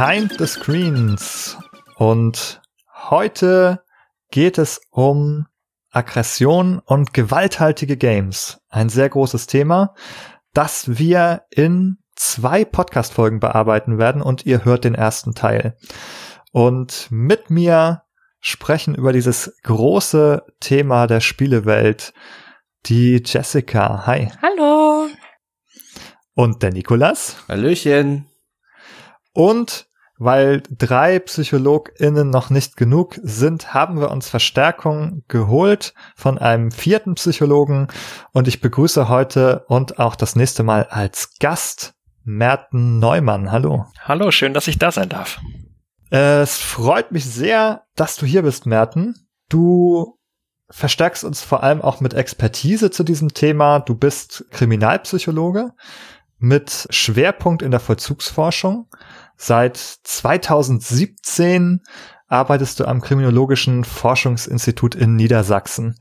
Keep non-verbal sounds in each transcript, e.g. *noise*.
Behind the Screens. Und heute geht es um Aggression und gewalthaltige Games. Ein sehr großes Thema, das wir in zwei Podcast-Folgen bearbeiten werden und ihr hört den ersten Teil. Und mit mir sprechen über dieses große Thema der Spielewelt die Jessica. Hi. Hallo. Und der Nikolas. Hallöchen. Und weil drei PsychologInnen noch nicht genug sind, haben wir uns Verstärkung geholt von einem vierten Psychologen und ich begrüße heute und auch das nächste Mal als Gast Merten Neumann. Hallo. Hallo, schön, dass ich da sein darf. Es freut mich sehr, dass du hier bist, Merten. Du verstärkst uns vor allem auch mit Expertise zu diesem Thema. Du bist Kriminalpsychologe mit Schwerpunkt in der Vollzugsforschung. Seit 2017 arbeitest du am Kriminologischen Forschungsinstitut in Niedersachsen.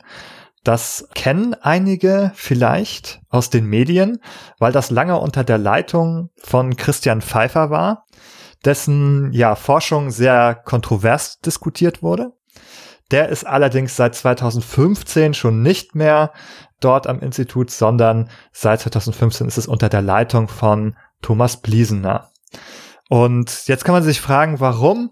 Das kennen einige vielleicht aus den Medien, weil das lange unter der Leitung von Christian Pfeiffer war, dessen ja Forschung sehr kontrovers diskutiert wurde. Der ist allerdings seit 2015 schon nicht mehr dort am Institut, sondern seit 2015 ist es unter der Leitung von Thomas Bliesener. Und jetzt kann man sich fragen, warum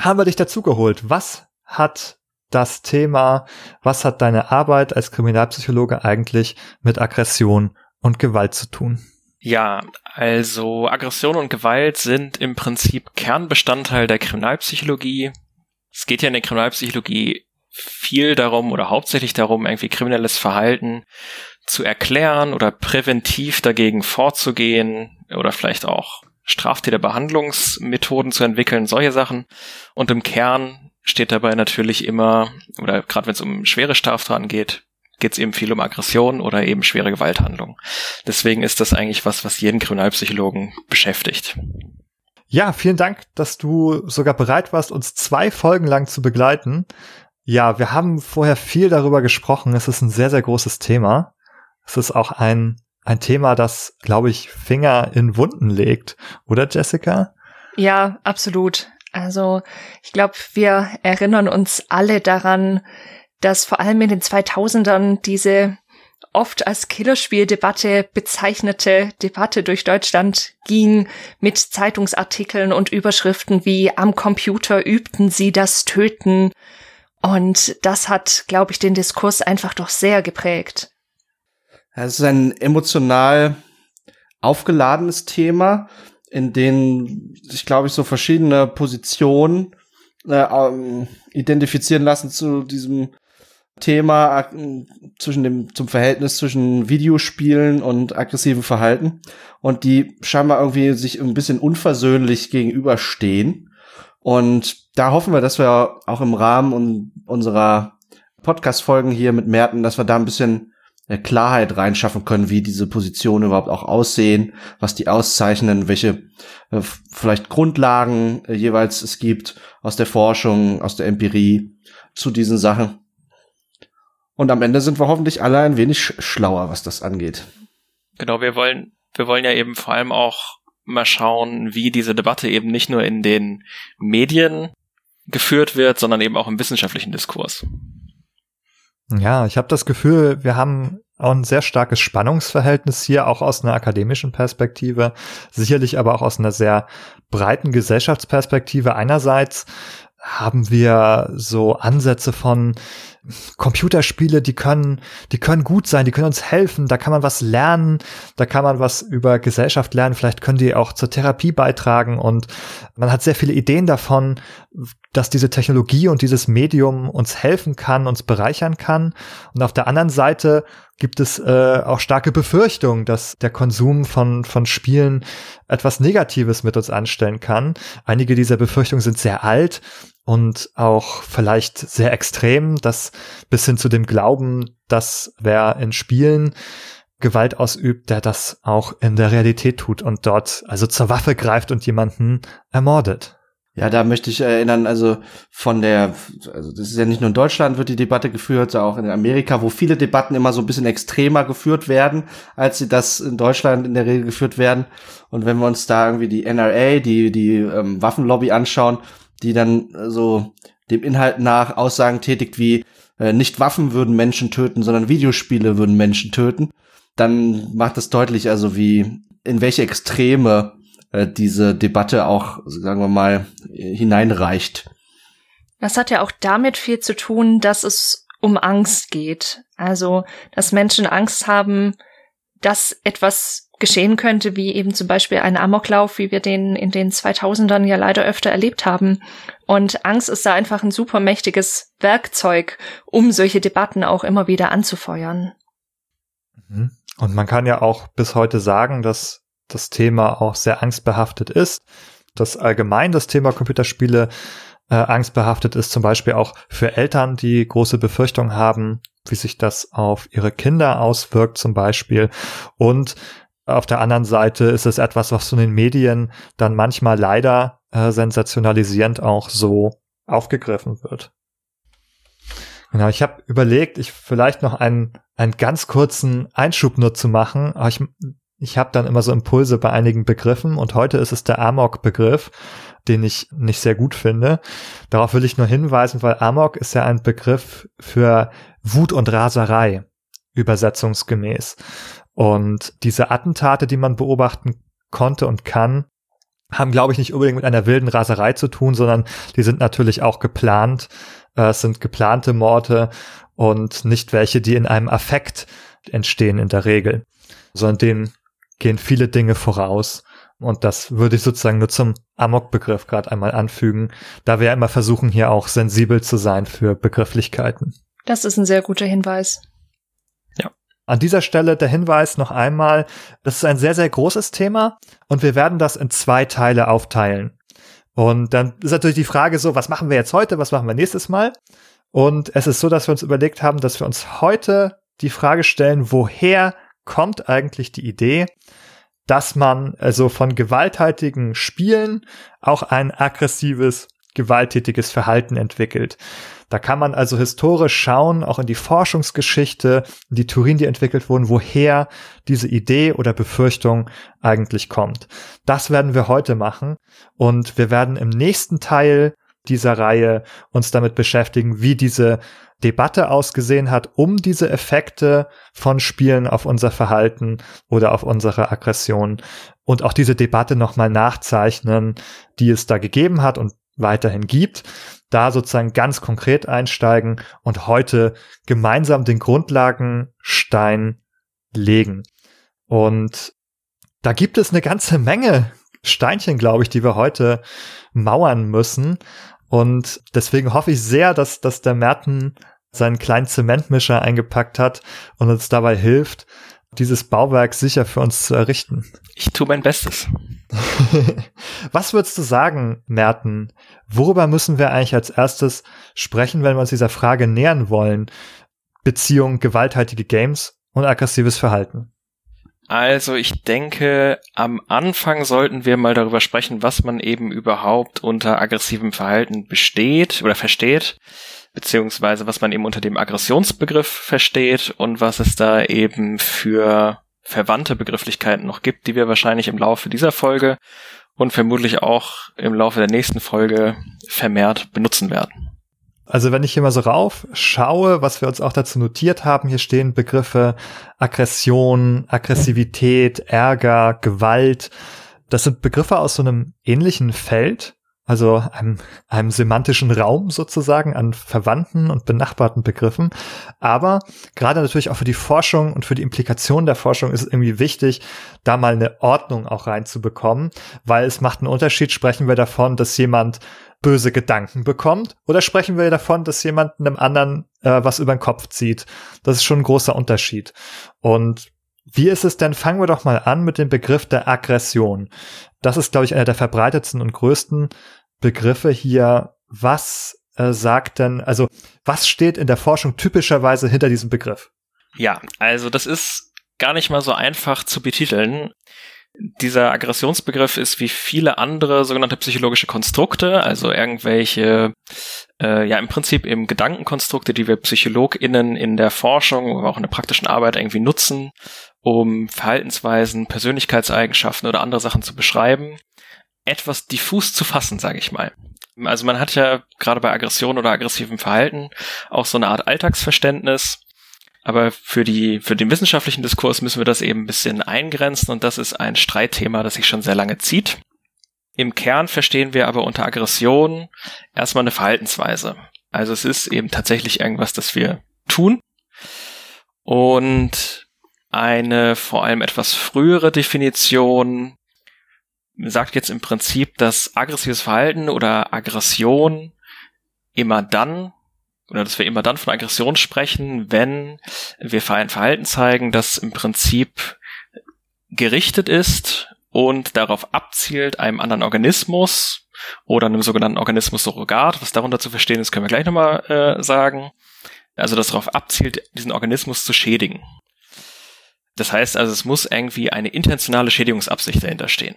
haben wir dich dazugeholt? Was hat das Thema, was hat deine Arbeit als Kriminalpsychologe eigentlich mit Aggression und Gewalt zu tun? Ja, also Aggression und Gewalt sind im Prinzip Kernbestandteil der Kriminalpsychologie. Es geht ja in der Kriminalpsychologie viel darum oder hauptsächlich darum, irgendwie kriminelles Verhalten zu erklären oder präventiv dagegen vorzugehen oder vielleicht auch Straftäterbehandlungsmethoden zu entwickeln, solche Sachen. Und im Kern steht dabei natürlich immer, oder gerade wenn es um schwere Straftaten geht, geht es eben viel um Aggression oder eben schwere Gewalthandlungen. Deswegen ist das eigentlich was, was jeden Kriminalpsychologen beschäftigt. Ja, vielen Dank, dass du sogar bereit warst, uns zwei Folgen lang zu begleiten. Ja, wir haben vorher viel darüber gesprochen. Es ist ein sehr, sehr großes Thema. Es ist auch ein, ein Thema, das, glaube ich, Finger in Wunden legt. Oder, Jessica? Ja, absolut. Also, ich glaube, wir erinnern uns alle daran, dass vor allem in den 2000ern diese oft als Killerspieldebatte bezeichnete Debatte durch Deutschland ging mit Zeitungsartikeln und Überschriften wie am Computer übten sie das Töten und das hat, glaube ich, den Diskurs einfach doch sehr geprägt. Es ist ein emotional aufgeladenes Thema, in dem sich, glaube ich, so verschiedene Positionen äh, ähm, identifizieren lassen zu diesem Thema äh, zwischen dem zum Verhältnis zwischen Videospielen und aggressivem Verhalten und die scheinbar irgendwie sich ein bisschen unversöhnlich gegenüberstehen. Und da hoffen wir, dass wir auch im Rahmen unserer Podcast-Folgen hier mit Merten, dass wir da ein bisschen Klarheit reinschaffen können, wie diese Positionen überhaupt auch aussehen, was die auszeichnen, welche äh, vielleicht Grundlagen äh, jeweils es gibt aus der Forschung, aus der Empirie zu diesen Sachen. Und am Ende sind wir hoffentlich alle ein wenig schlauer, was das angeht. Genau, wir wollen, wir wollen ja eben vor allem auch mal schauen, wie diese Debatte eben nicht nur in den Medien geführt wird, sondern eben auch im wissenschaftlichen Diskurs. Ja, ich habe das Gefühl, wir haben auch ein sehr starkes Spannungsverhältnis hier, auch aus einer akademischen Perspektive, sicherlich aber auch aus einer sehr breiten Gesellschaftsperspektive. Einerseits haben wir so Ansätze von Computerspiele, die können, die können gut sein, die können uns helfen, da kann man was lernen, da kann man was über Gesellschaft lernen, vielleicht können die auch zur Therapie beitragen und man hat sehr viele Ideen davon, dass diese Technologie und dieses Medium uns helfen kann, uns bereichern kann. Und auf der anderen Seite gibt es äh, auch starke Befürchtungen, dass der Konsum von, von Spielen etwas Negatives mit uns anstellen kann. Einige dieser Befürchtungen sind sehr alt und auch vielleicht sehr extrem, dass bis hin zu dem Glauben, dass wer in Spielen Gewalt ausübt, der das auch in der Realität tut und dort also zur Waffe greift und jemanden ermordet. Ja, da möchte ich erinnern, also von der, also das ist ja nicht nur in Deutschland wird die Debatte geführt, sondern auch in Amerika, wo viele Debatten immer so ein bisschen extremer geführt werden, als sie das in Deutschland in der Regel geführt werden. Und wenn wir uns da irgendwie die NRA, die, die ähm, Waffenlobby anschauen, die dann so dem Inhalt nach Aussagen tätigt wie, äh, nicht Waffen würden Menschen töten, sondern Videospiele würden Menschen töten, dann macht das deutlich, also wie, in welche Extreme äh, diese Debatte auch, sagen wir mal, hineinreicht. Das hat ja auch damit viel zu tun, dass es um Angst geht. Also, dass Menschen Angst haben, dass etwas geschehen könnte, wie eben zum Beispiel ein Amoklauf, wie wir den in den 2000ern ja leider öfter erlebt haben. Und Angst ist da einfach ein super mächtiges Werkzeug, um solche Debatten auch immer wieder anzufeuern. Mhm. Und man kann ja auch bis heute sagen, dass das Thema auch sehr angstbehaftet ist, dass allgemein das Thema Computerspiele äh, angstbehaftet ist, zum Beispiel auch für Eltern, die große Befürchtungen haben, wie sich das auf ihre Kinder auswirkt zum Beispiel. Und auf der anderen Seite ist es etwas, was von den Medien dann manchmal leider äh, sensationalisierend auch so aufgegriffen wird. Genau, ich habe überlegt, ich vielleicht noch einen, einen ganz kurzen Einschub nur zu machen, aber ich ich habe dann immer so Impulse bei einigen Begriffen und heute ist es der Amok-Begriff, den ich nicht sehr gut finde. Darauf will ich nur hinweisen, weil Amok ist ja ein Begriff für Wut und Raserei, übersetzungsgemäß. Und diese Attentate, die man beobachten konnte und kann, haben, glaube ich, nicht unbedingt mit einer wilden Raserei zu tun, sondern die sind natürlich auch geplant. Äh, es sind geplante Morde und nicht welche, die in einem Affekt entstehen in der Regel, sondern denen gehen viele Dinge voraus. Und das würde ich sozusagen nur zum Amok-Begriff gerade einmal anfügen, da wir ja immer versuchen, hier auch sensibel zu sein für Begrifflichkeiten. Das ist ein sehr guter Hinweis. An dieser Stelle der Hinweis noch einmal, das ist ein sehr, sehr großes Thema und wir werden das in zwei Teile aufteilen. Und dann ist natürlich die Frage so, was machen wir jetzt heute, was machen wir nächstes Mal? Und es ist so, dass wir uns überlegt haben, dass wir uns heute die Frage stellen, woher kommt eigentlich die Idee, dass man also von gewalttätigen Spielen auch ein aggressives, gewalttätiges Verhalten entwickelt. Da kann man also historisch schauen, auch in die Forschungsgeschichte, in die Turin, die entwickelt wurden, woher diese Idee oder Befürchtung eigentlich kommt. Das werden wir heute machen und wir werden im nächsten Teil dieser Reihe uns damit beschäftigen, wie diese Debatte ausgesehen hat, um diese Effekte von Spielen auf unser Verhalten oder auf unsere Aggression und auch diese Debatte nochmal nachzeichnen, die es da gegeben hat und weiterhin gibt, da sozusagen ganz konkret einsteigen und heute gemeinsam den Grundlagenstein legen. Und da gibt es eine ganze Menge Steinchen, glaube ich, die wir heute mauern müssen. Und deswegen hoffe ich sehr, dass, dass der Merten seinen kleinen Zementmischer eingepackt hat und uns dabei hilft, dieses Bauwerk sicher für uns zu errichten. Ich tue mein Bestes. *laughs* Was würdest du sagen, Merten? Worüber müssen wir eigentlich als erstes sprechen, wenn wir uns dieser Frage nähern wollen? Beziehung, gewalttätige Games und aggressives Verhalten. Also ich denke, am Anfang sollten wir mal darüber sprechen, was man eben überhaupt unter aggressivem Verhalten besteht oder versteht, beziehungsweise was man eben unter dem Aggressionsbegriff versteht und was es da eben für verwandte Begrifflichkeiten noch gibt, die wir wahrscheinlich im Laufe dieser Folge und vermutlich auch im Laufe der nächsten Folge vermehrt benutzen werden. Also wenn ich hier mal so rauf schaue, was wir uns auch dazu notiert haben, hier stehen Begriffe Aggression, Aggressivität, Ärger, Gewalt. Das sind Begriffe aus so einem ähnlichen Feld, also einem, einem semantischen Raum sozusagen an verwandten und benachbarten Begriffen. Aber gerade natürlich auch für die Forschung und für die Implikation der Forschung ist es irgendwie wichtig, da mal eine Ordnung auch reinzubekommen, weil es macht einen Unterschied, sprechen wir davon, dass jemand böse Gedanken bekommt oder sprechen wir davon, dass jemand einem anderen äh, was über den Kopf zieht. Das ist schon ein großer Unterschied. Und wie ist es denn? Fangen wir doch mal an mit dem Begriff der Aggression. Das ist, glaube ich, einer der verbreitetsten und größten Begriffe hier. Was äh, sagt denn, also was steht in der Forschung typischerweise hinter diesem Begriff? Ja, also das ist gar nicht mal so einfach zu betiteln. dieser Aggressionsbegriff ist wie viele andere sogenannte psychologische Konstrukte, also irgendwelche, äh, ja im Prinzip eben Gedankenkonstrukte, die wir PsychologInnen in der Forschung, aber auch in der praktischen Arbeit irgendwie nutzen, um Verhaltensweisen, Persönlichkeitseigenschaften oder andere Sachen zu beschreiben, etwas diffus zu fassen, sage ich mal. Also man hat ja gerade bei Aggression oder aggressivem Verhalten auch so eine Art Alltagsverständnis, aber für die, für den wissenschaftlichen Diskurs müssen wir das eben ein bisschen eingrenzen und das ist ein Streitthema, das sich schon sehr lange zieht. Im Kern verstehen wir aber unter Aggression erstmal eine Verhaltensweise. Also es ist eben tatsächlich irgendwas, das wir tun. Und eine vor allem etwas frühere Definition sagt jetzt im Prinzip, dass aggressives Verhalten oder Aggression immer dann oder dass wir immer dann von Aggression sprechen, wenn wir ein Verhalten zeigen, das im Prinzip gerichtet ist und darauf abzielt, einem anderen Organismus oder einem sogenannten Organismus Surrogat, was darunter zu verstehen ist, können wir gleich nochmal äh, sagen. Also das darauf abzielt, diesen Organismus zu schädigen. Das heißt also, es muss irgendwie eine intentionale Schädigungsabsicht dahinter stehen.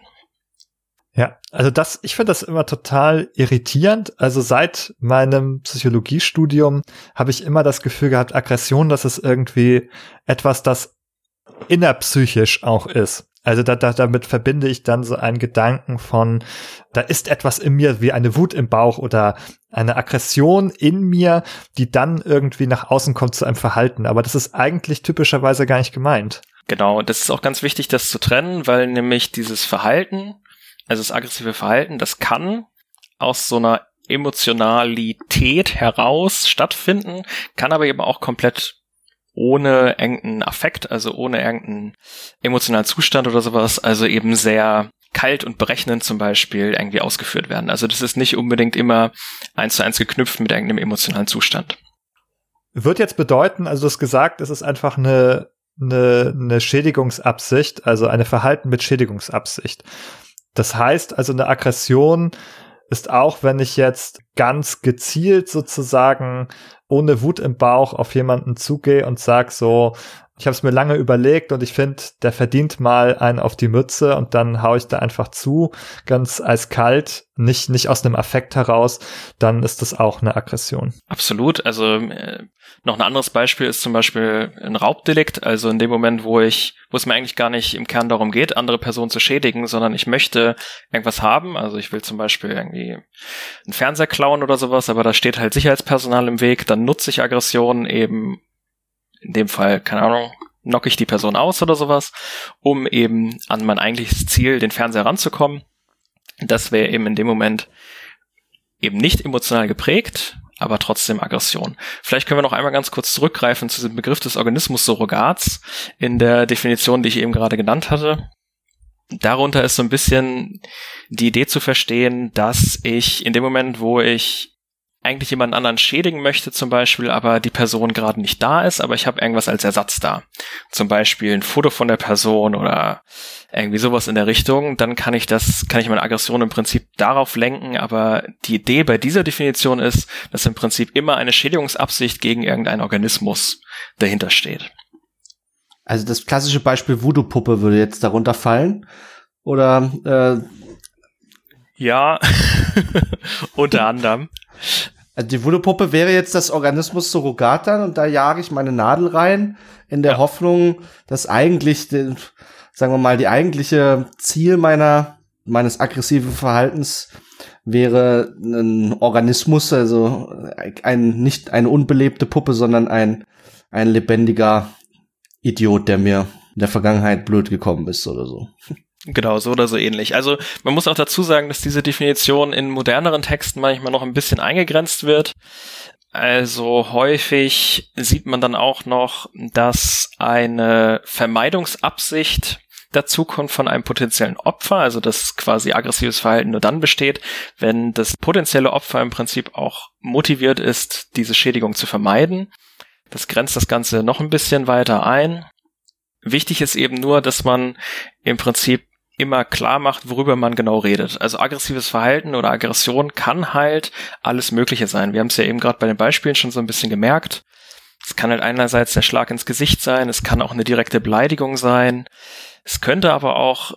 Ja, also das, ich finde das immer total irritierend. Also seit meinem Psychologiestudium habe ich immer das Gefühl gehabt, Aggression, das ist irgendwie etwas, das innerpsychisch auch ist. Also da, da, damit verbinde ich dann so einen Gedanken von, da ist etwas in mir wie eine Wut im Bauch oder eine Aggression in mir, die dann irgendwie nach außen kommt zu einem Verhalten. Aber das ist eigentlich typischerweise gar nicht gemeint. Genau, das ist auch ganz wichtig, das zu trennen, weil nämlich dieses Verhalten also das aggressive Verhalten, das kann aus so einer Emotionalität heraus stattfinden, kann aber eben auch komplett ohne irgendeinen Affekt, also ohne irgendeinen emotionalen Zustand oder sowas, also eben sehr kalt und berechnend zum Beispiel irgendwie ausgeführt werden. Also das ist nicht unbedingt immer eins zu eins geknüpft mit irgendeinem emotionalen Zustand. Wird jetzt bedeuten, also du hast gesagt, es ist einfach eine, eine, eine Schädigungsabsicht, also eine Verhalten mit Schädigungsabsicht. Das heißt also, eine Aggression ist auch, wenn ich jetzt ganz gezielt sozusagen ohne Wut im Bauch auf jemanden zugehe und sag so, ich habe es mir lange überlegt und ich finde, der verdient mal einen auf die Mütze und dann hau ich da einfach zu, ganz eiskalt, nicht nicht aus einem Affekt heraus, dann ist das auch eine Aggression. Absolut. Also äh, noch ein anderes Beispiel ist zum Beispiel ein Raubdelikt. Also in dem Moment, wo ich, wo es mir eigentlich gar nicht im Kern darum geht, andere Personen zu schädigen, sondern ich möchte irgendwas haben. Also ich will zum Beispiel irgendwie einen Fernseher klauen oder sowas, aber da steht halt Sicherheitspersonal im Weg. Dann nutze ich Aggression eben in dem Fall, keine Ahnung, knocke ich die Person aus oder sowas, um eben an mein eigentliches Ziel, den Fernseher ranzukommen. Das wäre eben in dem Moment eben nicht emotional geprägt, aber trotzdem Aggression. Vielleicht können wir noch einmal ganz kurz zurückgreifen zu dem Begriff des Organismus-Surrogats in der Definition, die ich eben gerade genannt hatte. Darunter ist so ein bisschen die Idee zu verstehen, dass ich in dem Moment, wo ich eigentlich jemand anderen schädigen möchte zum Beispiel, aber die Person gerade nicht da ist, aber ich habe irgendwas als Ersatz da. Zum Beispiel ein Foto von der Person oder irgendwie sowas in der Richtung, dann kann ich das, kann ich meine Aggression im Prinzip darauf lenken, aber die Idee bei dieser Definition ist, dass im Prinzip immer eine Schädigungsabsicht gegen irgendeinen Organismus dahinter steht. Also das klassische Beispiel Voodoo-Puppe würde jetzt darunter fallen? Oder äh ja, *laughs* unter anderem. Also die Voodoo-Puppe wäre jetzt das Organismus Surrogat dann und da jage ich meine Nadel rein in der ja. Hoffnung, dass eigentlich, den, sagen wir mal, die eigentliche Ziel meiner meines aggressiven Verhaltens wäre ein Organismus, also ein nicht eine unbelebte Puppe, sondern ein ein lebendiger Idiot, der mir in der Vergangenheit blöd gekommen ist oder so. Genau, so oder so ähnlich. Also man muss auch dazu sagen, dass diese Definition in moderneren Texten manchmal noch ein bisschen eingegrenzt wird. Also häufig sieht man dann auch noch, dass eine Vermeidungsabsicht dazukommt von einem potenziellen Opfer, also dass quasi aggressives Verhalten nur dann besteht, wenn das potenzielle Opfer im Prinzip auch motiviert ist, diese Schädigung zu vermeiden. Das grenzt das Ganze noch ein bisschen weiter ein. Wichtig ist eben nur, dass man im Prinzip immer klar macht, worüber man genau redet. Also aggressives Verhalten oder Aggression kann halt alles Mögliche sein. Wir haben es ja eben gerade bei den Beispielen schon so ein bisschen gemerkt. Es kann halt einerseits der Schlag ins Gesicht sein, es kann auch eine direkte Beleidigung sein. Es könnte aber auch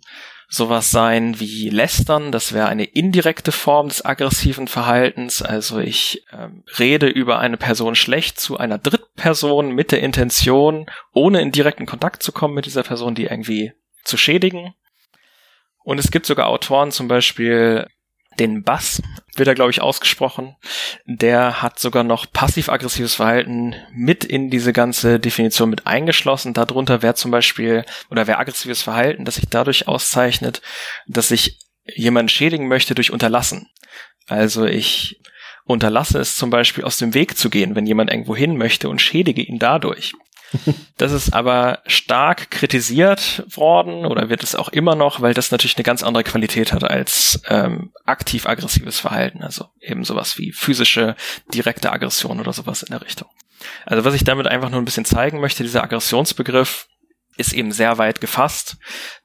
sowas sein wie Lästern, das wäre eine indirekte Form des aggressiven Verhaltens. Also ich ähm, rede über eine Person schlecht zu einer Drittperson mit der Intention, ohne in direkten Kontakt zu kommen mit dieser Person, die irgendwie zu schädigen. Und es gibt sogar Autoren, zum Beispiel den Bass, wird er, glaube ich, ausgesprochen. Der hat sogar noch passiv-aggressives Verhalten mit in diese ganze Definition mit eingeschlossen. Darunter wäre zum Beispiel, oder wäre aggressives Verhalten, das sich dadurch auszeichnet, dass ich jemanden schädigen möchte durch Unterlassen. Also ich unterlasse es zum Beispiel aus dem Weg zu gehen, wenn jemand irgendwo hin möchte und schädige ihn dadurch. *laughs* Das ist aber stark kritisiert worden oder wird es auch immer noch, weil das natürlich eine ganz andere Qualität hat als ähm, aktiv-aggressives Verhalten. Also eben sowas wie physische, direkte Aggression oder sowas in der Richtung. Also was ich damit einfach nur ein bisschen zeigen möchte, dieser Aggressionsbegriff ist eben sehr weit gefasst.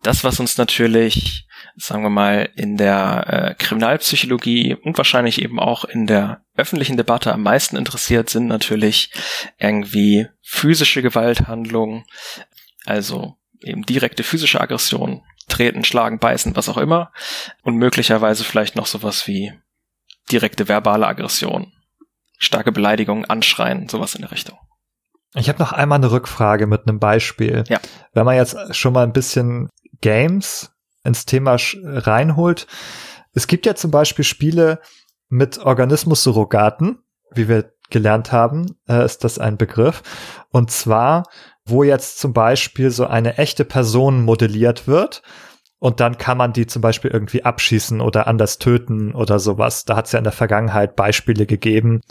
Das, was uns natürlich, sagen wir mal, in der äh, Kriminalpsychologie und wahrscheinlich eben auch in der öffentlichen Debatte am meisten interessiert, sind natürlich irgendwie physische Gewalthandlungen, also eben direkte physische Aggression, treten, schlagen, beißen, was auch immer, und möglicherweise vielleicht noch sowas wie direkte verbale Aggression, starke Beleidigung, Anschreien, sowas in der Richtung. Ich habe noch einmal eine Rückfrage mit einem Beispiel. Ja. Wenn man jetzt schon mal ein bisschen Games ins Thema reinholt. Es gibt ja zum Beispiel Spiele mit Organismus-Surrogaten, wie wir gelernt haben, äh, ist das ein Begriff. Und zwar, wo jetzt zum Beispiel so eine echte Person modelliert wird und dann kann man die zum Beispiel irgendwie abschießen oder anders töten oder sowas. Da hat es ja in der Vergangenheit Beispiele gegeben.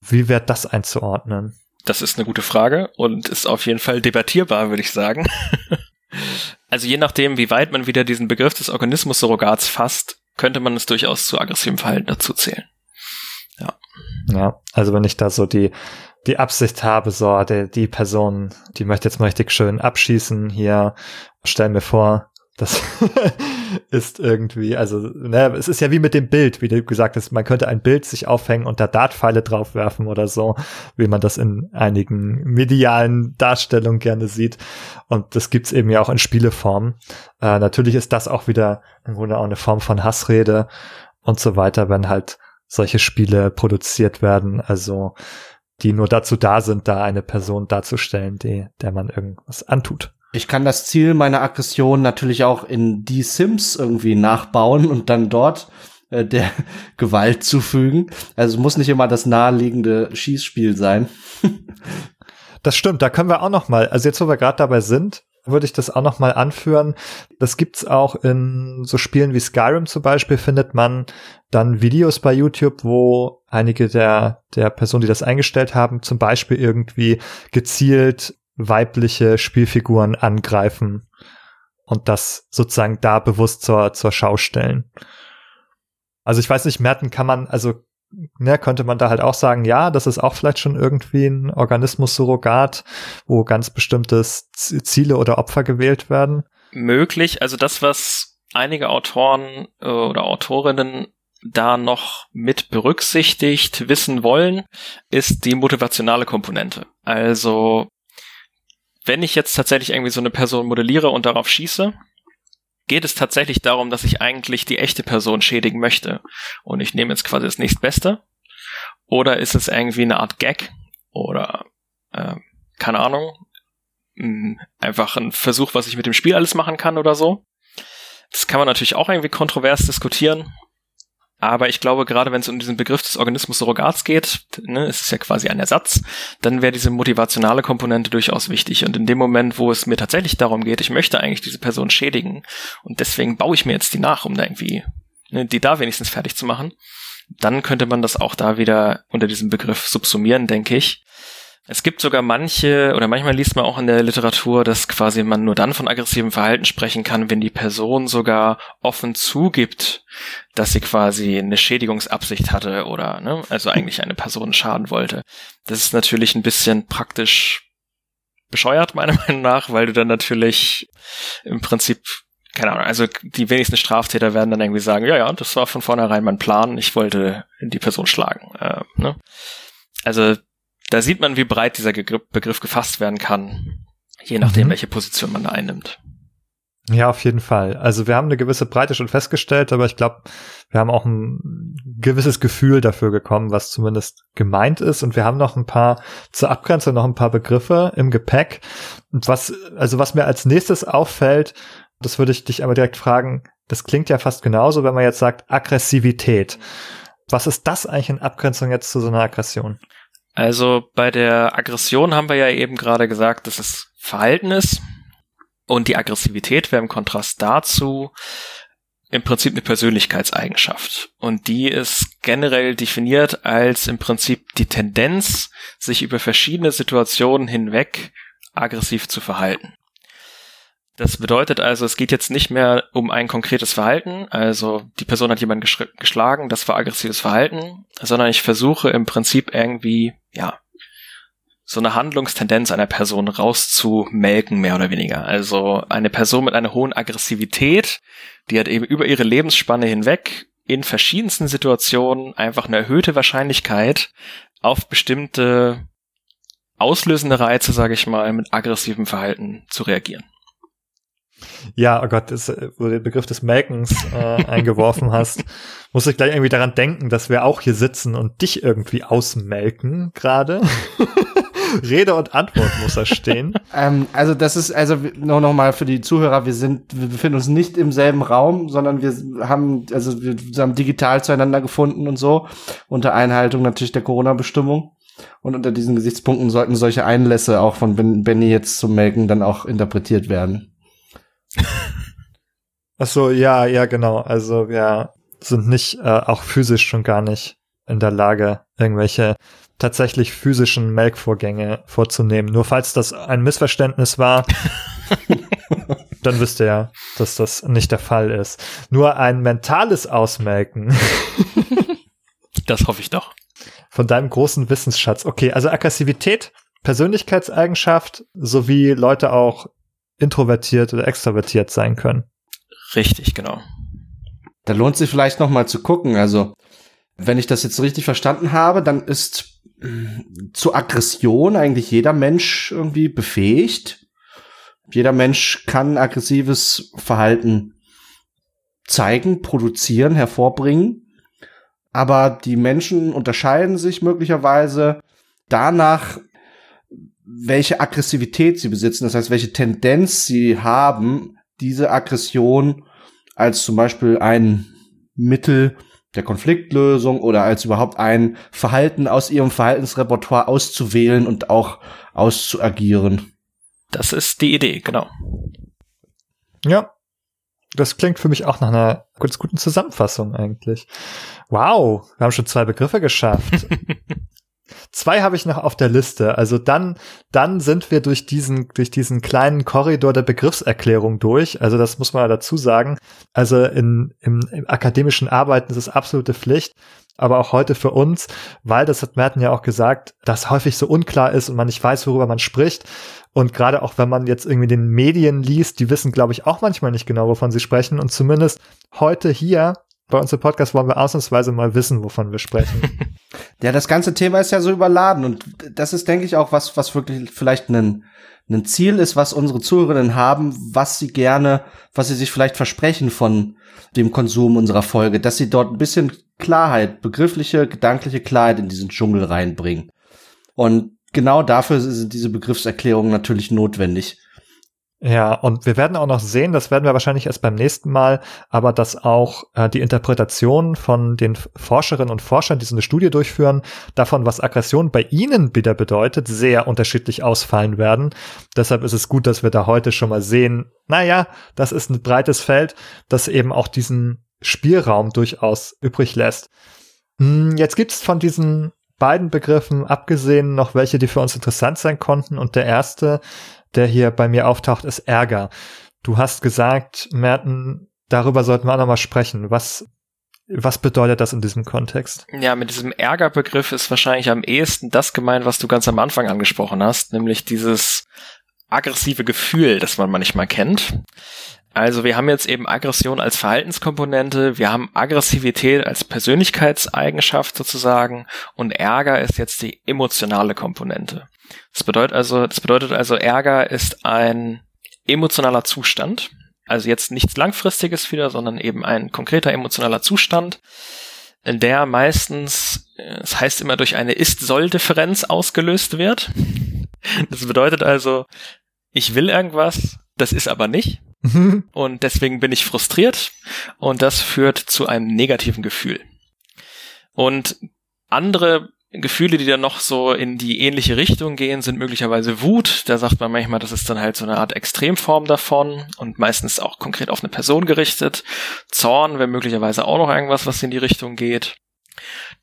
Wie wird das einzuordnen? Das ist eine gute Frage und ist auf jeden Fall debattierbar, würde ich sagen. *laughs* also je nachdem, wie weit man wieder diesen Begriff des Organismus-Surrogats fasst, könnte man es durchaus zu aggressivem Verhalten dazu zählen. Ja. Ja, also wenn ich da so die, die Absicht habe, so, die, die Person, die möchte jetzt mal richtig schön abschießen hier, stell mir vor, das *laughs* ist irgendwie, also, ne, es ist ja wie mit dem Bild, wie du gesagt hast, man könnte ein Bild sich aufhängen und da Dartpfeile draufwerfen oder so, wie man das in einigen medialen Darstellungen gerne sieht. Und das gibt's eben ja auch in Spieleform. Äh, natürlich ist das auch wieder im Grunde auch eine Form von Hassrede und so weiter, wenn halt solche Spiele produziert werden, also die nur dazu da sind, da eine Person darzustellen, die, der man irgendwas antut. Ich kann das Ziel meiner Aggression natürlich auch in die Sims irgendwie nachbauen und dann dort äh, der *laughs* Gewalt zufügen. Also es muss nicht immer das naheliegende Schießspiel sein. *laughs* das stimmt, da können wir auch noch mal, also jetzt wo wir gerade dabei sind, würde ich das auch noch mal anführen. Das gibt's auch in so Spielen wie Skyrim zum Beispiel, findet man dann Videos bei YouTube, wo einige der, der Personen, die das eingestellt haben, zum Beispiel irgendwie gezielt weibliche Spielfiguren angreifen und das sozusagen da bewusst zur, zur Schau stellen. Also ich weiß nicht, Merten kann man, also ne, könnte man da halt auch sagen, ja, das ist auch vielleicht schon irgendwie ein Organismus-Surrogat, wo ganz bestimmte Ziele oder Opfer gewählt werden. Möglich, also das, was einige Autoren äh, oder Autorinnen da noch mit berücksichtigt wissen wollen, ist die motivationale Komponente. Also wenn ich jetzt tatsächlich irgendwie so eine Person modelliere und darauf schieße, geht es tatsächlich darum, dass ich eigentlich die echte Person schädigen möchte. Und ich nehme jetzt quasi das nächstbeste. Oder ist es irgendwie eine Art Gag? Oder äh, keine Ahnung. Einfach ein Versuch, was ich mit dem Spiel alles machen kann oder so. Das kann man natürlich auch irgendwie kontrovers diskutieren. Aber ich glaube, gerade wenn es um diesen Begriff des Organismus-Surrogats geht, ne, es ist ja quasi ein Ersatz, dann wäre diese motivationale Komponente durchaus wichtig. Und in dem Moment, wo es mir tatsächlich darum geht, ich möchte eigentlich diese Person schädigen und deswegen baue ich mir jetzt die nach, um da irgendwie ne, die da wenigstens fertig zu machen, dann könnte man das auch da wieder unter diesem Begriff subsumieren, denke ich. Es gibt sogar manche, oder manchmal liest man auch in der Literatur, dass quasi man nur dann von aggressivem Verhalten sprechen kann, wenn die Person sogar offen zugibt, dass sie quasi eine Schädigungsabsicht hatte oder, ne, also eigentlich eine Person schaden wollte. Das ist natürlich ein bisschen praktisch bescheuert, meiner *laughs* Meinung nach, weil du dann natürlich im Prinzip keine Ahnung, also die wenigsten Straftäter werden dann irgendwie sagen, ja, ja, das war von vornherein mein Plan, ich wollte die Person schlagen. Äh, ne? Also da sieht man, wie breit dieser Begriff gefasst werden kann, je nachdem, mhm. welche Position man da einnimmt. Ja, auf jeden Fall. Also wir haben eine gewisse Breite schon festgestellt, aber ich glaube, wir haben auch ein gewisses Gefühl dafür bekommen, was zumindest gemeint ist. Und wir haben noch ein paar zur Abgrenzung noch ein paar Begriffe im Gepäck. Und was, also was mir als nächstes auffällt, das würde ich dich aber direkt fragen, das klingt ja fast genauso, wenn man jetzt sagt Aggressivität. Was ist das eigentlich in Abgrenzung jetzt zu so einer Aggression? Also bei der Aggression haben wir ja eben gerade gesagt, dass es Verhalten ist. Und die Aggressivität wäre im Kontrast dazu im Prinzip eine Persönlichkeitseigenschaft. Und die ist generell definiert als im Prinzip die Tendenz, sich über verschiedene Situationen hinweg aggressiv zu verhalten. Das bedeutet also, es geht jetzt nicht mehr um ein konkretes Verhalten, also die Person hat jemanden geschlagen, das war aggressives Verhalten, sondern ich versuche im Prinzip irgendwie, ja, so eine Handlungstendenz einer Person rauszumelken, mehr oder weniger. Also eine Person mit einer hohen Aggressivität, die hat eben über ihre Lebensspanne hinweg in verschiedensten Situationen einfach eine erhöhte Wahrscheinlichkeit auf bestimmte auslösende Reize, sage ich mal, mit aggressivem Verhalten zu reagieren. Ja, oh Gott, das, wo du den Begriff des Melkens äh, *laughs* eingeworfen hast, muss ich gleich irgendwie daran denken, dass wir auch hier sitzen und dich irgendwie ausmelken gerade. *laughs* Rede und Antwort muss da stehen. *laughs* ähm, also das ist, also nur noch mal für die Zuhörer, wir sind, wir befinden uns nicht im selben Raum, sondern wir haben, also wir haben digital zueinander gefunden und so, unter Einhaltung natürlich der Corona-Bestimmung. Und unter diesen Gesichtspunkten sollten solche Einlässe auch von Benny jetzt zum Melken dann auch interpretiert werden. Ach so, ja, ja, genau. Also wir sind nicht, äh, auch physisch schon gar nicht in der Lage, irgendwelche tatsächlich physischen Melkvorgänge vorzunehmen. Nur falls das ein Missverständnis war, *laughs* dann wisst ihr ja, dass das nicht der Fall ist. Nur ein mentales Ausmelken. *laughs* das hoffe ich doch. Von deinem großen Wissensschatz. Okay, also Aggressivität, Persönlichkeitseigenschaft, sowie Leute auch introvertiert oder extrovertiert sein können. Richtig, genau. Da lohnt sich vielleicht noch mal zu gucken. Also, wenn ich das jetzt richtig verstanden habe, dann ist mm, zu Aggression eigentlich jeder Mensch irgendwie befähigt. Jeder Mensch kann aggressives Verhalten zeigen, produzieren, hervorbringen. Aber die Menschen unterscheiden sich möglicherweise danach, welche Aggressivität sie besitzen, das heißt, welche Tendenz sie haben, diese Aggression als zum Beispiel ein Mittel der Konfliktlösung oder als überhaupt ein Verhalten aus ihrem Verhaltensrepertoire auszuwählen und auch auszuagieren. Das ist die Idee, genau. Ja, das klingt für mich auch nach einer ganz guten Zusammenfassung eigentlich. Wow, wir haben schon zwei Begriffe geschafft. *laughs* Zwei habe ich noch auf der Liste. Also dann, dann sind wir durch diesen, durch diesen kleinen Korridor der Begriffserklärung durch. Also das muss man dazu sagen. Also in, im, im akademischen Arbeiten ist es absolute Pflicht. Aber auch heute für uns, weil das hat Merten ja auch gesagt, dass häufig so unklar ist und man nicht weiß, worüber man spricht. Und gerade auch wenn man jetzt irgendwie den Medien liest, die wissen, glaube ich, auch manchmal nicht genau, wovon sie sprechen. Und zumindest heute hier bei uns im Podcast wollen wir ausnahmsweise mal wissen, wovon wir sprechen. *laughs* Ja, das ganze Thema ist ja so überladen und das ist, denke ich, auch was, was wirklich vielleicht ein, ein Ziel ist, was unsere Zuhörerinnen haben, was sie gerne, was sie sich vielleicht versprechen von dem Konsum unserer Folge, dass sie dort ein bisschen Klarheit, begriffliche, gedankliche Klarheit in diesen Dschungel reinbringen. Und genau dafür sind diese Begriffserklärungen natürlich notwendig. Ja, und wir werden auch noch sehen, das werden wir wahrscheinlich erst beim nächsten Mal, aber dass auch äh, die Interpretation von den Forscherinnen und Forschern, die so eine Studie durchführen, davon, was Aggression bei ihnen wieder bedeutet, sehr unterschiedlich ausfallen werden. Deshalb ist es gut, dass wir da heute schon mal sehen, naja, das ist ein breites Feld, das eben auch diesen Spielraum durchaus übrig lässt. Hm, jetzt gibt's von diesen beiden Begriffen abgesehen noch welche, die für uns interessant sein konnten. Und der erste der hier bei mir auftaucht, ist Ärger. Du hast gesagt, Merten, darüber sollten wir auch nochmal sprechen. Was, was bedeutet das in diesem Kontext? Ja, mit diesem Ärgerbegriff ist wahrscheinlich am ehesten das gemeint, was du ganz am Anfang angesprochen hast, nämlich dieses aggressive Gefühl, das man manchmal kennt. Also wir haben jetzt eben Aggression als Verhaltenskomponente, wir haben Aggressivität als Persönlichkeitseigenschaft sozusagen und Ärger ist jetzt die emotionale Komponente. Das bedeutet also, das bedeutet also Ärger ist ein emotionaler Zustand. Also jetzt nichts Langfristiges wieder, sondern eben ein konkreter emotionaler Zustand, der meistens, es heißt immer, durch eine Ist-Soll-Differenz ausgelöst wird. Das bedeutet also, ich will irgendwas, das ist aber nicht. Mhm. Und deswegen bin ich frustriert und das führt zu einem negativen Gefühl. Und andere Gefühle, die dann noch so in die ähnliche Richtung gehen, sind möglicherweise Wut. Da sagt man manchmal, das ist dann halt so eine Art Extremform davon und meistens auch konkret auf eine Person gerichtet. Zorn wäre möglicherweise auch noch irgendwas, was in die Richtung geht.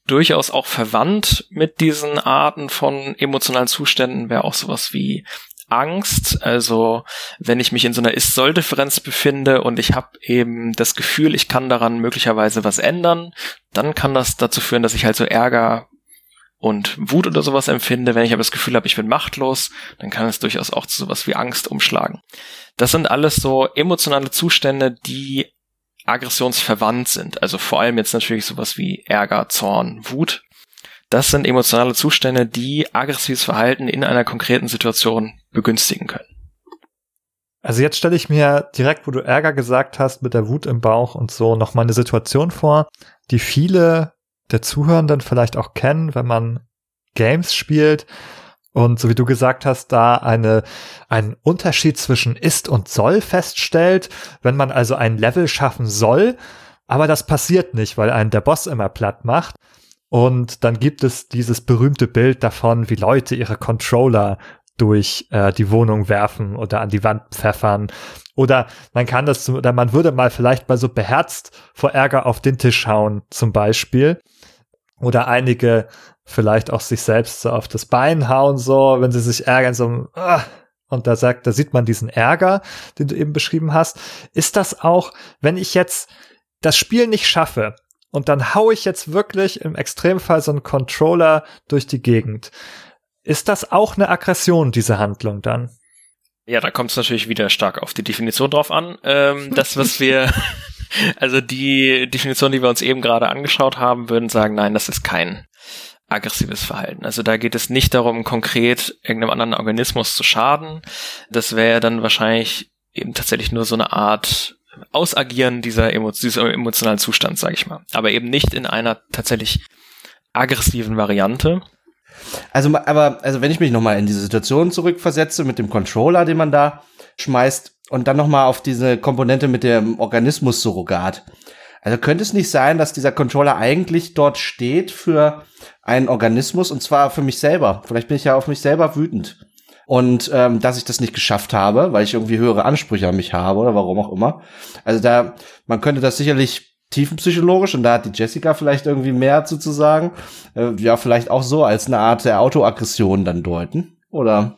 Durchaus auch verwandt mit diesen Arten von emotionalen Zuständen wäre auch sowas wie Angst. Also wenn ich mich in so einer Ist-Soll-Differenz befinde und ich habe eben das Gefühl, ich kann daran möglicherweise was ändern, dann kann das dazu führen, dass ich halt so Ärger und Wut oder sowas empfinde. Wenn ich aber das Gefühl habe, ich bin machtlos, dann kann es durchaus auch zu sowas wie Angst umschlagen. Das sind alles so emotionale Zustände, die aggressionsverwandt sind. Also vor allem jetzt natürlich sowas wie Ärger, Zorn, Wut. Das sind emotionale Zustände, die aggressives Verhalten in einer konkreten Situation begünstigen können. Also jetzt stelle ich mir direkt, wo du Ärger gesagt hast, mit der Wut im Bauch und so, noch mal eine Situation vor, die viele der Zuhörenden vielleicht auch kennen, wenn man Games spielt und so wie du gesagt hast, da eine, einen Unterschied zwischen ist und soll feststellt, wenn man also ein Level schaffen soll, aber das passiert nicht, weil einen der Boss immer platt macht. Und dann gibt es dieses berühmte Bild davon, wie Leute ihre Controller durch äh, die Wohnung werfen oder an die Wand pfeffern. Oder man kann das, oder man würde mal vielleicht mal so beherzt vor Ärger auf den Tisch hauen, zum Beispiel. Oder einige vielleicht auch sich selbst so auf das Bein hauen, so, wenn sie sich ärgern, so, ah, und da sagt, da sieht man diesen Ärger, den du eben beschrieben hast. Ist das auch, wenn ich jetzt das Spiel nicht schaffe und dann hau ich jetzt wirklich im Extremfall so einen Controller durch die Gegend, ist das auch eine Aggression, diese Handlung dann? Ja, da kommt es natürlich wieder stark auf die Definition drauf an. Ähm, das, was wir, *laughs* *laughs* also die Definition, die wir uns eben gerade angeschaut haben, würden sagen, nein, das ist kein aggressives Verhalten. Also da geht es nicht darum, konkret irgendeinem anderen Organismus zu schaden. Das wäre dann wahrscheinlich eben tatsächlich nur so eine Art Ausagieren dieser, Emo dieser emotionalen Zustand, sage ich mal. Aber eben nicht in einer tatsächlich aggressiven Variante. Also, aber, also wenn ich mich nochmal in diese Situation zurückversetze mit dem Controller, den man da schmeißt und dann nochmal auf diese Komponente mit dem Organismus-Surrogat. Also könnte es nicht sein, dass dieser Controller eigentlich dort steht für einen Organismus und zwar für mich selber. Vielleicht bin ich ja auf mich selber wütend. Und ähm, dass ich das nicht geschafft habe, weil ich irgendwie höhere Ansprüche an mich habe oder warum auch immer. Also da, man könnte das sicherlich tiefenpsychologisch und da hat die Jessica vielleicht irgendwie mehr zu, sagen. Äh, ja, vielleicht auch so als eine Art der Autoaggression dann deuten. Oder?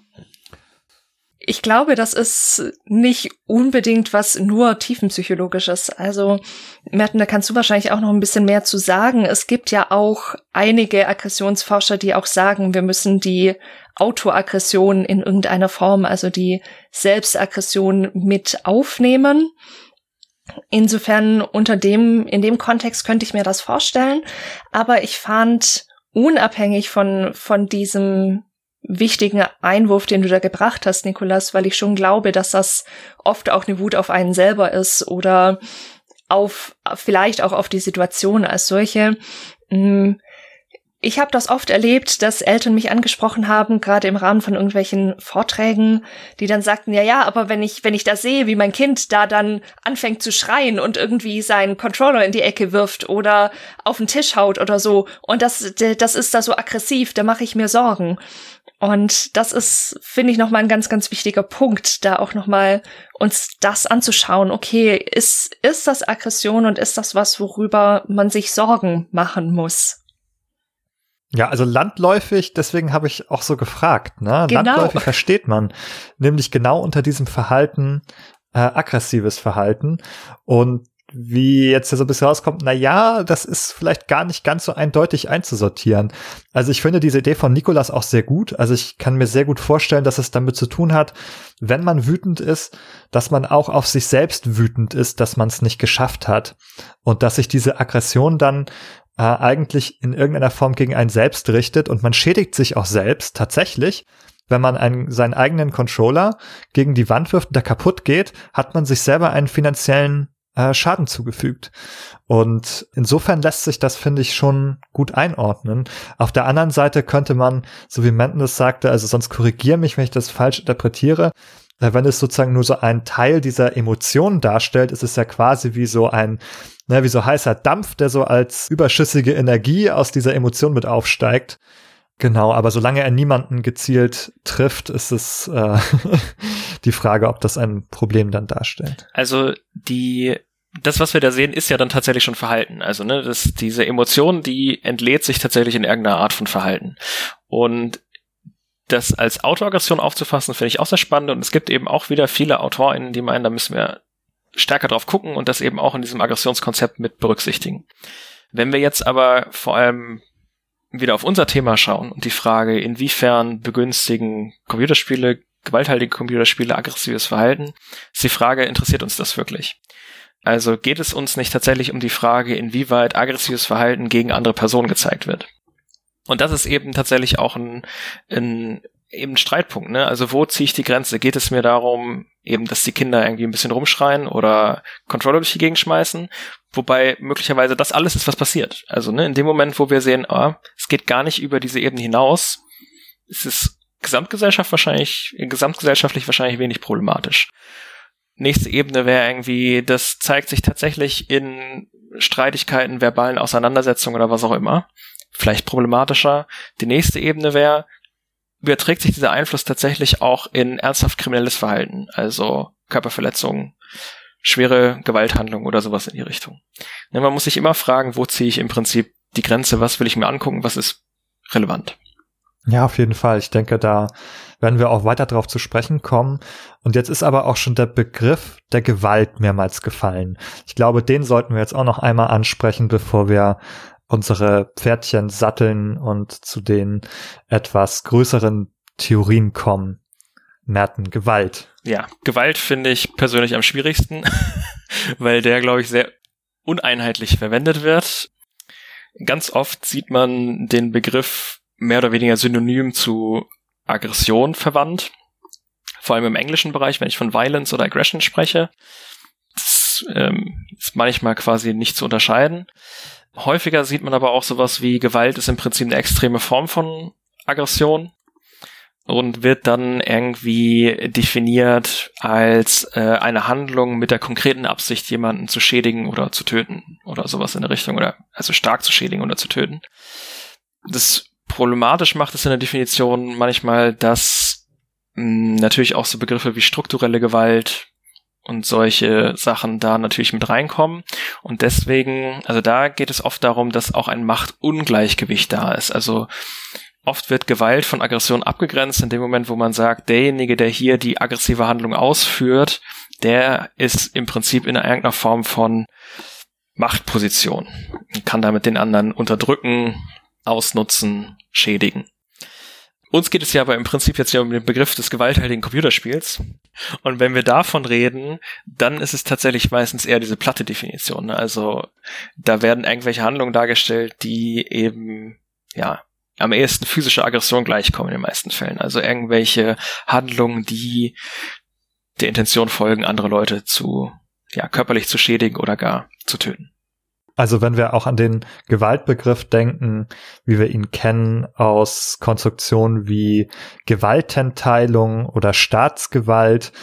Ich glaube, das ist nicht unbedingt was nur tiefenpsychologisches. Also, Merten, da kannst du wahrscheinlich auch noch ein bisschen mehr zu sagen. Es gibt ja auch einige Aggressionsforscher, die auch sagen, wir müssen die Autoaggression in irgendeiner Form, also die Selbstaggression mit aufnehmen. Insofern unter dem, in dem Kontext könnte ich mir das vorstellen. Aber ich fand unabhängig von, von diesem wichtigen Einwurf, den du da gebracht hast, Nikolas, weil ich schon glaube, dass das oft auch eine Wut auf einen selber ist oder auf, vielleicht auch auf die Situation als solche. Hm, ich habe das oft erlebt, dass Eltern mich angesprochen haben, gerade im Rahmen von irgendwelchen Vorträgen, die dann sagten, ja, ja, aber wenn ich, wenn ich da sehe, wie mein Kind da dann anfängt zu schreien und irgendwie seinen Controller in die Ecke wirft oder auf den Tisch haut oder so, und das, das ist da so aggressiv, da mache ich mir Sorgen. Und das ist, finde ich, nochmal ein ganz, ganz wichtiger Punkt, da auch nochmal uns das anzuschauen. Okay, ist, ist das Aggression und ist das was, worüber man sich Sorgen machen muss? Ja, also landläufig, deswegen habe ich auch so gefragt. Ne? Genau. Landläufig versteht man nämlich genau unter diesem Verhalten äh, aggressives Verhalten. Und wie jetzt so ein bisschen rauskommt, na ja, das ist vielleicht gar nicht ganz so eindeutig einzusortieren. Also ich finde diese Idee von Nikolas auch sehr gut. Also ich kann mir sehr gut vorstellen, dass es damit zu tun hat, wenn man wütend ist, dass man auch auf sich selbst wütend ist, dass man es nicht geschafft hat. Und dass sich diese Aggression dann äh, eigentlich in irgendeiner Form gegen einen selbst richtet und man schädigt sich auch selbst tatsächlich, wenn man einen, seinen eigenen Controller gegen die Wand wirft und der kaputt geht, hat man sich selber einen finanziellen äh, Schaden zugefügt. Und insofern lässt sich das, finde ich, schon gut einordnen. Auf der anderen Seite könnte man, so wie Menten das sagte, also sonst korrigiere mich, wenn ich das falsch interpretiere, äh, wenn es sozusagen nur so ein Teil dieser Emotionen darstellt, ist es ja quasi wie so ein, ne, wie so heißer Dampf, der so als überschüssige Energie aus dieser Emotion mit aufsteigt. Genau, aber solange er niemanden gezielt trifft, ist es äh, *laughs* die Frage, ob das ein Problem dann darstellt. Also die das, was wir da sehen, ist ja dann tatsächlich schon Verhalten. Also, ne, das, diese Emotion, die entlädt sich tatsächlich in irgendeiner Art von Verhalten. Und das als Autoaggression aufzufassen, finde ich auch sehr spannend. Und es gibt eben auch wieder viele AutorInnen, die meinen, da müssen wir stärker drauf gucken und das eben auch in diesem Aggressionskonzept mit berücksichtigen. Wenn wir jetzt aber vor allem wieder auf unser Thema schauen und die Frage, inwiefern begünstigen Computerspiele, gewalthaltige Computerspiele aggressives Verhalten, ist die Frage, interessiert uns das wirklich? Also geht es uns nicht tatsächlich um die Frage, inwieweit aggressives Verhalten gegen andere Personen gezeigt wird? Und das ist eben tatsächlich auch ein, ein eben ein Streitpunkt, ne? Also wo ziehe ich die Grenze? Geht es mir darum, eben, dass die Kinder irgendwie ein bisschen rumschreien oder Controller durch die Gegend schmeißen? Wobei möglicherweise das alles ist, was passiert. Also, ne, in dem Moment, wo wir sehen, ah, es geht gar nicht über diese Ebene hinaus, ist es Gesamtgesellschaft wahrscheinlich, gesamtgesellschaftlich wahrscheinlich wenig problematisch. Nächste Ebene wäre irgendwie, das zeigt sich tatsächlich in Streitigkeiten, verbalen Auseinandersetzungen oder was auch immer vielleicht problematischer. Die nächste Ebene wäre, überträgt sich dieser Einfluss tatsächlich auch in ernsthaft kriminelles Verhalten, also Körperverletzungen, schwere Gewalthandlungen oder sowas in die Richtung. Ne, man muss sich immer fragen, wo ziehe ich im Prinzip die Grenze, was will ich mir angucken, was ist relevant. Ja, auf jeden Fall. Ich denke, da werden wir auch weiter darauf zu sprechen kommen. Und jetzt ist aber auch schon der Begriff der Gewalt mehrmals gefallen. Ich glaube, den sollten wir jetzt auch noch einmal ansprechen, bevor wir unsere Pferdchen satteln und zu den etwas größeren Theorien kommen. Merten, Gewalt. Ja, Gewalt finde ich persönlich am schwierigsten, *laughs* weil der, glaube ich, sehr uneinheitlich verwendet wird. Ganz oft sieht man den Begriff mehr oder weniger synonym zu Aggression verwandt. Vor allem im englischen Bereich, wenn ich von Violence oder Aggression spreche. Das ähm, ist manchmal quasi nicht zu unterscheiden. Häufiger sieht man aber auch sowas wie Gewalt ist im Prinzip eine extreme Form von Aggression und wird dann irgendwie definiert als äh, eine Handlung mit der konkreten Absicht, jemanden zu schädigen oder zu töten oder sowas in der Richtung oder also stark zu schädigen oder zu töten. Das problematisch macht es in der Definition manchmal, dass mh, hm, natürlich auch so Begriffe wie strukturelle Gewalt, und solche Sachen da natürlich mit reinkommen. Und deswegen, also da geht es oft darum, dass auch ein Machtungleichgewicht da ist. Also oft wird Gewalt von Aggression abgegrenzt in dem Moment, wo man sagt, derjenige, der hier die aggressive Handlung ausführt, der ist im Prinzip in irgendeiner Form von Machtposition, kann damit den anderen unterdrücken, ausnutzen, schädigen. Uns geht es ja aber im Prinzip jetzt ja um den Begriff des gewalttätigen Computerspiels. Und wenn wir davon reden, dann ist es tatsächlich meistens eher diese platte Definition. Ne? Also da werden irgendwelche Handlungen dargestellt, die eben, ja, am ehesten physische Aggression gleichkommen in den meisten Fällen. Also irgendwelche Handlungen, die der Intention folgen, andere Leute zu, ja, körperlich zu schädigen oder gar zu töten. Also wenn wir auch an den Gewaltbegriff denken, wie wir ihn kennen aus Konstruktionen wie Gewaltenteilung oder Staatsgewalt,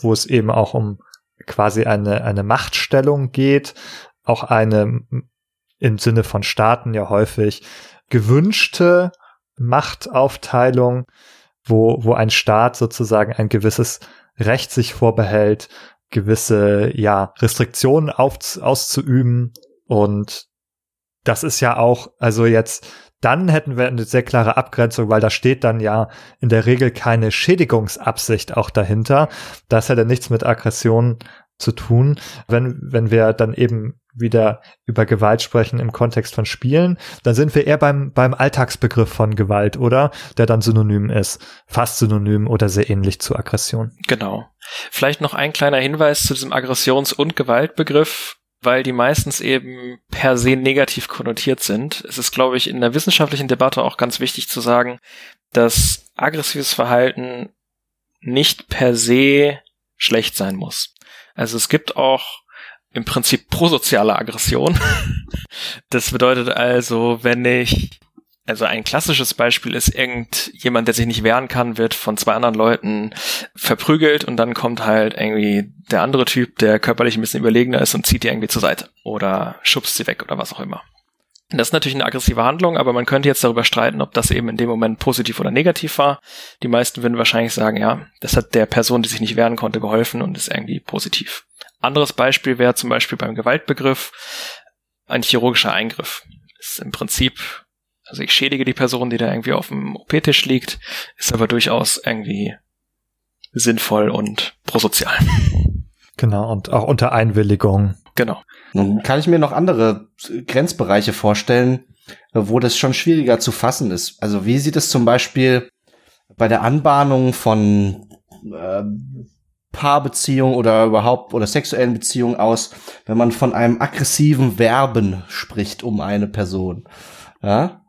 wo es eben auch um quasi eine, eine Machtstellung geht, auch eine im Sinne von Staaten ja häufig gewünschte Machtaufteilung, wo, wo ein Staat sozusagen ein gewisses Recht sich vorbehält, gewisse ja Restriktionen auf, auszuüben und das ist ja auch, also jetzt, dann hätten wir eine sehr klare Abgrenzung, weil da steht dann ja in der Regel keine Schädigungsabsicht auch dahinter. Das hätte nichts mit Aggression zu tun. Wenn, wenn wir dann eben wieder über Gewalt sprechen im Kontext von Spielen, dann sind wir eher beim, beim Alltagsbegriff von Gewalt, oder? Der dann synonym ist. Fast synonym oder sehr ähnlich zu Aggression. Genau. Vielleicht noch ein kleiner Hinweis zu diesem Aggressions- und Gewaltbegriff weil die meistens eben per se negativ konnotiert sind. Es ist, glaube ich, in der wissenschaftlichen Debatte auch ganz wichtig zu sagen, dass aggressives Verhalten nicht per se schlecht sein muss. Also es gibt auch im Prinzip prosoziale Aggression. *laughs* Das bedeutet also, wenn ich, also ein klassisches Beispiel ist irgendjemand, der sich nicht wehren kann, wird von zwei anderen Leuten verprügelt und dann kommt halt irgendwie der andere Typ, der körperlich ein bisschen überlegener ist und zieht die irgendwie zur Seite oder schubst sie weg oder was auch immer. Das ist natürlich eine aggressive Handlung, aber man könnte jetzt darüber streiten, ob das eben in dem Moment positiv oder negativ war. Die meisten würden wahrscheinlich sagen, ja, das hat der Person, die sich nicht wehren konnte, geholfen und ist irgendwie positiv. Anderes Beispiel wäre zum Beispiel beim Gewaltbegriff ein chirurgischer Eingriff. Ist im Prinzip, also ich schädige die Person, die da irgendwie auf dem OP-Tisch liegt, ist aber durchaus irgendwie sinnvoll und prosozial. Genau, und auch unter Einwilligung. Genau. Nun kann ich mir noch andere Grenzbereiche vorstellen, wo das schon schwieriger zu fassen ist. Also wie sieht es zum Beispiel bei der Anbahnung von äh, Paarbeziehungen oder überhaupt oder sexuellen Beziehungen aus, wenn man von einem aggressiven Verben spricht um eine Person? Ja?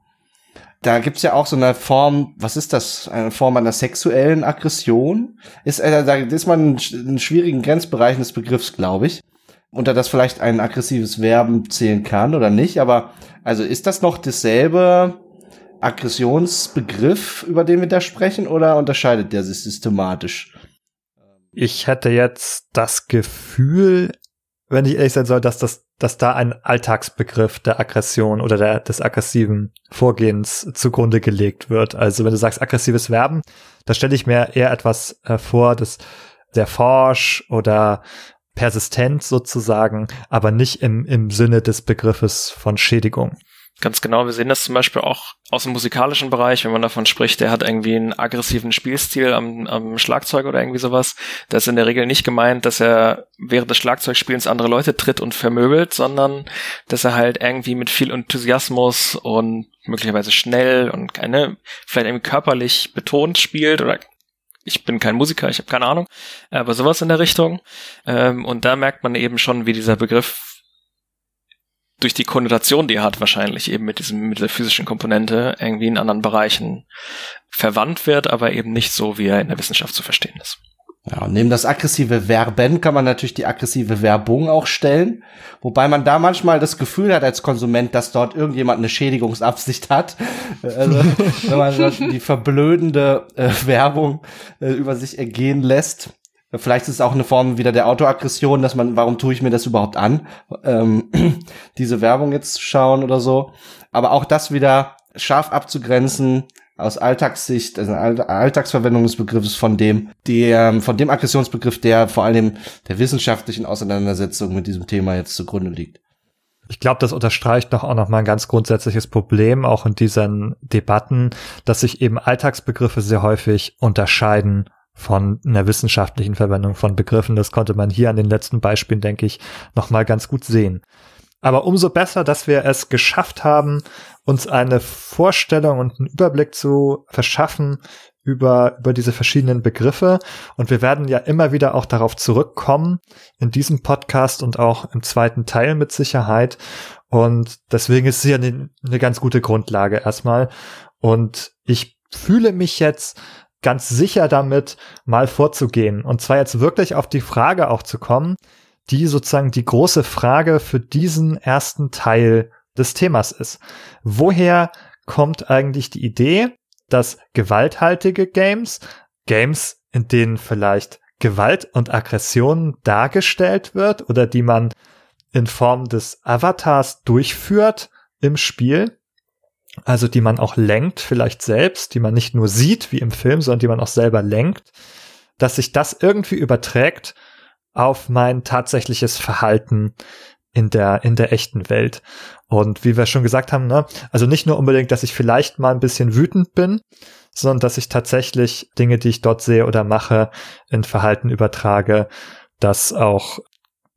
Da gibt's ja auch so eine Form, was ist das? Eine Form einer sexuellen Aggression? Ist, äh, da ist man in, in schwierigen Grenzbereichen des Begriffs, glaube ich unter das vielleicht ein aggressives Verben zählen kann oder nicht, aber also ist das noch dasselbe Aggressionsbegriff, über den wir da sprechen, oder unterscheidet der sich systematisch? Ich hätte jetzt das Gefühl, wenn ich ehrlich sein soll, dass das, dass da ein Alltagsbegriff der Aggression oder der, des aggressiven Vorgehens zugrunde gelegt wird. Also wenn du sagst aggressives Verben, da stelle ich mir eher etwas äh, vor, das sehr forsch oder persistent sozusagen, aber nicht im, im Sinne des Begriffes von Schädigung. Ganz genau, wir sehen das zum Beispiel auch aus dem musikalischen Bereich, wenn man davon spricht, der hat irgendwie einen aggressiven Spielstil am, am Schlagzeug oder irgendwie sowas. Das ist in der Regel nicht gemeint, dass er während des Schlagzeugspielens andere Leute tritt und vermöbelt, sondern dass er halt irgendwie mit viel Enthusiasmus und möglicherweise schnell und keine, vielleicht irgendwie körperlich betont spielt oder ich bin kein Musiker, ich habe keine Ahnung, aber sowas in der Richtung. Ähm, und da merkt man eben schon, wie dieser Begriff durch die Konnotation, die er hat, wahrscheinlich eben mit diesem, mit der physischen Komponente irgendwie in anderen Bereichen verwandt wird, aber eben nicht so, wie er in der Wissenschaft zu verstehen ist. Ja, und neben das aggressive Verben kann man natürlich die aggressive Werbung auch stellen, wobei man da manchmal das Gefühl hat als Konsument, dass dort irgendjemand eine Schädigungsabsicht hat. Also, wenn man *laughs* die verblödende äh, Werbung äh, über sich ergehen lässt. Vielleicht ist es auch eine Form wieder der Autoaggression, dass man, warum tue ich mir das überhaupt an, ähm, *clears throat* diese Werbung jetzt zu schauen oder so. Aber auch das wieder scharf abzugrenzen, aus Alltagssicht, also Alltagsverwendung des Begriffes von dem, der, von dem Aggressionsbegriff, der vor allem der wissenschaftlichen Auseinandersetzung mit diesem Thema jetzt zugrunde liegt. Ich glaube, das unterstreicht noch auch noch mal ein ganz grundsätzliches Problem, auch in diesen Debatten, dass sich eben Alltagsbegriffe sehr häufig unterscheiden von einer wissenschaftlichen Verwendung von Begriffen. Das konnte man hier an den letzten Beispielen, denke ich, noch mal ganz gut sehen. Aber umso besser, dass wir es geschafft haben, uns eine Vorstellung und einen Überblick zu verschaffen über, über diese verschiedenen Begriffe. Und wir werden ja immer wieder auch darauf zurückkommen in diesem Podcast und auch im zweiten Teil mit Sicherheit. Und deswegen ist es ja eine, eine ganz gute Grundlage erstmal. Und ich fühle mich jetzt ganz sicher damit, mal vorzugehen. Und zwar jetzt wirklich auf die Frage auch zu kommen, die sozusagen die große Frage für diesen ersten Teil des Themas ist. Woher kommt eigentlich die Idee, dass gewalthaltige Games, Games, in denen vielleicht Gewalt und Aggression dargestellt wird oder die man in Form des Avatars durchführt im Spiel, also die man auch lenkt, vielleicht selbst, die man nicht nur sieht wie im Film, sondern die man auch selber lenkt, dass sich das irgendwie überträgt auf mein tatsächliches Verhalten in der, in der echten Welt. Und wie wir schon gesagt haben, ne, also nicht nur unbedingt, dass ich vielleicht mal ein bisschen wütend bin, sondern dass ich tatsächlich Dinge, die ich dort sehe oder mache, in Verhalten übertrage, das auch,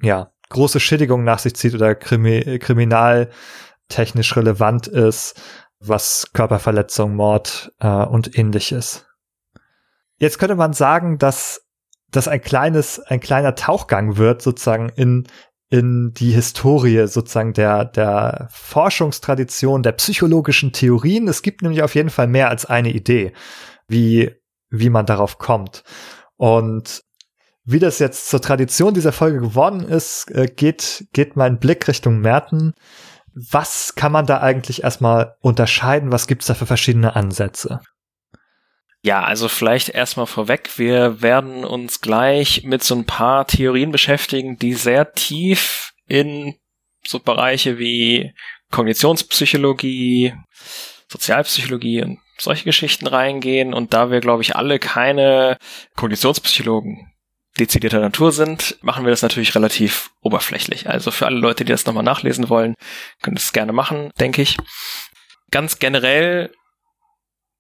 ja, große Schädigung nach sich zieht oder krimi kriminaltechnisch relevant ist, was Körperverletzung, Mord äh, und ähnliches. Jetzt könnte man sagen, dass das ein kleines, ein kleiner Tauchgang wird sozusagen in in die Historie sozusagen der, der Forschungstradition, der psychologischen Theorien. Es gibt nämlich auf jeden Fall mehr als eine Idee, wie, wie man darauf kommt. Und wie das jetzt zur Tradition dieser Folge geworden ist, äh, geht, geht mein Blick Richtung Merten. Was kann man da eigentlich erstmal unterscheiden? Was gibt's da für verschiedene Ansätze? Ja, also vielleicht erstmal vorweg, wir werden uns gleich mit so ein paar Theorien beschäftigen, die sehr tief in so Bereiche wie Kognitionspsychologie, Sozialpsychologie und solche Geschichten reingehen. Und da wir, glaube ich, alle keine Kognitionspsychologen dezidierter Natur sind, machen wir das natürlich relativ oberflächlich. Also für alle Leute, die das nochmal nachlesen wollen, können das gerne machen, denke ich. Ganz generell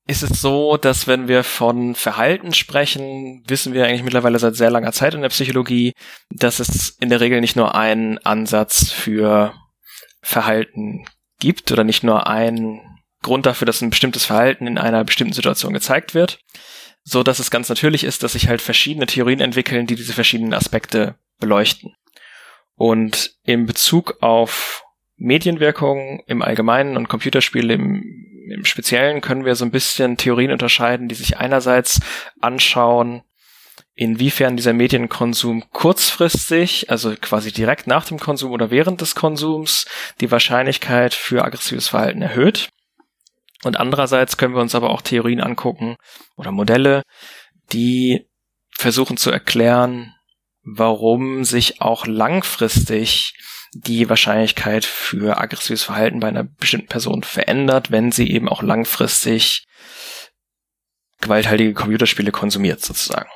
ist es so, dass wenn wir von Verhalten sprechen, wissen wir eigentlich mittlerweile seit sehr langer Zeit in der Psychologie, dass es in der Regel nicht nur einen Ansatz für Verhalten gibt oder nicht nur einen Grund dafür, dass ein bestimmtes Verhalten in einer bestimmten Situation gezeigt wird, so dass es ganz natürlich ist, dass sich halt verschiedene Theorien entwickeln, die diese verschiedenen Aspekte beleuchten. Und in Bezug auf Medienwirkung im Allgemeinen und Computerspiele im, im Speziellen können wir so ein bisschen Theorien unterscheiden, die sich einerseits anschauen, inwiefern dieser Medienkonsum kurzfristig, also quasi direkt nach dem Konsum oder während des Konsums, die Wahrscheinlichkeit für aggressives Verhalten erhöht. Und andererseits können wir uns aber auch Theorien angucken oder Modelle, die versuchen zu erklären, warum sich auch langfristig die Wahrscheinlichkeit für aggressives Verhalten bei einer bestimmten Person verändert, wenn sie eben auch langfristig gewalthaltige Computerspiele konsumiert sozusagen.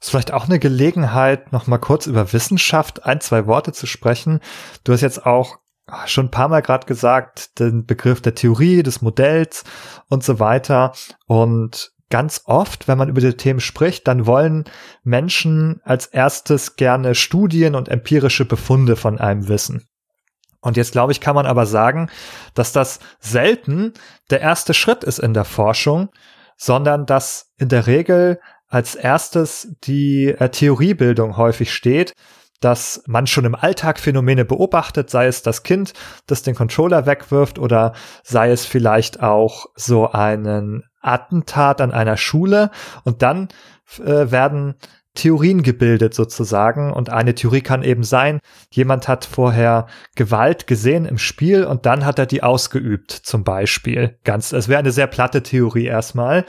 ist vielleicht auch eine Gelegenheit, noch mal kurz über Wissenschaft ein, zwei Worte zu sprechen. Du hast jetzt auch schon ein paar Mal gerade gesagt, den Begriff der Theorie, des Modells und so weiter. Und ganz oft, wenn man über die Themen spricht, dann wollen Menschen als erstes gerne Studien und empirische Befunde von einem wissen. Und jetzt glaube ich, kann man aber sagen, dass das selten der erste Schritt ist in der Forschung, sondern dass in der Regel als erstes die äh, Theoriebildung häufig steht, dass man schon im Alltag Phänomene beobachtet, sei es das Kind, das den Controller wegwirft oder sei es vielleicht auch so einen Attentat an einer Schule. Und dann äh, werden Theorien gebildet sozusagen. Und eine Theorie kann eben sein, jemand hat vorher Gewalt gesehen im Spiel und dann hat er die ausgeübt, zum Beispiel. Ganz, es wäre eine sehr platte Theorie erstmal.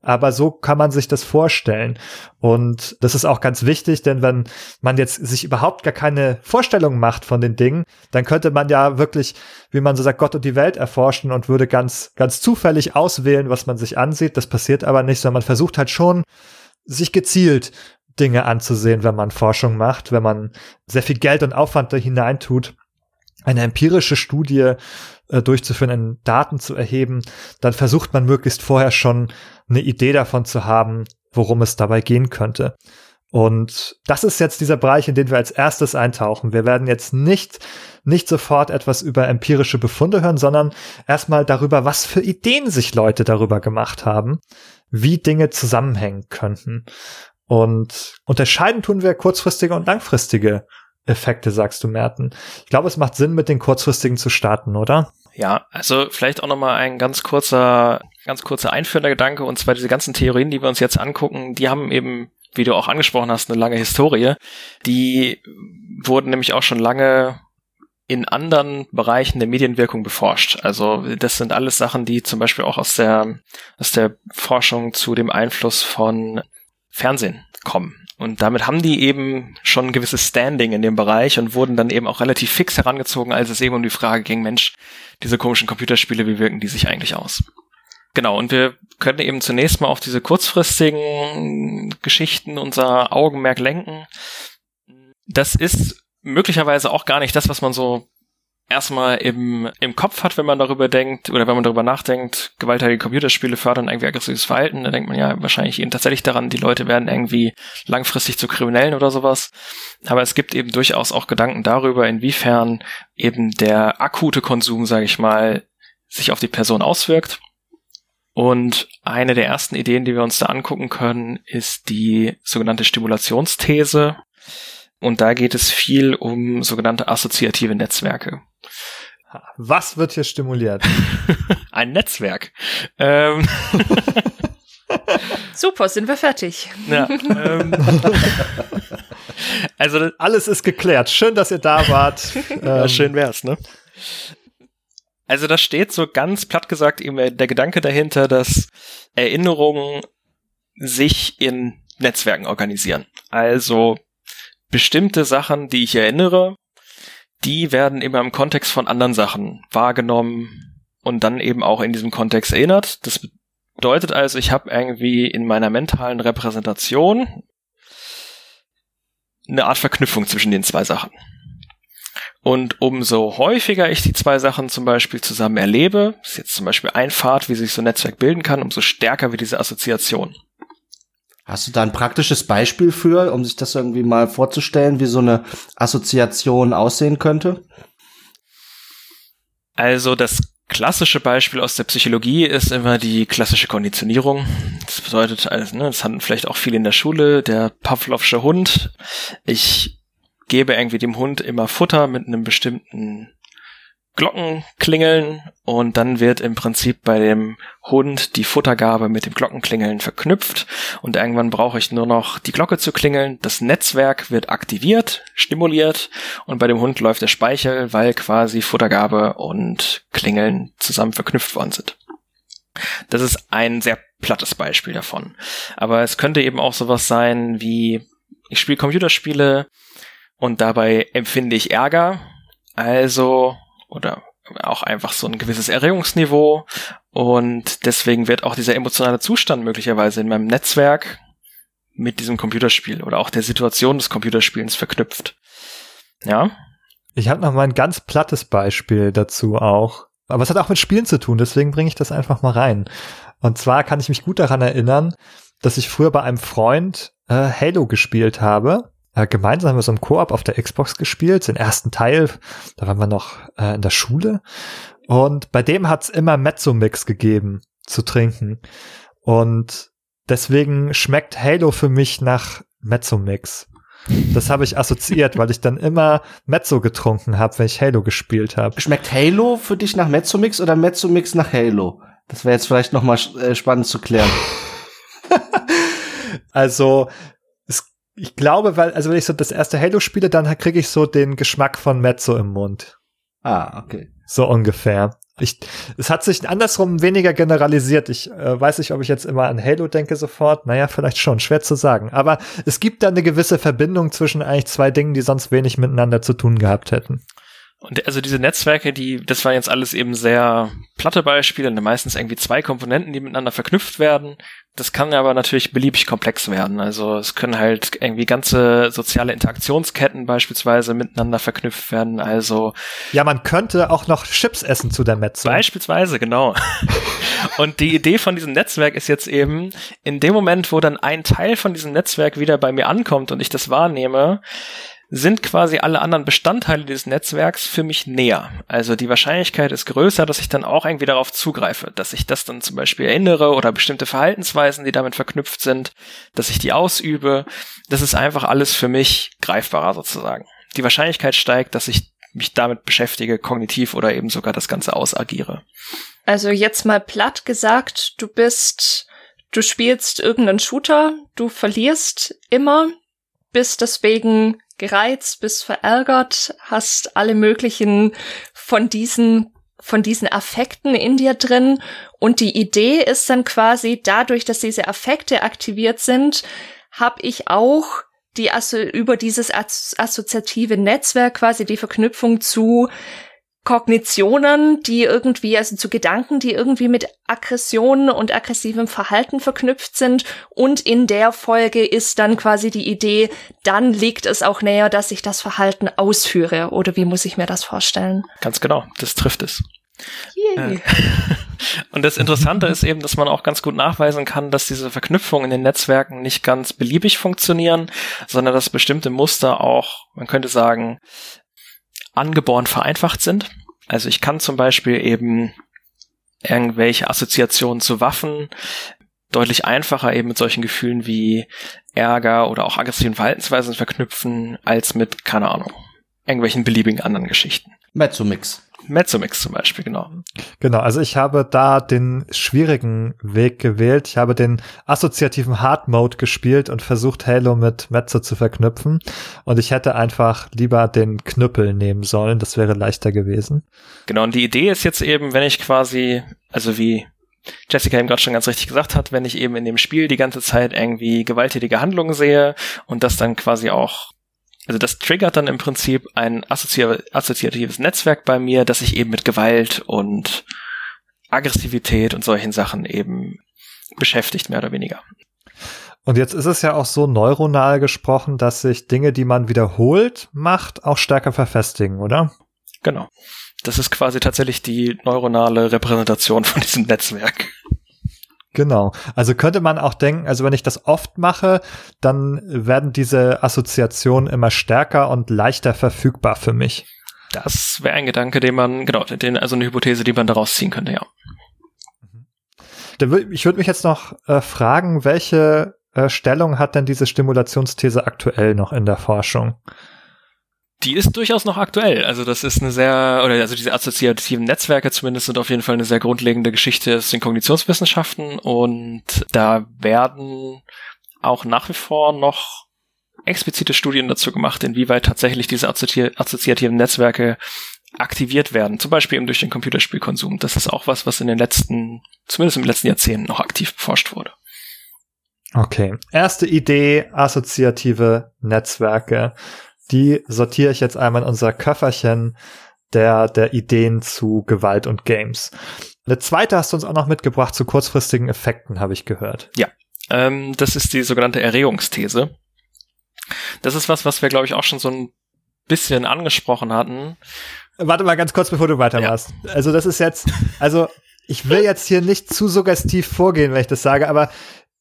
Aber so kann man sich das vorstellen. Und das ist auch ganz wichtig, denn wenn man jetzt sich überhaupt gar keine Vorstellung macht von den Dingen, dann könnte man ja wirklich, wie man so sagt, Gott und die Welt erforschen und würde ganz, ganz zufällig auswählen, was man sich ansieht. Das passiert aber nicht, sondern man versucht halt schon, sich gezielt Dinge anzusehen, wenn man Forschung macht, wenn man sehr viel Geld und Aufwand da hineintut, eine empirische Studie äh, durchzuführen, Daten zu erheben, dann versucht man möglichst vorher schon eine Idee davon zu haben, worum es dabei gehen könnte. Und das ist jetzt dieser Bereich, in den wir als erstes eintauchen. Wir werden jetzt nicht, nicht sofort etwas über empirische Befunde hören, sondern erstmal darüber, was für Ideen sich Leute darüber gemacht haben, wie Dinge zusammenhängen könnten. Und unterscheiden tun wir kurzfristige und langfristige Effekte, sagst du, Merten. Ich glaube, es macht Sinn, mit den kurzfristigen zu starten, oder? Ja, also vielleicht auch nochmal ein ganz kurzer, ganz kurzer einführender Gedanke, und zwar diese ganzen Theorien, die wir uns jetzt angucken, die haben eben, wie du auch angesprochen hast, eine lange Historie. Die wurden nämlich auch schon lange in anderen Bereichen der Medienwirkung beforscht. Also das sind alles Sachen, die zum Beispiel auch aus der, aus der Forschung zu dem Einfluss von Fernsehen kommen. Und damit haben die eben schon ein gewisses Standing in dem Bereich und wurden dann eben auch relativ fix herangezogen, als es eben um die Frage ging, Mensch, diese komischen Computerspiele, wie wirken die sich eigentlich aus? Genau, und wir können eben zunächst mal auf diese kurzfristigen Geschichten unser Augenmerk lenken. Das ist möglicherweise auch gar nicht das, was man so erstmal im, im Kopf hat, wenn man darüber denkt oder wenn man darüber nachdenkt, gewalttätige Computerspiele fördern irgendwie aggressives Verhalten, dann denkt man ja wahrscheinlich eben tatsächlich daran, die Leute werden irgendwie langfristig zu Kriminellen oder sowas. Aber es gibt eben durchaus auch Gedanken darüber, inwiefern eben der akute Konsum, sage ich mal, sich auf die Person auswirkt. Und eine der ersten Ideen, die wir uns da angucken können, ist die sogenannte Stimulationsthese. Und da geht es viel um sogenannte assoziative Netzwerke. Was wird hier stimuliert? *laughs* Ein Netzwerk. Ähm *laughs* Super, sind wir fertig. Ja, ähm *laughs* also alles ist geklärt. Schön, dass ihr da wart. ja, ähm, schön wär's, ne? Also da steht so ganz platt gesagt eben der Gedanke dahinter, dass Erinnerungen sich in Netzwerken organisieren. Also bestimmte Sachen, die ich erinnere, die werden immer im Kontext von anderen Sachen wahrgenommen und dann eben auch in diesem Kontext erinnert. Das bedeutet also, ich habe irgendwie in meiner mentalen Repräsentation eine Art Verknüpfung zwischen den zwei Sachen. Und umso häufiger ich die zwei Sachen zum Beispiel zusammen erlebe, ist jetzt zum Beispiel ein Pfad, wie sich so ein Netzwerk bilden kann, umso stärker wird diese Assoziation. Hast du da ein praktisches Beispiel für, um sich das irgendwie mal vorzustellen, wie so eine Assoziation aussehen könnte? Also das klassische Beispiel aus der Psychologie ist immer die klassische Konditionierung. Das bedeutet, also, ne, das hatten vielleicht auch viele in der Schule, der Pavlovsche Hund. Ich gebe irgendwie dem Hund immer Futter mit einem bestimmten Glocken klingeln und dann wird im Prinzip bei dem Hund die Futtergabe mit dem Glockenklingeln verknüpft und irgendwann brauche ich nur noch die Glocke zu klingeln. Das Netzwerk wird aktiviert, stimuliert und bei dem Hund läuft der Speichel, weil quasi Futtergabe und Klingeln zusammen verknüpft worden sind. Das ist ein sehr plattes Beispiel davon. Aber es könnte eben auch sowas sein wie, ich spiele Computerspiele, und dabei empfinde ich Ärger, also oder auch einfach so ein gewisses Erregungsniveau und deswegen wird auch dieser emotionale Zustand möglicherweise in meinem Netzwerk mit diesem Computerspiel oder auch der Situation des Computerspielens verknüpft. Ja. Ich habe noch mal ein ganz plattes Beispiel dazu auch. Aber es hat auch mit Spielen zu tun, deswegen bringe ich das einfach mal rein. Und zwar kann ich mich gut daran erinnern, dass ich früher bei einem Freund äh, Halo gespielt habe äh, gemeinsam haben wir so im Koop auf der Xbox gespielt, den ersten Teil, da waren wir noch äh, in der Schule. Und bei dem hat's immer Mezzo-Mix gegeben zu trinken. Und deswegen schmeckt Halo für mich nach Mezzo-Mix. Das habe ich assoziiert, weil ich dann immer Mezzo getrunken habe, wenn ich Halo gespielt habe. Schmeckt Halo für dich nach Mezzo-Mix oder Mezzo-Mix nach Halo? Das wäre jetzt vielleicht noch mal äh, spannend zu klären. also ich glaube, weil, also wenn ich so das erste Halo spiele, dann kriege ich so den Geschmack von Mezzo im Mund. Ah, okay. So ungefähr. Ich, es hat sich andersrum weniger generalisiert. Ich äh, weiß nicht, ob ich jetzt immer an Halo denke sofort. Naja, vielleicht schon, schwer zu sagen. Aber es gibt da eine gewisse Verbindung zwischen eigentlich zwei Dingen, die sonst wenig miteinander zu tun gehabt hätten. Und also diese Netzwerke, die, das waren jetzt alles eben sehr platte Beispiele, meistens irgendwie zwei Komponenten, die miteinander verknüpft werden. Das kann aber natürlich beliebig komplex werden. Also es können halt irgendwie ganze soziale Interaktionsketten beispielsweise miteinander verknüpft werden. Also ja, man könnte auch noch Chips essen zu der Metze. Beispielsweise, genau. *laughs* Und die Idee von diesem Netzwerk ist jetzt eben, in dem Moment, wo dann ein Teil von diesem Netzwerk wieder bei mir ankommt und ich das wahrnehme, sind quasi alle anderen Bestandteile dieses Netzwerks für mich näher. Also die Wahrscheinlichkeit ist größer, dass ich dann auch irgendwie darauf zugreife, dass ich das dann zum Beispiel erinnere oder bestimmte Verhaltensweisen, die damit verknüpft sind, dass ich die ausübe. Das ist einfach alles für mich greifbarer sozusagen. Die Wahrscheinlichkeit steigt, dass ich mich damit beschäftige, kognitiv oder eben sogar das Ganze ausagiere. Also jetzt mal platt gesagt, du bist, du spielst irgendeinen Shooter, du verlierst immer, bist deswegen gereizt, bist verärgert, hast alle möglichen von diesen von diesen Affekten in dir drin. Und die Idee ist dann quasi dadurch, dass diese Affekte aktiviert sind, habe ich auch die über dieses assoziative Netzwerk quasi die Verknüpfung zu Kognitionen, die irgendwie, also zu Gedanken, die irgendwie mit Aggressionen und aggressivem Verhalten verknüpft sind. Und in der Folge ist dann quasi die Idee, dann liegt es auch näher, dass ich das Verhalten ausführe. Oder wie muss ich mir das vorstellen? Ganz genau, das trifft es. Yeah. *laughs* Und das Interessante ist eben, dass man auch ganz gut nachweisen kann, dass diese Verknüpfungen in den Netzwerken nicht ganz beliebig funktionieren, sondern dass bestimmte Muster auch, man könnte sagen, angeboren vereinfacht sind. Also ich kann zum Beispiel eben irgendwelche Assoziationen zu Waffen deutlich einfacher eben mit solchen Gefühlen wie Ärger oder auch aggressiven Verhaltensweisen verknüpfen, als mit, keine Ahnung, irgendwelchen beliebigen anderen Geschichten. Mezzomix. Mezzomix zum Beispiel, genau. Genau, also ich habe da den schwierigen Weg gewählt. Ich habe den assoziativen Hard Mode gespielt und versucht, Halo mit Mezzo zu verknüpfen. Und ich hätte einfach lieber den Knüppel nehmen sollen. Das wäre leichter gewesen. Genau, und die Idee ist jetzt eben, wenn ich quasi, also wie Jessica eben gerade schon ganz richtig gesagt hat, wenn ich eben in dem Spiel die ganze Zeit irgendwie gewalttätige Handlungen sehe und das dann quasi auch also das triggert dann im Prinzip ein assozi assoziatives Netzwerk bei mir, das sich eben mit Gewalt und Aggressivität und solchen Sachen eben beschäftigt, mehr oder weniger. Und jetzt ist es ja auch so neuronal gesprochen, dass sich Dinge, die man wiederholt macht, auch stärker verfestigen, oder? Genau. Das ist quasi tatsächlich die neuronale Repräsentation von diesem Netzwerk. Genau. Also könnte man auch denken, also wenn ich das oft mache, dann werden diese Assoziationen immer stärker und leichter verfügbar für mich. Das wäre ein Gedanke, den man, genau, den, also eine Hypothese, die man daraus ziehen könnte, ja. Ich würde mich jetzt noch äh, fragen, welche äh, Stellung hat denn diese Stimulationsthese aktuell noch in der Forschung? Die ist durchaus noch aktuell. Also das ist eine sehr, oder also diese assoziativen Netzwerke zumindest sind auf jeden Fall eine sehr grundlegende Geschichte aus den Kognitionswissenschaften und da werden auch nach wie vor noch explizite Studien dazu gemacht, inwieweit tatsächlich diese assozi assoziativen Netzwerke aktiviert werden, zum Beispiel eben durch den Computerspielkonsum. Das ist auch was, was in den letzten, zumindest im letzten Jahrzehnt noch aktiv beforscht wurde. Okay. Erste Idee, assoziative Netzwerke die sortiere ich jetzt einmal in unser Köfferchen der, der Ideen zu Gewalt und Games. Eine zweite hast du uns auch noch mitgebracht zu kurzfristigen Effekten, habe ich gehört. Ja, ähm, das ist die sogenannte Erregungsthese. Das ist was, was wir, glaube ich, auch schon so ein bisschen angesprochen hatten. Warte mal ganz kurz, bevor du weitermachst. Ja. Also das ist jetzt, also ich will jetzt hier nicht zu suggestiv vorgehen, wenn ich das sage, aber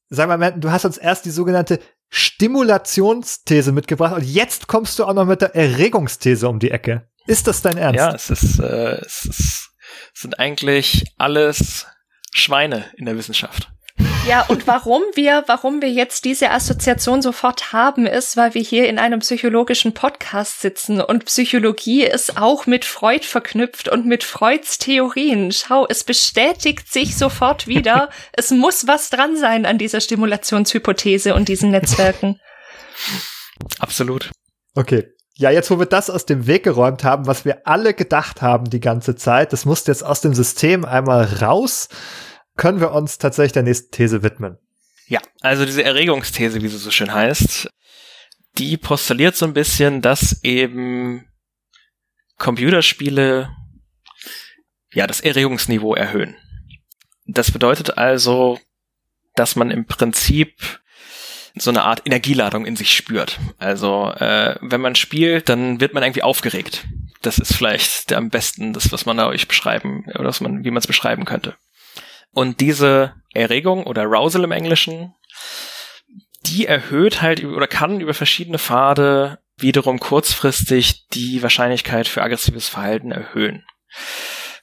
sag mal, du hast uns erst die sogenannte Stimulationsthese mitgebracht und jetzt kommst du auch noch mit der Erregungsthese um die Ecke. Ist das dein Ernst? Ja, es ist, äh, es ist, sind eigentlich alles Schweine in der Wissenschaft. Ja, und warum wir, warum wir jetzt diese Assoziation sofort haben, ist, weil wir hier in einem psychologischen Podcast sitzen und Psychologie ist auch mit Freud verknüpft und mit Freuds Theorien. Schau, es bestätigt sich sofort wieder. *laughs* es muss was dran sein an dieser Stimulationshypothese und diesen Netzwerken. Absolut. Okay. Ja, jetzt wo wir das aus dem Weg geräumt haben, was wir alle gedacht haben die ganze Zeit, das musste jetzt aus dem System einmal raus können wir uns tatsächlich der nächsten These widmen. Ja, also diese Erregungsthese, wie sie so schön heißt, die postuliert so ein bisschen, dass eben Computerspiele ja das Erregungsniveau erhöhen. Das bedeutet also, dass man im Prinzip so eine Art Energieladung in sich spürt. Also äh, wenn man spielt, dann wird man irgendwie aufgeregt. Das ist vielleicht am besten das, was man da euch beschreiben oder was man, wie man es beschreiben könnte. Und diese Erregung oder Arousal im Englischen, die erhöht halt oder kann über verschiedene Pfade wiederum kurzfristig die Wahrscheinlichkeit für aggressives Verhalten erhöhen.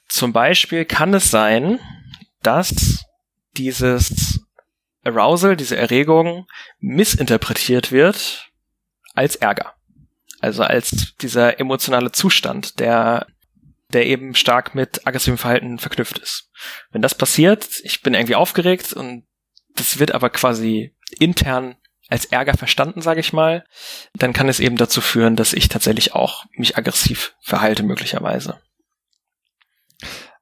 Zum Beispiel kann es sein, dass dieses Arousal, diese Erregung missinterpretiert wird als Ärger. Also als dieser emotionale Zustand, der der eben stark mit aggressivem Verhalten verknüpft ist. Wenn das passiert, ich bin irgendwie aufgeregt und das wird aber quasi intern als Ärger verstanden, sage ich mal, dann kann es eben dazu führen, dass ich tatsächlich auch mich aggressiv verhalte möglicherweise.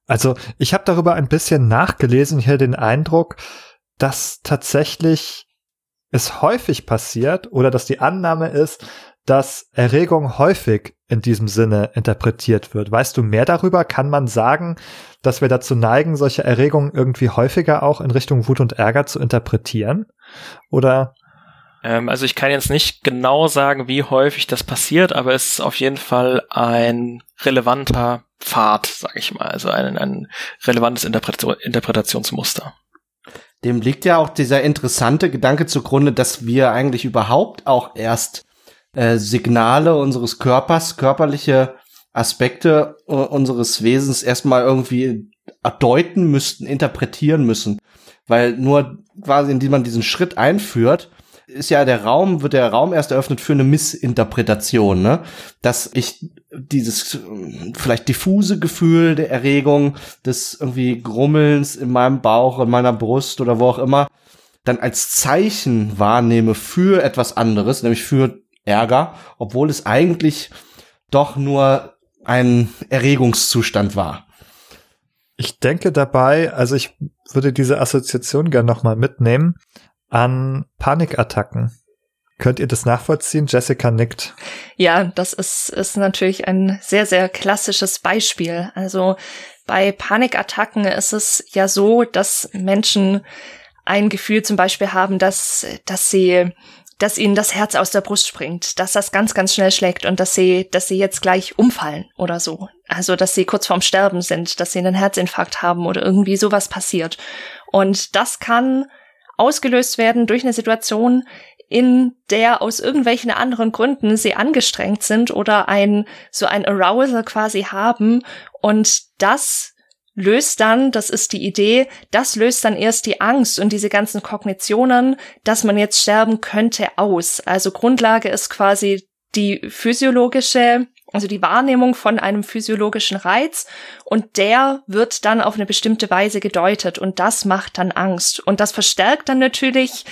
Also ich habe darüber ein bisschen nachgelesen, hier den Eindruck, dass tatsächlich es häufig passiert oder dass die Annahme ist, dass Erregung häufig in diesem Sinne interpretiert wird. Weißt du mehr darüber? Kann man sagen, dass wir dazu neigen, solche Erregungen irgendwie häufiger auch in Richtung Wut und Ärger zu interpretieren? Oder? Ähm, also ich kann jetzt nicht genau sagen, wie häufig das passiert, aber es ist auf jeden Fall ein relevanter Pfad, sag ich mal, also ein, ein relevantes Interpret Interpretationsmuster. Dem liegt ja auch dieser interessante Gedanke zugrunde, dass wir eigentlich überhaupt auch erst äh, Signale unseres Körpers, körperliche Aspekte äh, unseres Wesens erstmal irgendwie deuten müssten, interpretieren müssen. weil nur quasi, indem man diesen Schritt einführt, ist ja der Raum, wird der Raum erst eröffnet für eine Missinterpretation, ne? Dass ich dieses vielleicht diffuse Gefühl der Erregung, des irgendwie Grummelns in meinem Bauch, in meiner Brust oder wo auch immer, dann als Zeichen wahrnehme für etwas anderes, nämlich für Ärger, obwohl es eigentlich doch nur ein Erregungszustand war. Ich denke dabei, also ich würde diese Assoziation gerne nochmal mitnehmen an Panikattacken. Könnt ihr das nachvollziehen? Jessica nickt. Ja, das ist, ist natürlich ein sehr, sehr klassisches Beispiel. Also bei Panikattacken ist es ja so, dass Menschen ein Gefühl zum Beispiel haben, dass, dass sie, dass ihnen das Herz aus der Brust springt, dass das ganz, ganz schnell schlägt und dass sie, dass sie jetzt gleich umfallen oder so. Also, dass sie kurz vorm Sterben sind, dass sie einen Herzinfarkt haben oder irgendwie sowas passiert. Und das kann ausgelöst werden durch eine Situation, in der aus irgendwelchen anderen Gründen sie angestrengt sind oder ein so ein Arousal quasi haben und das löst dann, das ist die Idee, das löst dann erst die Angst und diese ganzen Kognitionen, dass man jetzt sterben könnte, aus. Also Grundlage ist quasi die physiologische also die Wahrnehmung von einem physiologischen Reiz und der wird dann auf eine bestimmte Weise gedeutet und das macht dann Angst und das verstärkt dann natürlich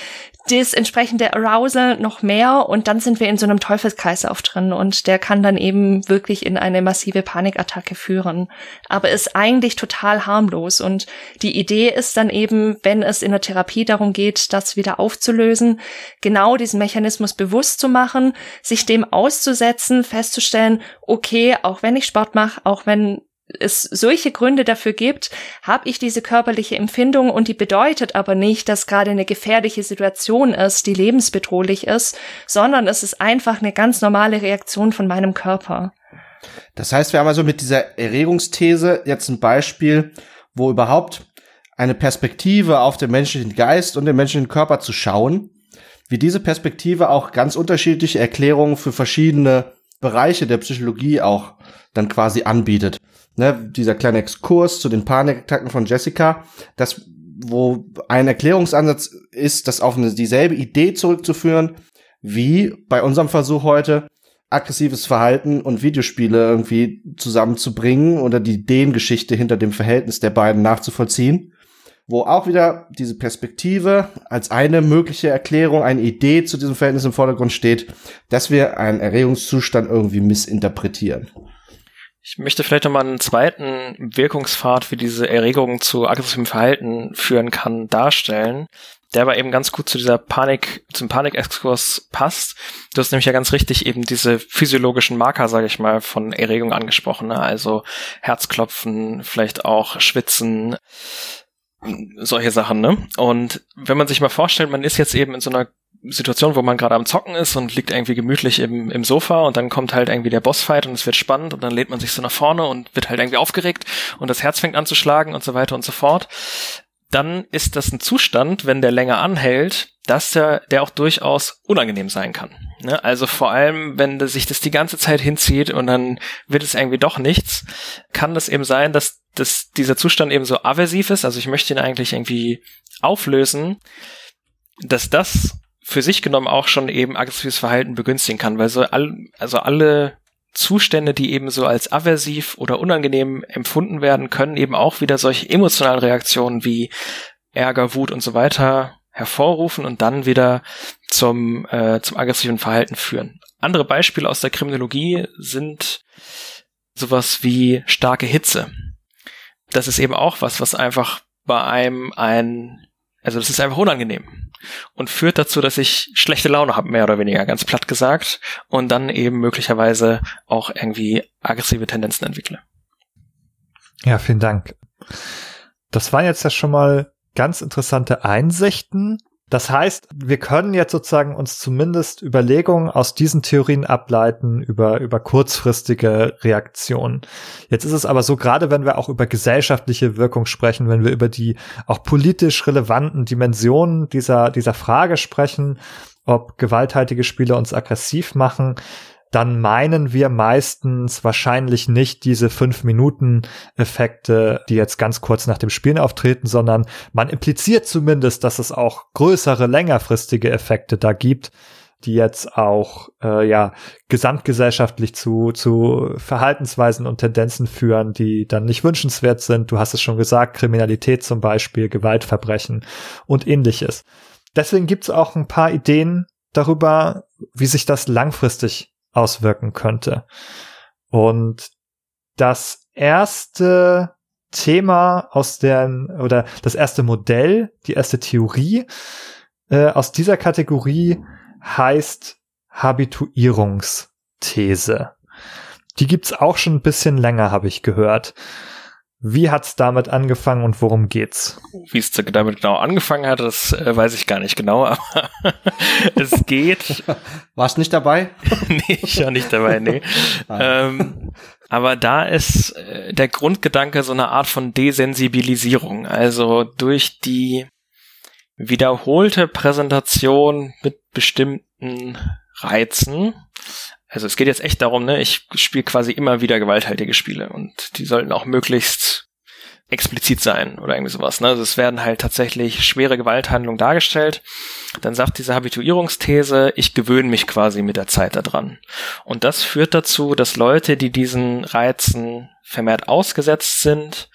das entsprechende Arousal noch mehr und dann sind wir in so einem Teufelskreislauf drin und der kann dann eben wirklich in eine massive Panikattacke führen. Aber ist eigentlich total harmlos und die Idee ist dann eben, wenn es in der Therapie darum geht, das wieder aufzulösen, genau diesen Mechanismus bewusst zu machen, sich dem auszusetzen, festzustellen, okay, auch wenn ich Sport mache, auch wenn es solche Gründe dafür gibt, habe ich diese körperliche Empfindung und die bedeutet aber nicht, dass gerade eine gefährliche Situation ist, die lebensbedrohlich ist, sondern es ist einfach eine ganz normale Reaktion von meinem Körper. Das heißt, wir haben also mit dieser Erregungsthese jetzt ein Beispiel, wo überhaupt eine Perspektive auf den menschlichen Geist und den menschlichen Körper zu schauen, wie diese Perspektive auch ganz unterschiedliche Erklärungen für verschiedene Bereiche der Psychologie auch dann quasi anbietet ne, dieser kleine Exkurs zu den Panikattacken von Jessica, das, wo ein Erklärungsansatz ist, das auf eine, dieselbe Idee zurückzuführen, wie bei unserem Versuch heute, aggressives Verhalten und Videospiele irgendwie zusammenzubringen oder die Ideengeschichte hinter dem Verhältnis der beiden nachzuvollziehen, wo auch wieder diese Perspektive als eine mögliche Erklärung, eine Idee zu diesem Verhältnis im Vordergrund steht, dass wir einen Erregungszustand irgendwie missinterpretieren. Ich möchte vielleicht nochmal einen zweiten Wirkungspfad, wie diese Erregung zu aggressivem Verhalten führen kann, darstellen, der aber eben ganz gut zu dieser Panik, zum Panikexkurs passt. Du hast nämlich ja ganz richtig eben diese physiologischen Marker, sage ich mal, von Erregung angesprochen, ne? also Herzklopfen, vielleicht auch Schwitzen, solche Sachen, ne? Und wenn man sich mal vorstellt, man ist jetzt eben in so einer Situation, wo man gerade am Zocken ist und liegt irgendwie gemütlich im, im Sofa und dann kommt halt irgendwie der Bossfight und es wird spannend und dann lehnt man sich so nach vorne und wird halt irgendwie aufgeregt und das Herz fängt an zu schlagen und so weiter und so fort. Dann ist das ein Zustand, wenn der länger anhält, dass der, der auch durchaus unangenehm sein kann. Ne? Also vor allem, wenn sich das die ganze Zeit hinzieht und dann wird es irgendwie doch nichts, kann das eben sein, dass, dass dieser Zustand eben so aversiv ist. Also ich möchte ihn eigentlich irgendwie auflösen, dass das für sich genommen auch schon eben aggressives Verhalten begünstigen kann, weil so all, also alle Zustände, die eben so als aversiv oder unangenehm empfunden werden, können eben auch wieder solche emotionalen Reaktionen wie Ärger, Wut und so weiter hervorrufen und dann wieder zum, äh, zum aggressiven Verhalten führen. Andere Beispiele aus der Kriminologie sind sowas wie starke Hitze. Das ist eben auch was, was einfach bei einem ein, also das ist einfach unangenehm und führt dazu, dass ich schlechte Laune habe, mehr oder weniger, ganz platt gesagt, und dann eben möglicherweise auch irgendwie aggressive Tendenzen entwickle. Ja, vielen Dank. Das waren jetzt ja schon mal ganz interessante Einsichten das heißt, wir können jetzt sozusagen uns zumindest Überlegungen aus diesen Theorien ableiten über, über kurzfristige Reaktionen. Jetzt ist es aber so, gerade wenn wir auch über gesellschaftliche Wirkung sprechen, wenn wir über die auch politisch relevanten Dimensionen dieser, dieser Frage sprechen, ob gewalttätige Spiele uns aggressiv machen, dann meinen wir meistens wahrscheinlich nicht diese fünf Minuten Effekte, die jetzt ganz kurz nach dem Spielen auftreten, sondern man impliziert zumindest, dass es auch größere, längerfristige Effekte da gibt, die jetzt auch äh, ja gesamtgesellschaftlich zu zu Verhaltensweisen und Tendenzen führen, die dann nicht wünschenswert sind. Du hast es schon gesagt, Kriminalität zum Beispiel, Gewaltverbrechen und ähnliches. Deswegen gibt es auch ein paar Ideen darüber, wie sich das langfristig auswirken könnte. Und das erste Thema aus der oder das erste Modell, die erste Theorie äh, aus dieser Kategorie heißt Habituierungsthese. Die gibt's auch schon ein bisschen länger, habe ich gehört. Wie hat's damit angefangen und worum geht's? Wie es damit genau angefangen hat, das äh, weiß ich gar nicht genau, *laughs* aber es geht. *laughs* Warst nicht dabei? *laughs* nee, ich war nicht dabei, nee. ähm, aber da ist äh, der Grundgedanke so eine Art von Desensibilisierung. Also durch die wiederholte Präsentation mit bestimmten Reizen. Also es geht jetzt echt darum, ne, ich spiele quasi immer wieder gewalthaltige Spiele und die sollten auch möglichst explizit sein oder irgendwie sowas. Ne? Also es werden halt tatsächlich schwere Gewalthandlungen dargestellt. Dann sagt diese Habituierungsthese, ich gewöhne mich quasi mit der Zeit daran. Und das führt dazu, dass Leute, die diesen Reizen vermehrt ausgesetzt sind,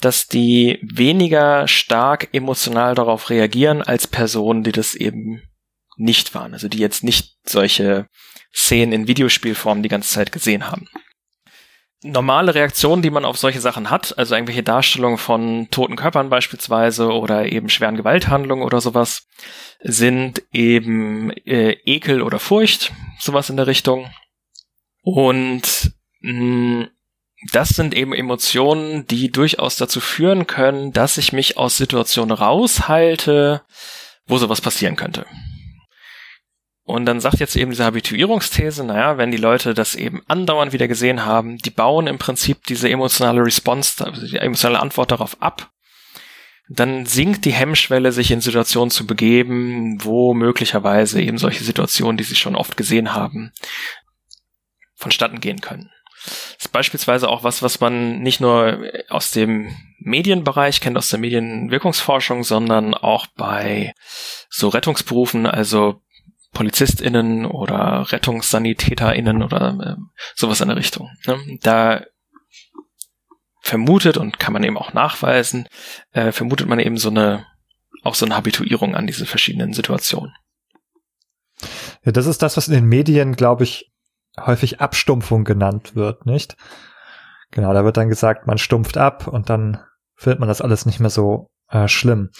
dass die weniger stark emotional darauf reagieren als Personen, die das eben nicht waren. Also die jetzt nicht solche Szenen in Videospielform die ganze Zeit gesehen haben. Normale Reaktionen, die man auf solche Sachen hat, also irgendwelche Darstellungen von toten Körpern beispielsweise oder eben schweren Gewalthandlungen oder sowas, sind eben äh, Ekel oder Furcht, sowas in der Richtung. Und mh, das sind eben Emotionen, die durchaus dazu führen können, dass ich mich aus Situationen raushalte, wo sowas passieren könnte. Und dann sagt jetzt eben diese Habituierungsthese, naja, wenn die Leute das eben andauernd wieder gesehen haben, die bauen im Prinzip diese emotionale Response, also die emotionale Antwort darauf ab, dann sinkt die Hemmschwelle, sich in Situationen zu begeben, wo möglicherweise eben solche Situationen, die sie schon oft gesehen haben, vonstatten gehen können. Das ist beispielsweise auch was, was man nicht nur aus dem Medienbereich kennt, aus der Medienwirkungsforschung, sondern auch bei so Rettungsberufen, also PolizistInnen oder RettungssanitäterInnen oder äh, sowas in der Richtung. Ne? Da vermutet und kann man eben auch nachweisen, äh, vermutet man eben so eine, auch so eine Habituierung an diese verschiedenen Situationen. Ja, das ist das, was in den Medien, glaube ich, häufig Abstumpfung genannt wird, nicht? Genau, da wird dann gesagt, man stumpft ab und dann findet man das alles nicht mehr so äh, schlimm.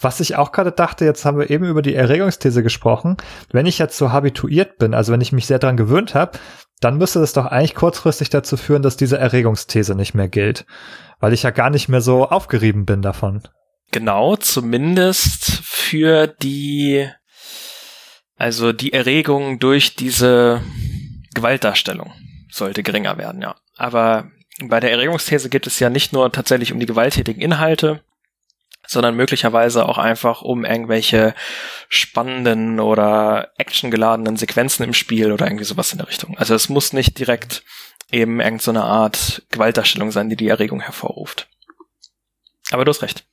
Was ich auch gerade dachte, jetzt haben wir eben über die Erregungsthese gesprochen. Wenn ich jetzt so habituiert bin, also wenn ich mich sehr daran gewöhnt habe, dann müsste das doch eigentlich kurzfristig dazu führen, dass diese Erregungsthese nicht mehr gilt, weil ich ja gar nicht mehr so aufgerieben bin davon. Genau, zumindest für die, also die Erregung durch diese Gewaltdarstellung sollte geringer werden, ja. Aber bei der Erregungsthese geht es ja nicht nur tatsächlich um die gewalttätigen Inhalte, sondern möglicherweise auch einfach um irgendwelche spannenden oder actiongeladenen Sequenzen im Spiel oder irgendwie sowas in der Richtung. Also es muss nicht direkt eben irgendeine so Art Gewaltdarstellung sein, die die Erregung hervorruft. Aber du hast recht.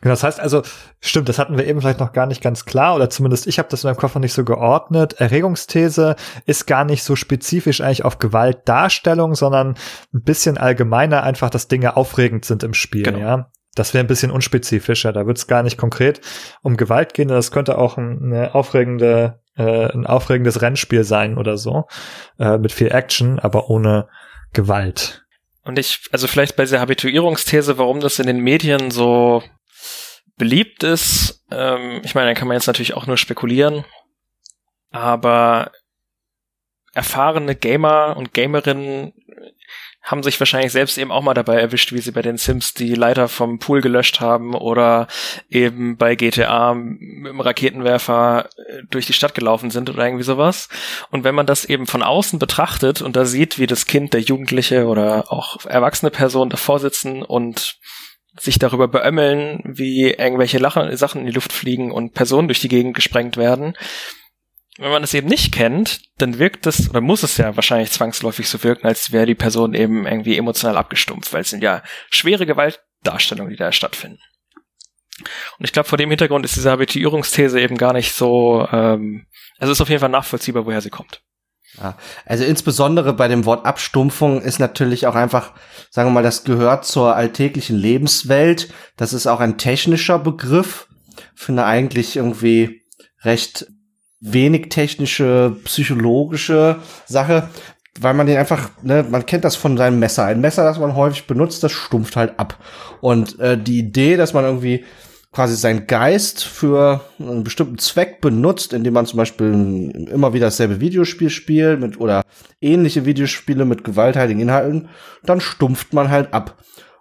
Genau, das heißt also, stimmt, das hatten wir eben vielleicht noch gar nicht ganz klar, oder zumindest ich habe das in meinem noch nicht so geordnet. Erregungsthese ist gar nicht so spezifisch eigentlich auf Gewaltdarstellung, sondern ein bisschen allgemeiner einfach, dass Dinge aufregend sind im Spiel, genau. ja. Das wäre ein bisschen unspezifischer. Da wird es gar nicht konkret um Gewalt gehen. Das könnte auch eine aufregende, äh, ein aufregendes Rennspiel sein oder so. Äh, mit viel Action, aber ohne Gewalt. Und ich, also vielleicht bei dieser Habituierungsthese, warum das in den Medien so beliebt ist, ähm, ich meine, da kann man jetzt natürlich auch nur spekulieren. Aber erfahrene Gamer und Gamerinnen haben sich wahrscheinlich selbst eben auch mal dabei erwischt, wie sie bei den Sims die Leiter vom Pool gelöscht haben oder eben bei GTA mit dem Raketenwerfer äh, durch die Stadt gelaufen sind oder irgendwie sowas. Und wenn man das eben von außen betrachtet und da sieht, wie das Kind, der Jugendliche oder auch erwachsene Person davor sitzen und sich darüber beömmeln, wie irgendwelche Lachen, Sachen in die Luft fliegen und Personen durch die Gegend gesprengt werden, wenn man das eben nicht kennt, dann wirkt das, oder muss es ja wahrscheinlich zwangsläufig so wirken, als wäre die Person eben irgendwie emotional abgestumpft, weil es sind ja schwere Gewaltdarstellungen, die da stattfinden. Und ich glaube, vor dem Hintergrund ist diese Habituierungsthese eben gar nicht so, ähm, also ist auf jeden Fall nachvollziehbar, woher sie kommt. Ja, also insbesondere bei dem Wort Abstumpfung ist natürlich auch einfach, sagen wir mal, das gehört zur alltäglichen Lebenswelt. Das ist auch ein technischer Begriff. Finde eigentlich irgendwie recht wenig technische, psychologische Sache, weil man den einfach, ne, man kennt das von seinem Messer. Ein Messer, das man häufig benutzt, das stumpft halt ab. Und äh, die Idee, dass man irgendwie quasi seinen Geist für einen bestimmten Zweck benutzt, indem man zum Beispiel immer wieder dasselbe Videospiel spielt mit oder ähnliche Videospiele mit gewalttätigen Inhalten, dann stumpft man halt ab.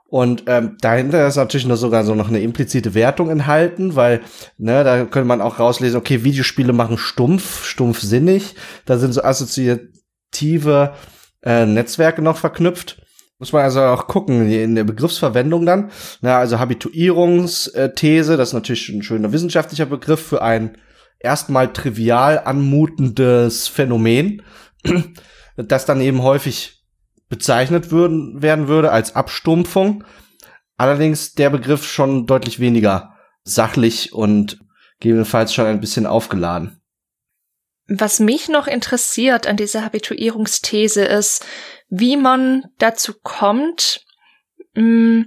Und ähm, dahinter ist natürlich nur sogar so noch eine implizite Wertung enthalten, weil ne, da könnte man auch rauslesen, okay, Videospiele machen stumpf, stumpfsinnig, da sind so assoziative äh, Netzwerke noch verknüpft. Muss man also auch gucken in der Begriffsverwendung dann. Na, also Habituierungsthese, das ist natürlich ein schöner wissenschaftlicher Begriff für ein erstmal trivial anmutendes Phänomen, *clears throat* das dann eben häufig bezeichnet würden, werden würde als Abstumpfung. Allerdings der Begriff schon deutlich weniger sachlich und gegebenenfalls schon ein bisschen aufgeladen. Was mich noch interessiert an dieser Habituierungsthese ist, wie man dazu kommt, mh, mm,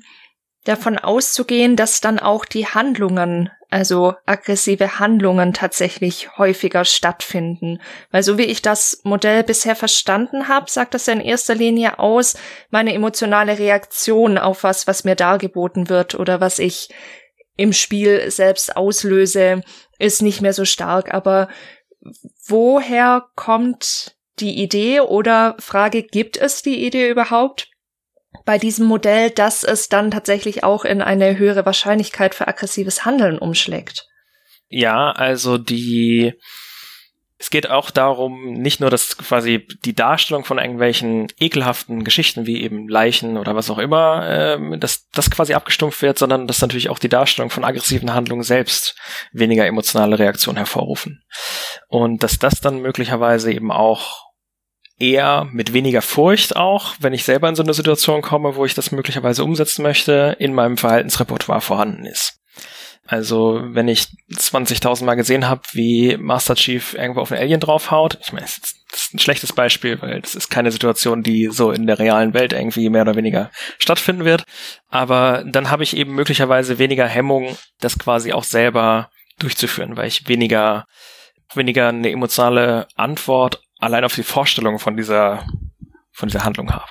davon auszugehen, dass dann auch die Handlungen, also aggressive Handlungen tatsächlich häufiger stattfinden. Weil so wie ich das Modell bisher verstanden habe, sagt das ja in erster Linie aus, meine emotionale Reaktion auf was, was mir dargeboten wird oder was ich im Spiel selbst auslöse, ist nicht mehr so stark. Aber woher kommt die Idee oder Frage, gibt es die Idee überhaupt bei diesem Modell, dass es dann tatsächlich auch in eine höhere Wahrscheinlichkeit für aggressives Handeln umschlägt? Ja, also die es geht auch darum, nicht nur, dass quasi die Darstellung von irgendwelchen ekelhaften Geschichten wie eben Leichen oder was auch immer, ähm, dass das quasi abgestumpft wird, sondern dass natürlich auch die Darstellung von aggressiven Handlungen selbst weniger emotionale Reaktionen hervorrufen. Und dass das dann möglicherweise eben auch eher mit weniger Furcht auch, wenn ich selber in so eine Situation komme, wo ich das möglicherweise umsetzen möchte, in meinem Verhaltensrepertoire vorhanden ist. Also, wenn ich 20.000 Mal gesehen habe, wie Master Chief irgendwo auf einen Alien draufhaut, ich meine, das ist ein schlechtes Beispiel, weil das ist keine Situation, die so in der realen Welt irgendwie mehr oder weniger stattfinden wird. Aber dann habe ich eben möglicherweise weniger Hemmung, das quasi auch selber durchzuführen, weil ich weniger, weniger eine emotionale Antwort allein auf die Vorstellung von dieser, von dieser Handlung habe.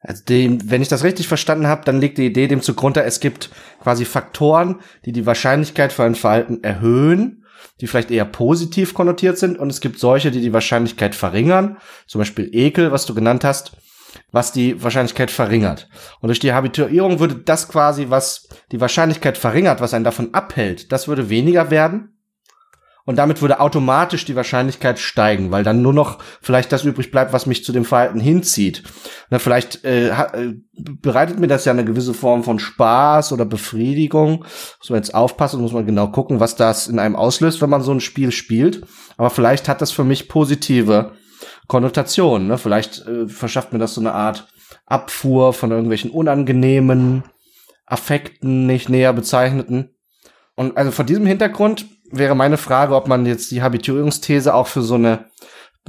Also dem, wenn ich das richtig verstanden habe, dann liegt die Idee dem zugrunde, es gibt quasi Faktoren, die die Wahrscheinlichkeit für ein Verhalten erhöhen, die vielleicht eher positiv konnotiert sind, und es gibt solche, die die Wahrscheinlichkeit verringern, zum Beispiel Ekel, was du genannt hast, was die Wahrscheinlichkeit verringert. Und durch die Habituierung würde das quasi, was die Wahrscheinlichkeit verringert, was einen davon abhält, das würde weniger werden und damit würde automatisch die Wahrscheinlichkeit steigen, weil dann nur noch vielleicht das übrig bleibt, was mich zu dem Verhalten hinzieht. Na, vielleicht äh, äh, bereitet mir das ja eine gewisse Form von Spaß oder Befriedigung. Muss man jetzt aufpassen, muss man genau gucken, was das in einem auslöst, wenn man so ein Spiel spielt. Aber vielleicht hat das für mich positive Konnotationen. Ne? Vielleicht äh, verschafft mir das so eine Art Abfuhr von irgendwelchen unangenehmen Affekten, nicht näher bezeichneten. Und also vor diesem Hintergrund wäre meine Frage, ob man jetzt die Habituierungsthese auch für so eine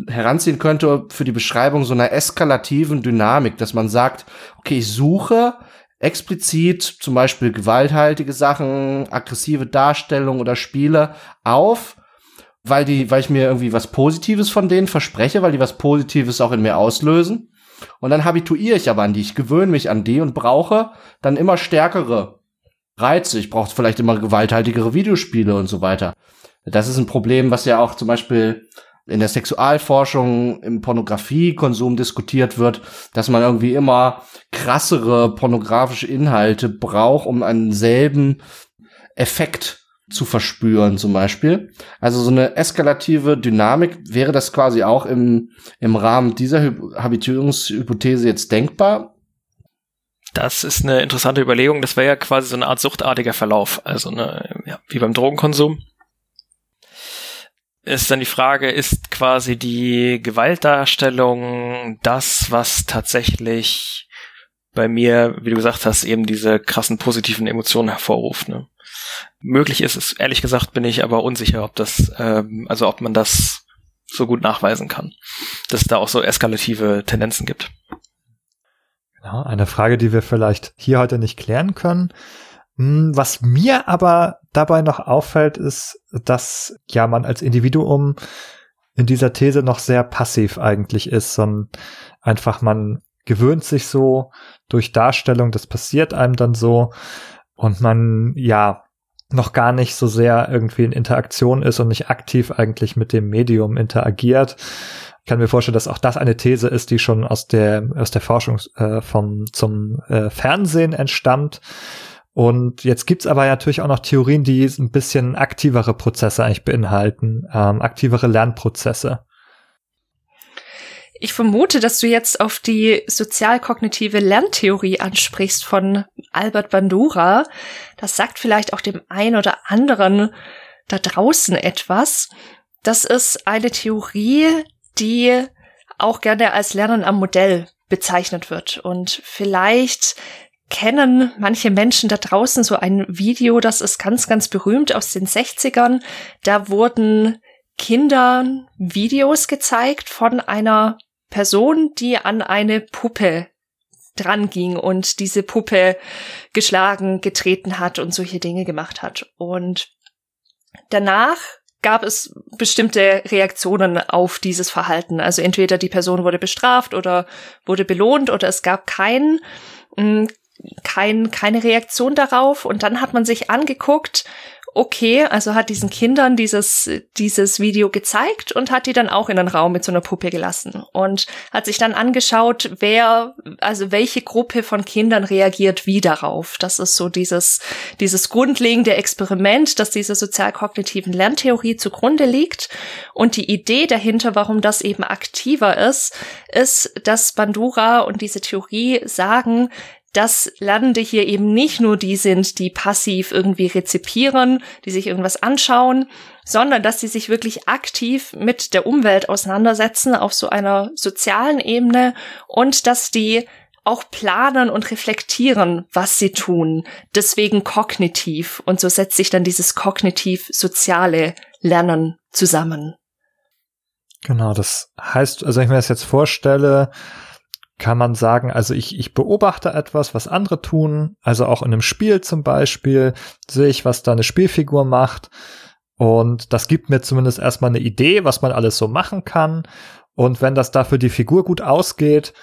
heranziehen könnte für die Beschreibung so einer eskalativen Dynamik, dass man sagt, okay, ich suche explizit zum Beispiel gewalthaltige Sachen, aggressive Darstellungen oder Spiele auf, weil die, weil ich mir irgendwie was Positives von denen verspreche, weil die was Positives auch in mir auslösen. Und dann habituiere ich aber an die, ich gewöhne mich an die und brauche dann immer stärkere Reize. Ich brauche vielleicht immer gewalthaltigere Videospiele und so weiter. Das ist ein Problem, was ja auch zum Beispiel in der Sexualforschung, im Pornografiekonsum diskutiert wird, dass man irgendwie immer krassere pornografische Inhalte braucht, um einen selben Effekt zu verspüren, zum Beispiel. Also so eine eskalative Dynamik wäre das quasi auch im, im Rahmen dieser Habituierungshypothese jetzt denkbar das ist eine interessante Überlegung. Das wäre ja quasi so eine Art suchtartiger Verlauf, also eine, ja, wie beim Drogenkonsum. ist dann die Frage, ist quasi die Gewaltdarstellung das, was tatsächlich bei mir, wie du gesagt hast, eben diese krassen positiven Emotionen hervorruft. Ne? Möglich ist es, ehrlich gesagt, bin ich aber unsicher, ob das, ähm, also ob man das so gut nachweisen kann, dass es da auch so eskalative Tendenzen gibt. Genau, eine Frage, die wir vielleicht hier heute nicht klären können. Hm, was mir aber dabei noch auffällt, ist, dass ja man als Individuum in dieser These noch sehr passiv eigentlich ist, sondern einfach man gewöhnt sich so durch Darstellung, das passiert einem dann so und man ja noch gar nicht so sehr irgendwie in Interaktion ist und nicht aktiv eigentlich mit dem Medium interagiert. Kann mir vorstellen, dass auch das eine These ist, die schon aus der aus der Forschung äh, vom zum äh, Fernsehen entstammt und jetzt gibt's aber natürlich auch noch Theorien, die ein bisschen aktivere Prozesse eigentlich beinhalten, ähm, aktivere Lernprozesse. Ich vermute, dass du jetzt auf die sozialkognitive Lerntheorie ansprichst von Albert Bandura. Das sagt vielleicht auch dem einen oder anderen da draußen etwas. Das ist eine Theorie, die auch gerne als Lernen am Modell bezeichnet wird. Und vielleicht kennen manche Menschen da draußen so ein Video, das ist ganz, ganz berühmt aus den 60ern. Da wurden Kindern Videos gezeigt von einer Person, die an eine Puppe dran ging und diese Puppe geschlagen, getreten hat und solche Dinge gemacht hat. Und danach gab es bestimmte Reaktionen auf dieses Verhalten. Also entweder die Person wurde bestraft oder wurde belohnt oder es gab kein kein, keine Reaktion darauf. Und dann hat man sich angeguckt, okay, also hat diesen Kindern dieses, dieses Video gezeigt und hat die dann auch in einen Raum mit so einer Puppe gelassen und hat sich dann angeschaut, wer, also welche Gruppe von Kindern reagiert wie darauf. Das ist so dieses, dieses grundlegende Experiment, das dieser sozialkognitiven Lerntheorie zugrunde liegt. Und die Idee dahinter, warum das eben aktiver ist, ist, dass Bandura und diese Theorie sagen, dass Lernende hier eben nicht nur die sind, die passiv irgendwie rezipieren, die sich irgendwas anschauen, sondern dass sie sich wirklich aktiv mit der Umwelt auseinandersetzen auf so einer sozialen Ebene und dass die auch planen und reflektieren, was sie tun. Deswegen kognitiv. Und so setzt sich dann dieses kognitiv-soziale Lernen zusammen. Genau, das heißt, also wenn ich mir das jetzt vorstelle, kann man sagen, also ich, ich beobachte etwas, was andere tun, also auch in einem Spiel zum Beispiel, sehe ich, was da eine Spielfigur macht. Und das gibt mir zumindest erstmal eine Idee, was man alles so machen kann. Und wenn das dafür die Figur gut ausgeht,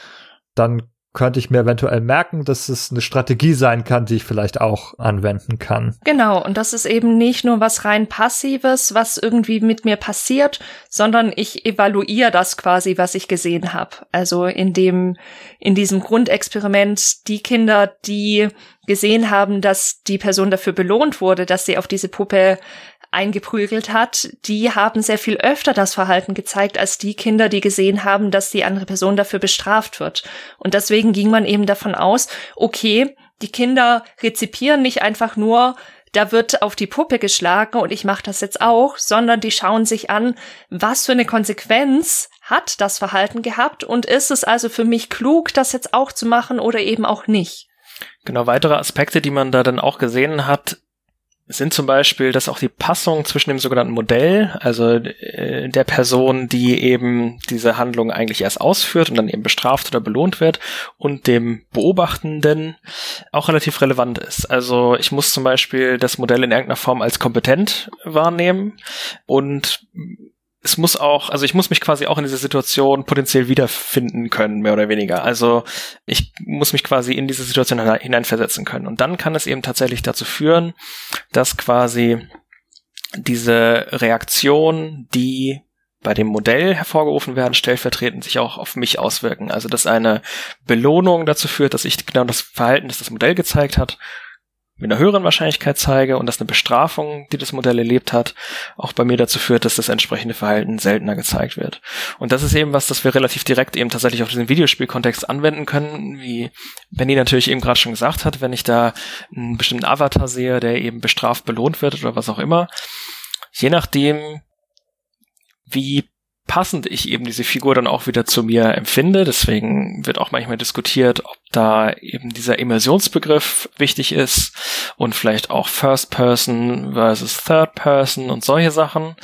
dann könnte ich mir eventuell merken, dass es eine Strategie sein kann, die ich vielleicht auch anwenden kann. Genau, und das ist eben nicht nur was rein passives, was irgendwie mit mir passiert, sondern ich evaluiere das quasi, was ich gesehen habe. Also in dem in diesem Grundexperiment die Kinder, die gesehen haben, dass die Person dafür belohnt wurde, dass sie auf diese Puppe eingeprügelt hat, die haben sehr viel öfter das Verhalten gezeigt als die Kinder, die gesehen haben, dass die andere Person dafür bestraft wird. Und deswegen ging man eben davon aus, okay, die Kinder rezipieren nicht einfach nur, da wird auf die Puppe geschlagen und ich mache das jetzt auch, sondern die schauen sich an, was für eine Konsequenz hat das Verhalten gehabt und ist es also für mich klug, das jetzt auch zu machen oder eben auch nicht. Genau, weitere Aspekte, die man da dann auch gesehen hat, sind zum Beispiel, dass auch die Passung zwischen dem sogenannten Modell, also äh, der Person, die eben diese Handlung eigentlich erst ausführt und dann eben bestraft oder belohnt wird, und dem Beobachtenden auch relativ relevant ist. Also ich muss zum Beispiel das Modell in irgendeiner Form als kompetent wahrnehmen und es muss auch, also ich muss mich quasi auch in dieser Situation potenziell wiederfinden können, mehr oder weniger. Also ich muss mich quasi in diese Situation hineinversetzen können. Und dann kann es eben tatsächlich dazu führen, dass quasi diese Reaktion, die bei dem Modell hervorgerufen werden, stellvertretend sich auch auf mich auswirken. Also dass eine Belohnung dazu führt, dass ich genau das Verhalten, das das Modell gezeigt hat, mit einer höheren Wahrscheinlichkeit zeige und dass eine Bestrafung, die das Modell erlebt hat, auch bei mir dazu führt, dass das entsprechende Verhalten seltener gezeigt wird. Und das ist eben was, das wir relativ direkt eben tatsächlich auf diesen Videospielkontext anwenden können, wie Benny natürlich eben gerade schon gesagt hat, wenn ich da einen bestimmten Avatar sehe, der eben bestraft belohnt wird oder was auch immer, je nachdem, wie passend ich eben diese Figur dann auch wieder zu mir empfinde. Deswegen wird auch manchmal diskutiert, ob da eben dieser Immersionsbegriff wichtig ist und vielleicht auch First Person versus Third Person und solche Sachen.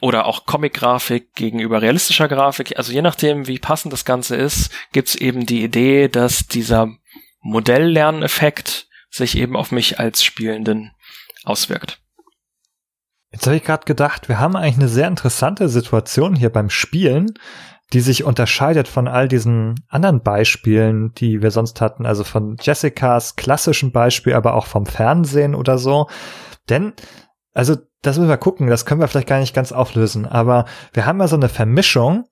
Oder auch Comic-Grafik gegenüber realistischer Grafik. Also je nachdem, wie passend das Ganze ist, gibt's eben die Idee, dass dieser Modelllerneffekt sich eben auf mich als Spielenden auswirkt. Jetzt habe ich gerade gedacht, wir haben eigentlich eine sehr interessante Situation hier beim Spielen, die sich unterscheidet von all diesen anderen Beispielen, die wir sonst hatten, also von Jessicas klassischen Beispiel, aber auch vom Fernsehen oder so. Denn, also das müssen wir gucken, das können wir vielleicht gar nicht ganz auflösen, aber wir haben ja so eine Vermischung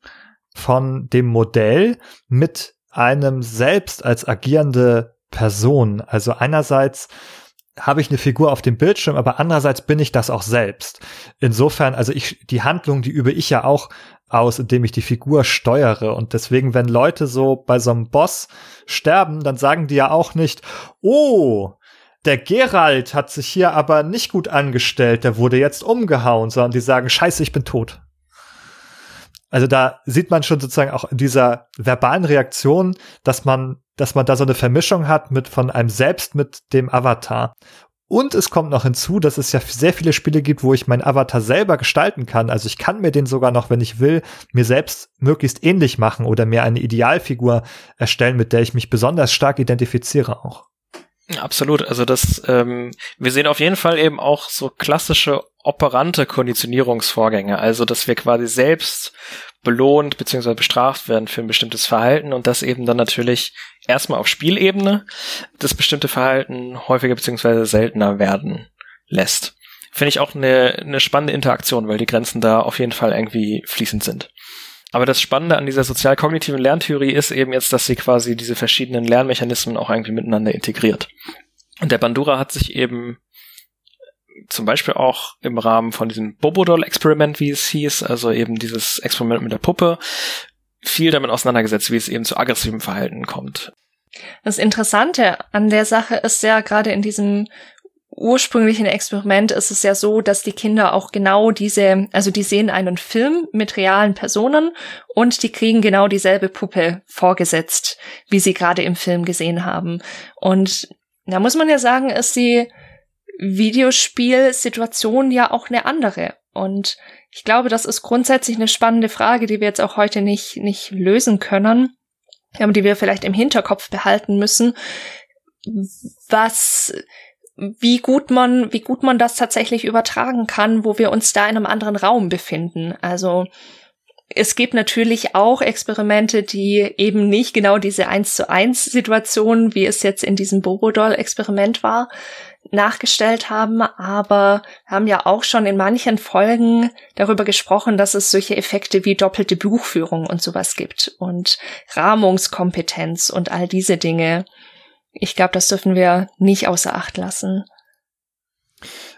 von dem Modell mit einem selbst als agierende Person. Also einerseits habe ich eine Figur auf dem Bildschirm, aber andererseits bin ich das auch selbst. Insofern, also ich, die Handlung, die übe ich ja auch aus, indem ich die Figur steuere. Und deswegen, wenn Leute so bei so einem Boss sterben, dann sagen die ja auch nicht, oh, der Gerald hat sich hier aber nicht gut angestellt, der wurde jetzt umgehauen, sondern die sagen, scheiße, ich bin tot. Also da sieht man schon sozusagen auch in dieser verbalen Reaktion, dass man, dass man da so eine Vermischung hat mit von einem selbst mit dem Avatar. Und es kommt noch hinzu, dass es ja sehr viele Spiele gibt, wo ich meinen Avatar selber gestalten kann. Also ich kann mir den sogar noch, wenn ich will, mir selbst möglichst ähnlich machen oder mir eine Idealfigur erstellen, mit der ich mich besonders stark identifiziere auch. Absolut. Also das, ähm, wir sehen auf jeden Fall eben auch so klassische operante Konditionierungsvorgänge. Also dass wir quasi selbst belohnt bzw. bestraft werden für ein bestimmtes Verhalten und das eben dann natürlich erstmal auf Spielebene das bestimmte Verhalten häufiger bzw. seltener werden lässt. Finde ich auch eine, eine spannende Interaktion, weil die Grenzen da auf jeden Fall irgendwie fließend sind. Aber das Spannende an dieser sozial-kognitiven Lerntheorie ist eben jetzt, dass sie quasi diese verschiedenen Lernmechanismen auch irgendwie miteinander integriert. Und der Bandura hat sich eben zum Beispiel auch im Rahmen von diesem Bobodol-Experiment, wie es hieß, also eben dieses Experiment mit der Puppe, viel damit auseinandergesetzt, wie es eben zu aggressivem Verhalten kommt. Das Interessante an der Sache ist ja gerade in diesem ursprünglichen Experiment ist es ja so, dass die Kinder auch genau diese, also die sehen einen Film mit realen Personen und die kriegen genau dieselbe Puppe vorgesetzt, wie sie gerade im Film gesehen haben. Und da muss man ja sagen, ist die Videospielsituation ja auch eine andere. Und ich glaube, das ist grundsätzlich eine spannende Frage, die wir jetzt auch heute nicht, nicht lösen können, aber die wir vielleicht im Hinterkopf behalten müssen. Was wie gut man, wie gut man das tatsächlich übertragen kann, wo wir uns da in einem anderen Raum befinden. Also es gibt natürlich auch Experimente, die eben nicht genau diese eins zu eins Situation, wie es jetzt in diesem Borodol-Experiment war, nachgestellt haben, aber haben ja auch schon in manchen Folgen darüber gesprochen, dass es solche Effekte wie doppelte Buchführung und sowas gibt und Rahmungskompetenz und all diese Dinge ich glaube, das dürfen wir nicht außer Acht lassen.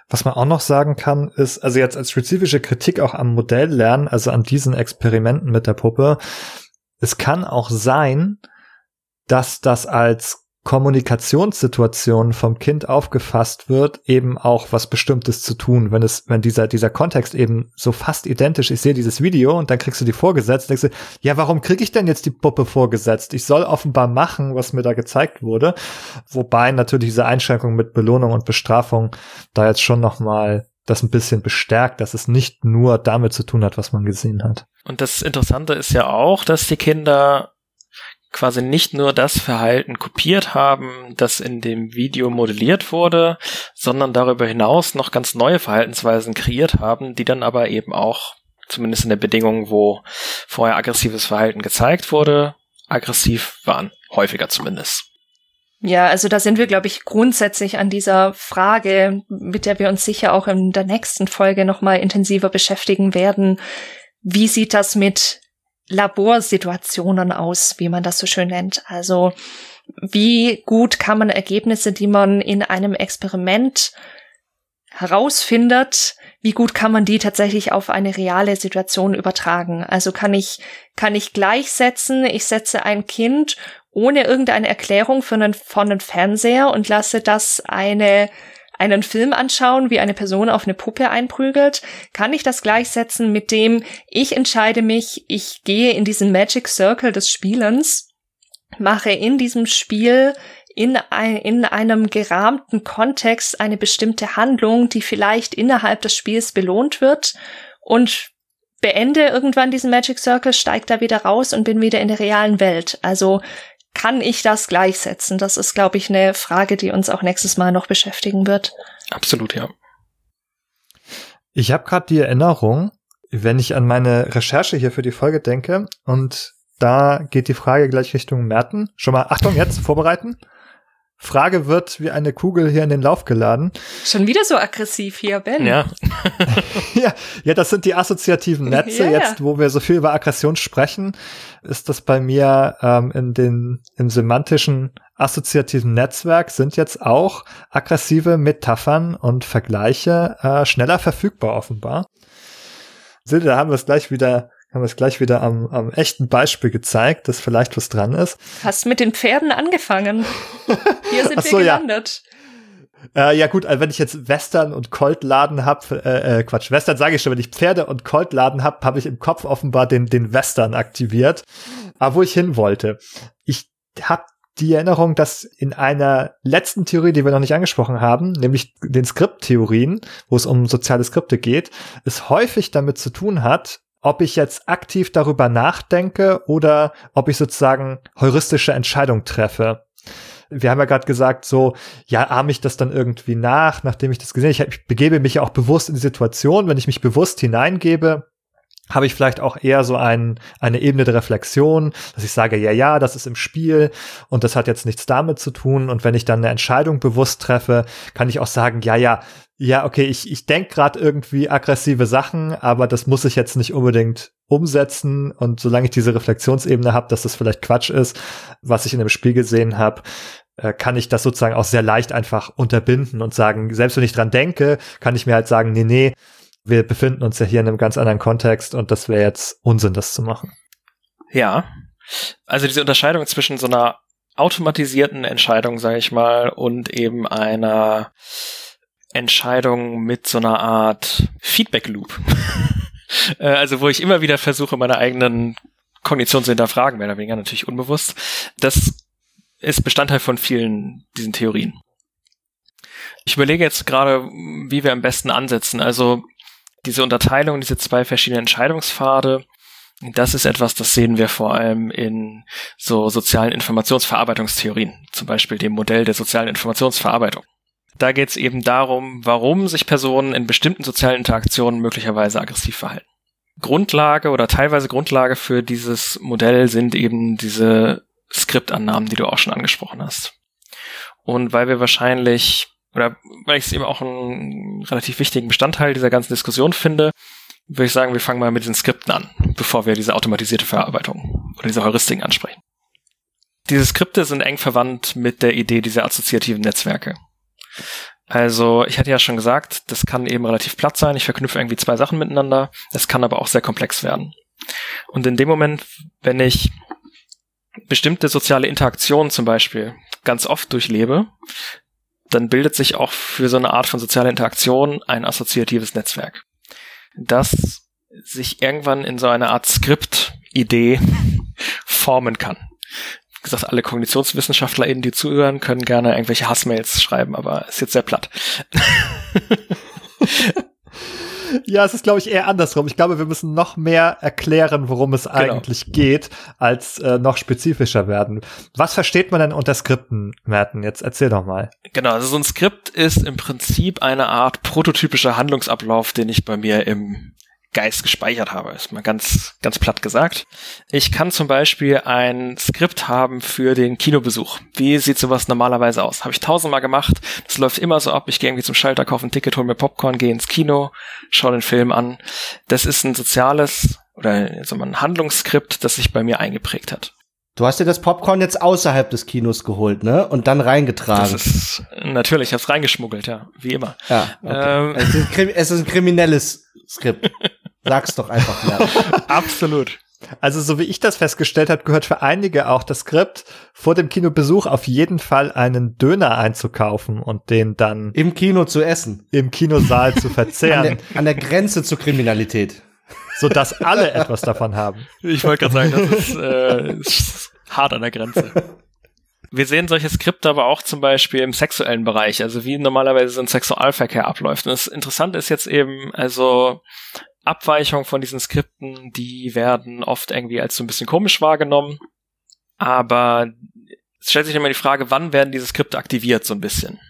Was man auch noch sagen kann, ist, also jetzt als spezifische Kritik auch am Modell lernen, also an diesen Experimenten mit der Puppe, es kann auch sein, dass das als Kommunikationssituation vom Kind aufgefasst wird, eben auch was Bestimmtes zu tun. Wenn es, wenn dieser, dieser Kontext eben so fast identisch, ich sehe dieses Video und dann kriegst du die vorgesetzt, denkst du, ja, warum kriege ich denn jetzt die Puppe vorgesetzt? Ich soll offenbar machen, was mir da gezeigt wurde. Wobei natürlich diese Einschränkung mit Belohnung und Bestrafung da jetzt schon nochmal das ein bisschen bestärkt, dass es nicht nur damit zu tun hat, was man gesehen hat. Und das Interessante ist ja auch, dass die Kinder quasi nicht nur das Verhalten kopiert haben, das in dem Video modelliert wurde, sondern darüber hinaus noch ganz neue Verhaltensweisen kreiert haben, die dann aber eben auch, zumindest in der Bedingung, wo vorher aggressives Verhalten gezeigt wurde, aggressiv waren. Häufiger zumindest. Ja, also da sind wir, glaube ich, grundsätzlich an dieser Frage, mit der wir uns sicher auch in der nächsten Folge nochmal intensiver beschäftigen werden. Wie sieht das mit Laborsituationen aus, wie man das so schön nennt. Also wie gut kann man Ergebnisse, die man in einem Experiment herausfindet, wie gut kann man die tatsächlich auf eine reale Situation übertragen? Also kann ich, kann ich gleichsetzen, ich setze ein Kind ohne irgendeine Erklärung für einen, von einem Fernseher und lasse das eine einen Film anschauen, wie eine Person auf eine Puppe einprügelt, kann ich das gleichsetzen mit dem, ich entscheide mich, ich gehe in diesen Magic Circle des Spielens, mache in diesem Spiel in, ein, in einem gerahmten Kontext eine bestimmte Handlung, die vielleicht innerhalb des Spiels belohnt wird und beende irgendwann diesen Magic Circle, steig da wieder raus und bin wieder in der realen Welt. Also kann ich das gleichsetzen? Das ist, glaube ich, eine Frage, die uns auch nächstes Mal noch beschäftigen wird. Absolut, ja. Ich habe gerade die Erinnerung, wenn ich an meine Recherche hier für die Folge denke, und da geht die Frage gleich Richtung Merten. Schon mal, Achtung, jetzt vorbereiten. Frage wird wie eine Kugel hier in den Lauf geladen. Schon wieder so aggressiv hier, Ben. Ja. *laughs* ja, ja, das sind die assoziativen Netze. *laughs* Ja, Jetzt, wo wir so viel über Aggression sprechen, ist das bei mir ähm, in den im semantischen assoziativen Netzwerk sind jetzt auch aggressive Metaphern und Vergleiche äh, schneller verfügbar offenbar. Silde, da haben wir es gleich wieder haben wir es gleich wieder am, am echten Beispiel gezeigt, dass vielleicht was dran ist. Hast mit den Pferden angefangen. *laughs* Hier sind so, wir gelandet. Ja. Äh, ja gut, also wenn ich jetzt Western und Coltladen hab, äh, äh, Quatsch, Western sage ich schon, wenn ich Pferde und Coltladen hab, habe ich im Kopf offenbar den, den Western aktiviert. Aber wo ich hin wollte, ich hab die Erinnerung, dass in einer letzten Theorie, die wir noch nicht angesprochen haben, nämlich den Skripttheorien, wo es um soziale Skripte geht, es häufig damit zu tun hat, ob ich jetzt aktiv darüber nachdenke oder ob ich sozusagen heuristische Entscheidungen treffe. Wir haben ja gerade gesagt, so, ja, ahme ich das dann irgendwie nach, nachdem ich das gesehen habe. Ich begebe mich ja auch bewusst in die Situation. Wenn ich mich bewusst hineingebe, habe ich vielleicht auch eher so ein, eine Ebene der Reflexion, dass ich sage, ja, ja, das ist im Spiel und das hat jetzt nichts damit zu tun. Und wenn ich dann eine Entscheidung bewusst treffe, kann ich auch sagen, ja, ja, ja, okay, ich, ich denke gerade irgendwie aggressive Sachen, aber das muss ich jetzt nicht unbedingt umsetzen. Und solange ich diese Reflexionsebene habe, dass das vielleicht Quatsch ist, was ich in dem Spiel gesehen habe, äh, kann ich das sozusagen auch sehr leicht einfach unterbinden und sagen, selbst wenn ich dran denke, kann ich mir halt sagen, nee, nee, wir befinden uns ja hier in einem ganz anderen Kontext und das wäre jetzt Unsinn, das zu machen. Ja. Also diese Unterscheidung zwischen so einer automatisierten Entscheidung, sage ich mal, und eben einer Entscheidung mit so einer Art Feedback Loop. *laughs* Äh, also wo ich immer wieder versuche, meine eigenen Kognition zu hinterfragen, mehr oder weniger natürlich unbewusst. Das ist Bestandteil von vielen diesen Theorien. Ich überlege jetzt gerade, wie wir am besten ansetzen. Also diese Unterteilung, diese zwei verschiedenen Entscheidungspfade, das ist etwas, das sehen wir vor allem in so sozialen Informationsverarbeitungstheorien, zum Beispiel dem Modell der sozialen Informationsverarbeitung. Da geht es eben darum, warum sich Personen in bestimmten sozialen Interaktionen möglicherweise aggressiv verhalten. Grundlage oder teilweise Grundlage für dieses Modell sind eben diese Skriptannahmen, die du auch schon angesprochen hast. Und weil wir wahrscheinlich, oder weil ich es eben auch einen relativ wichtigen Bestandteil dieser ganzen Diskussion finde, würde ich sagen, wir fangen mal mit diesen Skripten an, bevor wir diese automatisierte Verarbeitung oder diese Heuristiken ansprechen. Diese Skripte sind eng verwandt mit der Idee dieser assoziativen Netzwerke. Also, ich hatte ja schon gesagt, das kann eben relativ platt sein. Ich verknüpfe irgendwie zwei Sachen miteinander. Es kann aber auch sehr komplex werden. Und in dem Moment, wenn ich bestimmte soziale Interaktionen zum Beispiel ganz oft durchlebe, dann bildet sich auch für so eine Art von sozialer Interaktion ein assoziatives Netzwerk, das sich irgendwann in so eine Art Skript-Idee *laughs* formen kann gesagt, alle KognitionswissenschaftlerInnen, die zuhören, können gerne irgendwelche Hassmails schreiben, aber ist jetzt sehr platt. *laughs* *laughs* Ja, es ist, glaube ich, eher andersrum. Ich glaube, wir müssen noch mehr erklären, worum es genau. eigentlich geht, als äh, noch spezifischer werden. Was versteht man denn unter Skripten, Merten? Jetzt erzähl doch mal. Genau, also so ein Skript ist im Prinzip eine Art prototypischer Handlungsablauf, den ich bei mir im Geist gespeichert habe, ist mal ganz, ganz platt gesagt. Ich kann zum Beispiel ein Skript haben für den Kinobesuch. Wie sieht sowas normalerweise aus? Habe ich tausendmal gemacht. Das läuft immer so ab. Ich gehe irgendwie zum Schalter, kaufe ein Ticket, hole mir Popcorn, gehe ins Kino, schaue den Film an. Das ist ein soziales oder so ein Handlungsskript, das sich bei mir eingeprägt hat. Du hast dir das Popcorn jetzt außerhalb des Kinos geholt, ne? Und dann reingetragen. Das ist, natürlich, ich hab's reingeschmuggelt, ja, wie immer. Ja, okay. ähm, es, ist es ist ein kriminelles Skript. *laughs* Sag's doch einfach mehr. *laughs* Absolut. Also so wie ich das festgestellt habe, gehört für einige auch das Skript, vor dem Kinobesuch auf jeden Fall einen Döner einzukaufen und den dann im Kino zu essen, im Kinosaal zu verzehren. An der, an der Grenze zur Kriminalität. Sodass alle etwas davon haben. Ich wollte gerade sagen, das ist, äh, ist hart an der Grenze. Wir sehen solche Skripte aber auch zum Beispiel im sexuellen Bereich, also wie normalerweise so ein Sexualverkehr abläuft. Und das Interessante ist jetzt eben, also Abweichungen von diesen Skripten, die werden oft irgendwie als so ein bisschen komisch wahrgenommen. Aber es stellt sich immer die Frage, wann werden diese Skripte aktiviert, so ein bisschen.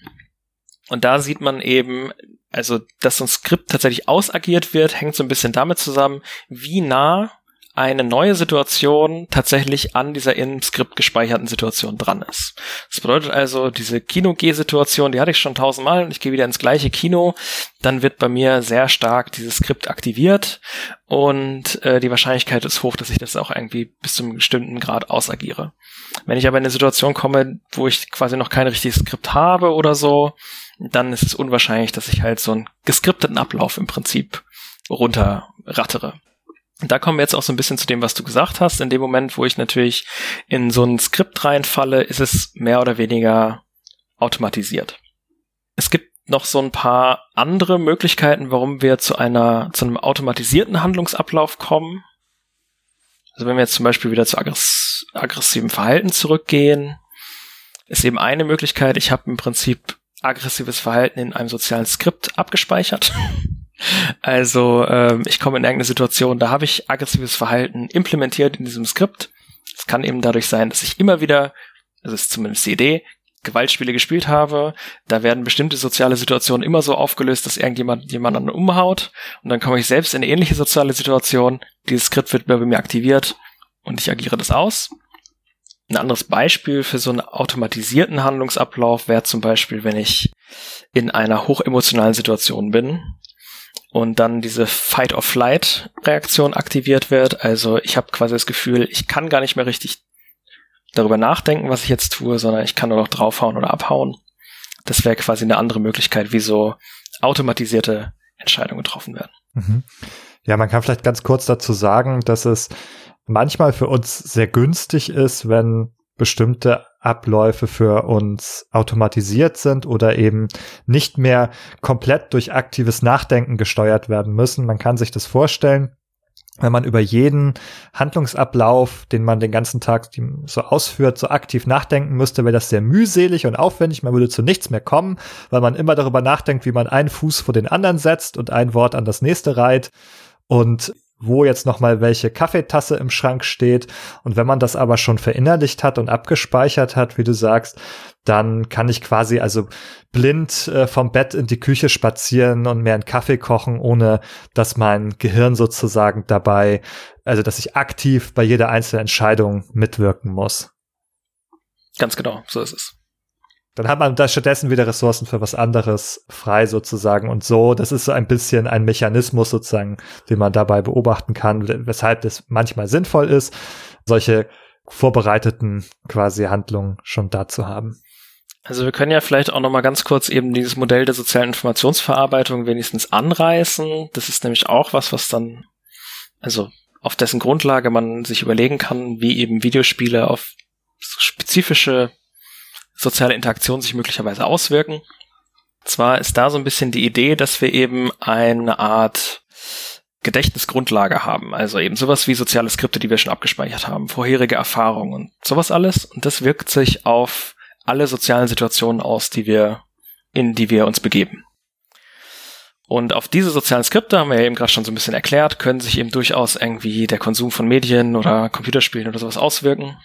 Und da sieht man eben, also, dass so ein Skript tatsächlich ausagiert wird, hängt so ein bisschen damit zusammen, wie nah eine neue Situation tatsächlich an dieser im Skript gespeicherten Situation dran ist. Das bedeutet also, diese Kino-G-Situation, die hatte ich schon tausendmal und ich gehe wieder ins gleiche Kino, dann wird bei mir sehr stark dieses Skript aktiviert und äh, die Wahrscheinlichkeit ist hoch, dass ich das auch irgendwie bis zu einem bestimmten Grad ausagiere. Wenn ich aber in eine Situation komme, wo ich quasi noch kein richtiges Skript habe oder so, dann ist es unwahrscheinlich, dass ich halt so einen geskripteten Ablauf im Prinzip runterrattere. Da kommen wir jetzt auch so ein bisschen zu dem, was du gesagt hast. In dem Moment, wo ich natürlich in so ein Skript reinfalle, ist es mehr oder weniger automatisiert. Es gibt noch so ein paar andere Möglichkeiten, warum wir zu einer, zu einem automatisierten Handlungsablauf kommen. Also wenn wir jetzt zum Beispiel wieder zu aggress aggressivem Verhalten zurückgehen, ist eben eine Möglichkeit, ich habe im Prinzip aggressives Verhalten in einem sozialen Skript abgespeichert. *laughs* Also ähm, ich komme in irgendeine Situation, da habe ich aggressives Verhalten implementiert in diesem Skript. Es kann eben dadurch sein, dass ich immer wieder, das ist zumindest die Idee, Gewaltspiele gespielt habe. Da werden bestimmte soziale Situationen immer so aufgelöst, dass irgendjemand jemanden umhaut. Und dann komme ich selbst in eine ähnliche soziale Situation. Dieses Skript wird bei mir aktiviert und ich agiere das aus. Ein anderes Beispiel für so einen automatisierten Handlungsablauf wäre zum Beispiel, wenn ich in einer hochemotionalen Situation bin und dann diese Fight-or-Flight-Reaktion aktiviert wird. Also ich habe quasi das Gefühl, ich kann gar nicht mehr richtig darüber nachdenken, was ich jetzt tue, sondern ich kann nur noch draufhauen oder abhauen. Das wäre quasi eine andere Möglichkeit, wie so automatisierte Entscheidungen getroffen werden. Mhm. Ja, man kann vielleicht ganz kurz dazu sagen, dass es manchmal für uns sehr günstig ist, wenn bestimmte Abläufe für uns automatisiert sind oder eben nicht mehr komplett durch aktives Nachdenken gesteuert werden müssen. Man kann sich das vorstellen, wenn man über jeden Handlungsablauf, den man den ganzen Tag so ausführt, so aktiv nachdenken müsste, wäre das sehr mühselig und aufwendig. Man würde zu nichts mehr kommen, weil man immer darüber nachdenkt, wie man einen Fuß vor den anderen setzt und ein Wort an das nächste reiht. Und wo jetzt nochmal welche Kaffeetasse im Schrank steht. Und wenn man das aber schon verinnerlicht hat und abgespeichert hat, wie du sagst, dann kann ich quasi also blind äh, vom Bett in die Küche spazieren und mir einen Kaffee kochen, ohne dass mein Gehirn sozusagen dabei, also dass ich aktiv bei jeder einzelnen Entscheidung mitwirken muss. Ganz genau, so ist es. Dann hat man da stattdessen wieder Ressourcen für was anderes frei sozusagen und so. Das ist so ein bisschen ein Mechanismus sozusagen, den man dabei beobachten kann, weshalb es manchmal sinnvoll ist, solche vorbereiteten quasi Handlungen schon da zu haben. Also wir können ja vielleicht auch noch mal ganz kurz eben dieses Modell der sozialen Informationsverarbeitung wenigstens anreißen. Das ist nämlich auch was, was dann, also auf dessen Grundlage man sich überlegen kann, wie eben Videospiele auf spezifische soziale Interaktion sich möglicherweise auswirken. Zwar ist da so ein bisschen die Idee, dass wir eben eine Art Gedächtnisgrundlage haben, also eben sowas wie soziale Skripte, die wir schon abgespeichert haben, vorherige Erfahrungen und sowas alles. Und das wirkt sich auf alle sozialen Situationen aus, die wir, in die wir uns begeben. Und auf diese sozialen Skripte haben wir ja eben gerade schon so ein bisschen erklärt, können sich eben durchaus irgendwie der Konsum von Medien oder Computerspielen oder sowas auswirken.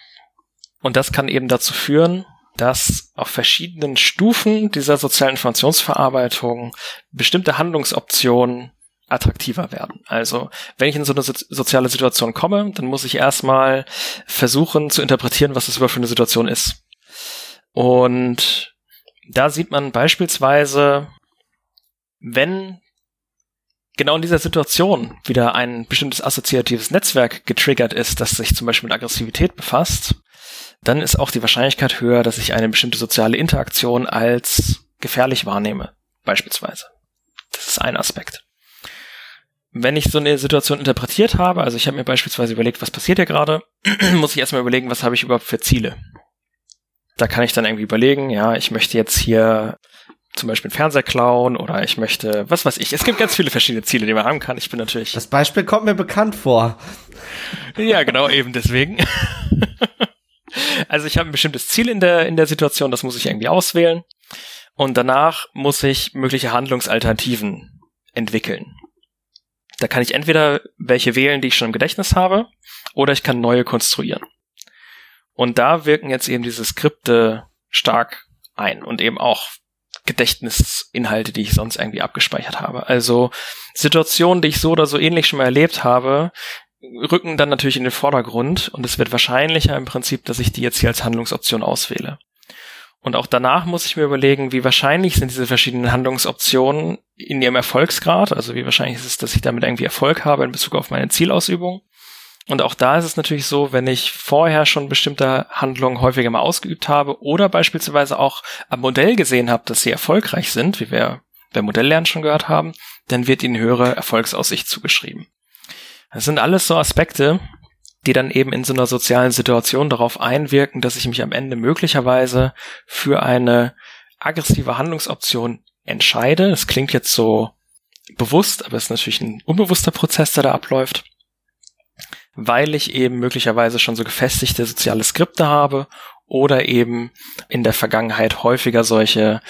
Und das kann eben dazu führen, dass auf verschiedenen Stufen dieser sozialen Informationsverarbeitung bestimmte Handlungsoptionen attraktiver werden. Also, wenn ich in so eine so soziale Situation komme, dann muss ich erstmal versuchen zu interpretieren, was das überhaupt für eine Situation ist. Und da sieht man beispielsweise, wenn genau in dieser Situation wieder ein bestimmtes assoziatives Netzwerk getriggert ist, das sich zum Beispiel mit Aggressivität befasst, dann ist auch die Wahrscheinlichkeit höher, dass ich eine bestimmte soziale Interaktion als gefährlich wahrnehme, beispielsweise. Das ist ein Aspekt. wenn ich so eine Situation interpretiert habe, also ich habe mir beispielsweise überlegt, was passiert hier gerade, *clears throat* muss ich erstmal überlegen, was habe ich überhaupt für Ziele. Da kann ich dann irgendwie überlegen, ja, ich möchte jetzt hier zum Beispiel einen Fernseher klauen oder ich möchte, was weiß ich. Es gibt ganz viele verschiedene Ziele, die man haben kann. Ich bin natürlich. Das Beispiel kommt mir bekannt vor. Ja, genau, eben deswegen. *laughs* also ich habe ein bestimmtes Ziel in der, in der Situation, das muss ich irgendwie auswählen. Und danach muss ich mögliche Handlungsalternativen entwickeln. Da kann ich entweder welche wählen, die ich schon im Gedächtnis habe, oder ich kann neue konstruieren. Und da wirken jetzt eben diese Skripte stark ein und eben auch Gedächtnisinhalte, die ich sonst irgendwie abgespeichert habe. Also Situationen, die ich so oder so ähnlich schon mal erlebt habe, rücken dann natürlich in den Vordergrund und es wird wahrscheinlicher im Prinzip, dass ich die jetzt hier als Handlungsoption auswähle. Und auch danach muss ich mir überlegen, wie wahrscheinlich sind diese verschiedenen Handlungsoptionen in ihrem Erfolgsgrad. Also wie wahrscheinlich ist es, dass ich damit irgendwie Erfolg habe in Bezug auf meine Zielausübung. Und auch da ist es natürlich so, wenn ich vorher schon bestimmte Handlungen häufiger mal ausgeübt habe oder beispielsweise auch am Modell gesehen habe, dass sie erfolgreich sind, wie wir beim Modelllernen schon gehört haben, dann wird ihnen höhere Erfolgsaussicht zugeschrieben. Das sind alles so Aspekte, die dann eben in so einer sozialen Situation darauf einwirken, dass ich mich am Ende möglicherweise für eine aggressive Handlungsoption entscheide. Das klingt jetzt so bewusst, aber es ist natürlich ein unbewusster Prozess, der da abläuft, weil ich eben möglicherweise schon so gefestigte soziale Skripte habe oder eben in der Vergangenheit häufiger solche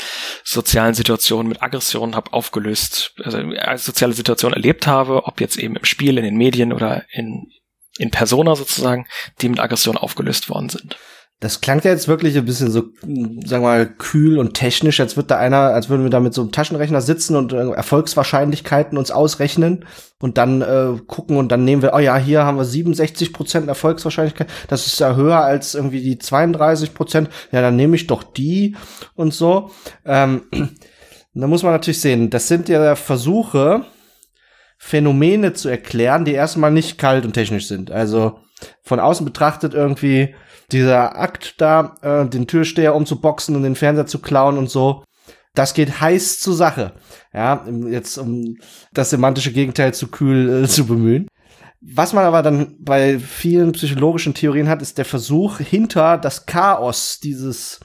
sozialen Situationen mit Aggressionen habe aufgelöst, also als soziale Situation erlebt habe, ob jetzt eben im Spiel, in den Medien oder in in Persona sozusagen, die mit Aggression aufgelöst worden sind. Das klang ja jetzt wirklich ein bisschen so, sagen wir mal, kühl und technisch, als wird da einer, als würden wir da mit so einem Taschenrechner sitzen und äh, Erfolgswahrscheinlichkeiten uns ausrechnen und dann äh, gucken und dann nehmen wir, oh ja, hier haben wir 67 Prozent Erfolgswahrscheinlichkeit, das ist ja höher als irgendwie die 32 Prozent, ja, dann nehme ich doch die und so. Ähm, *clears throat* da muss man natürlich sehen, das sind ja Versuche, Phänomene zu erklären, die erstmal nicht kalt und technisch sind. Also von außen betrachtet irgendwie dieser Akt da, äh, den Türsteher umzuboxen und den Fernseher zu klauen und so. Das geht heiß zur Sache. Ja, jetzt um das semantische Gegenteil zu kühl äh, zu bemühen. Was man aber dann bei vielen psychologischen Theorien hat, ist der Versuch, hinter das Chaos dieses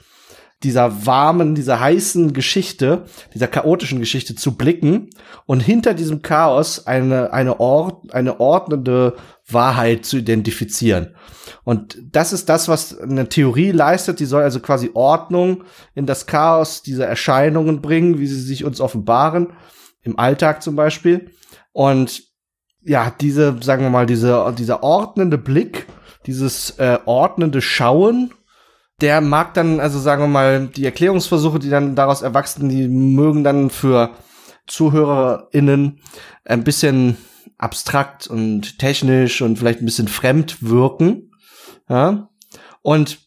dieser warmen, dieser heißen Geschichte, dieser chaotischen Geschichte zu blicken und hinter diesem Chaos eine, eine, Ord, eine ordnende Wahrheit zu identifizieren. Und das ist das, was eine Theorie leistet. Die soll also quasi Ordnung in das Chaos dieser Erscheinungen bringen, wie sie sich uns offenbaren, im Alltag zum Beispiel. Und ja, diese, sagen wir mal, diese, dieser ordnende Blick, dieses äh, ordnende Schauen der mag dann, also sagen wir mal, die Erklärungsversuche, die dann daraus erwachsen, die mögen dann für ZuhörerInnen ein bisschen abstrakt und technisch und vielleicht ein bisschen fremd wirken. Ja? Und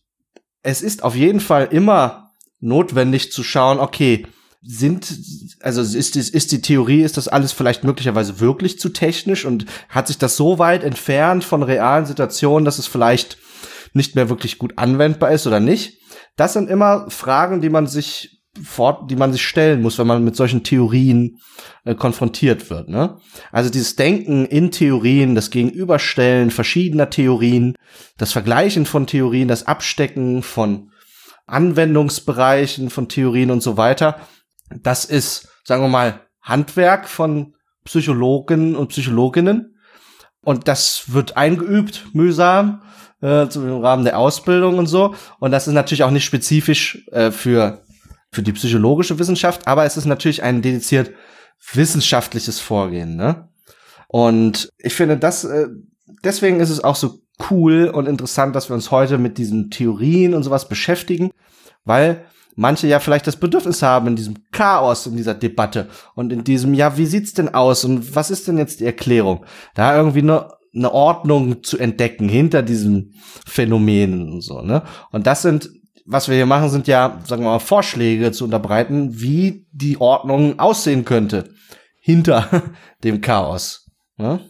es ist auf jeden Fall immer notwendig zu schauen, okay, sind, also ist die, ist die Theorie, ist das alles vielleicht möglicherweise wirklich zu technisch und hat sich das so weit entfernt von realen Situationen, dass es vielleicht nicht mehr wirklich gut anwendbar ist oder nicht. Das sind immer Fragen, die man sich fort, die man sich stellen muss, wenn man mit solchen Theorien äh, konfrontiert wird. Ne? Also dieses Denken in Theorien, das Gegenüberstellen verschiedener Theorien, das Vergleichen von Theorien, das Abstecken von Anwendungsbereichen von Theorien und so weiter, das ist, sagen wir mal, Handwerk von Psychologen und Psychologinnen. Und das wird eingeübt, mühsam äh, im Rahmen der Ausbildung und so. Und das ist natürlich auch nicht spezifisch äh, für, für die psychologische Wissenschaft, aber es ist natürlich ein dediziert wissenschaftliches Vorgehen. Ne? Und ich finde, das, äh, deswegen ist es auch so cool und interessant, dass wir uns heute mit diesen Theorien und sowas beschäftigen, weil manche ja vielleicht das Bedürfnis haben in diesem Chaos, in dieser Debatte und in diesem, ja, wie sieht's denn aus und was ist denn jetzt die Erklärung? Da irgendwie nur eine Ordnung zu entdecken hinter diesen Phänomenen und so, ne? Und das sind, was wir hier machen, sind ja, sagen wir mal, Vorschläge zu unterbreiten, wie die Ordnung aussehen könnte hinter *laughs* dem Chaos. Ne?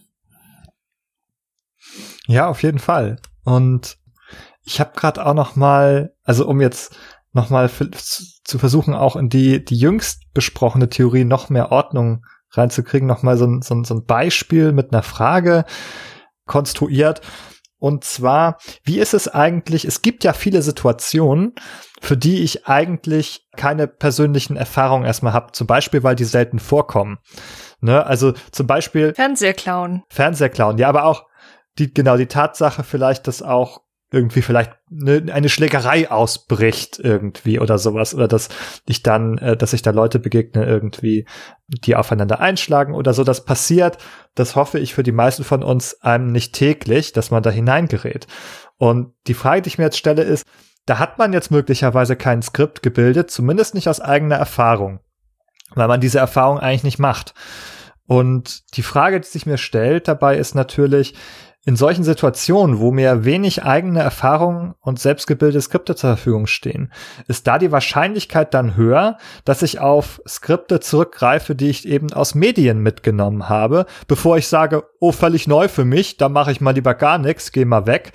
Ja, auf jeden Fall. Und ich habe gerade auch noch mal, also um jetzt noch mal zu versuchen, auch in die die jüngst besprochene Theorie noch mehr Ordnung reinzukriegen, nochmal so ein, so, ein, so ein Beispiel mit einer Frage konstruiert. Und zwar, wie ist es eigentlich, es gibt ja viele Situationen, für die ich eigentlich keine persönlichen Erfahrungen erstmal habe, zum Beispiel, weil die selten vorkommen. Ne? Also zum Beispiel Fernsehclown. Fernsehclown, ja, aber auch die, genau, die Tatsache vielleicht, dass auch irgendwie vielleicht eine, eine Schlägerei ausbricht irgendwie oder sowas oder dass ich dann, äh, dass ich da Leute begegne irgendwie, die aufeinander einschlagen oder so. Das passiert, das hoffe ich für die meisten von uns einem nicht täglich, dass man da hineingerät. Und die Frage, die ich mir jetzt stelle, ist, da hat man jetzt möglicherweise kein Skript gebildet, zumindest nicht aus eigener Erfahrung, weil man diese Erfahrung eigentlich nicht macht. Und die Frage, die sich mir stellt dabei, ist natürlich, in solchen Situationen, wo mir wenig eigene Erfahrungen und selbstgebildete Skripte zur Verfügung stehen, ist da die Wahrscheinlichkeit dann höher, dass ich auf Skripte zurückgreife, die ich eben aus Medien mitgenommen habe, bevor ich sage, oh, völlig neu für mich, da mache ich mal lieber gar nichts, geh mal weg.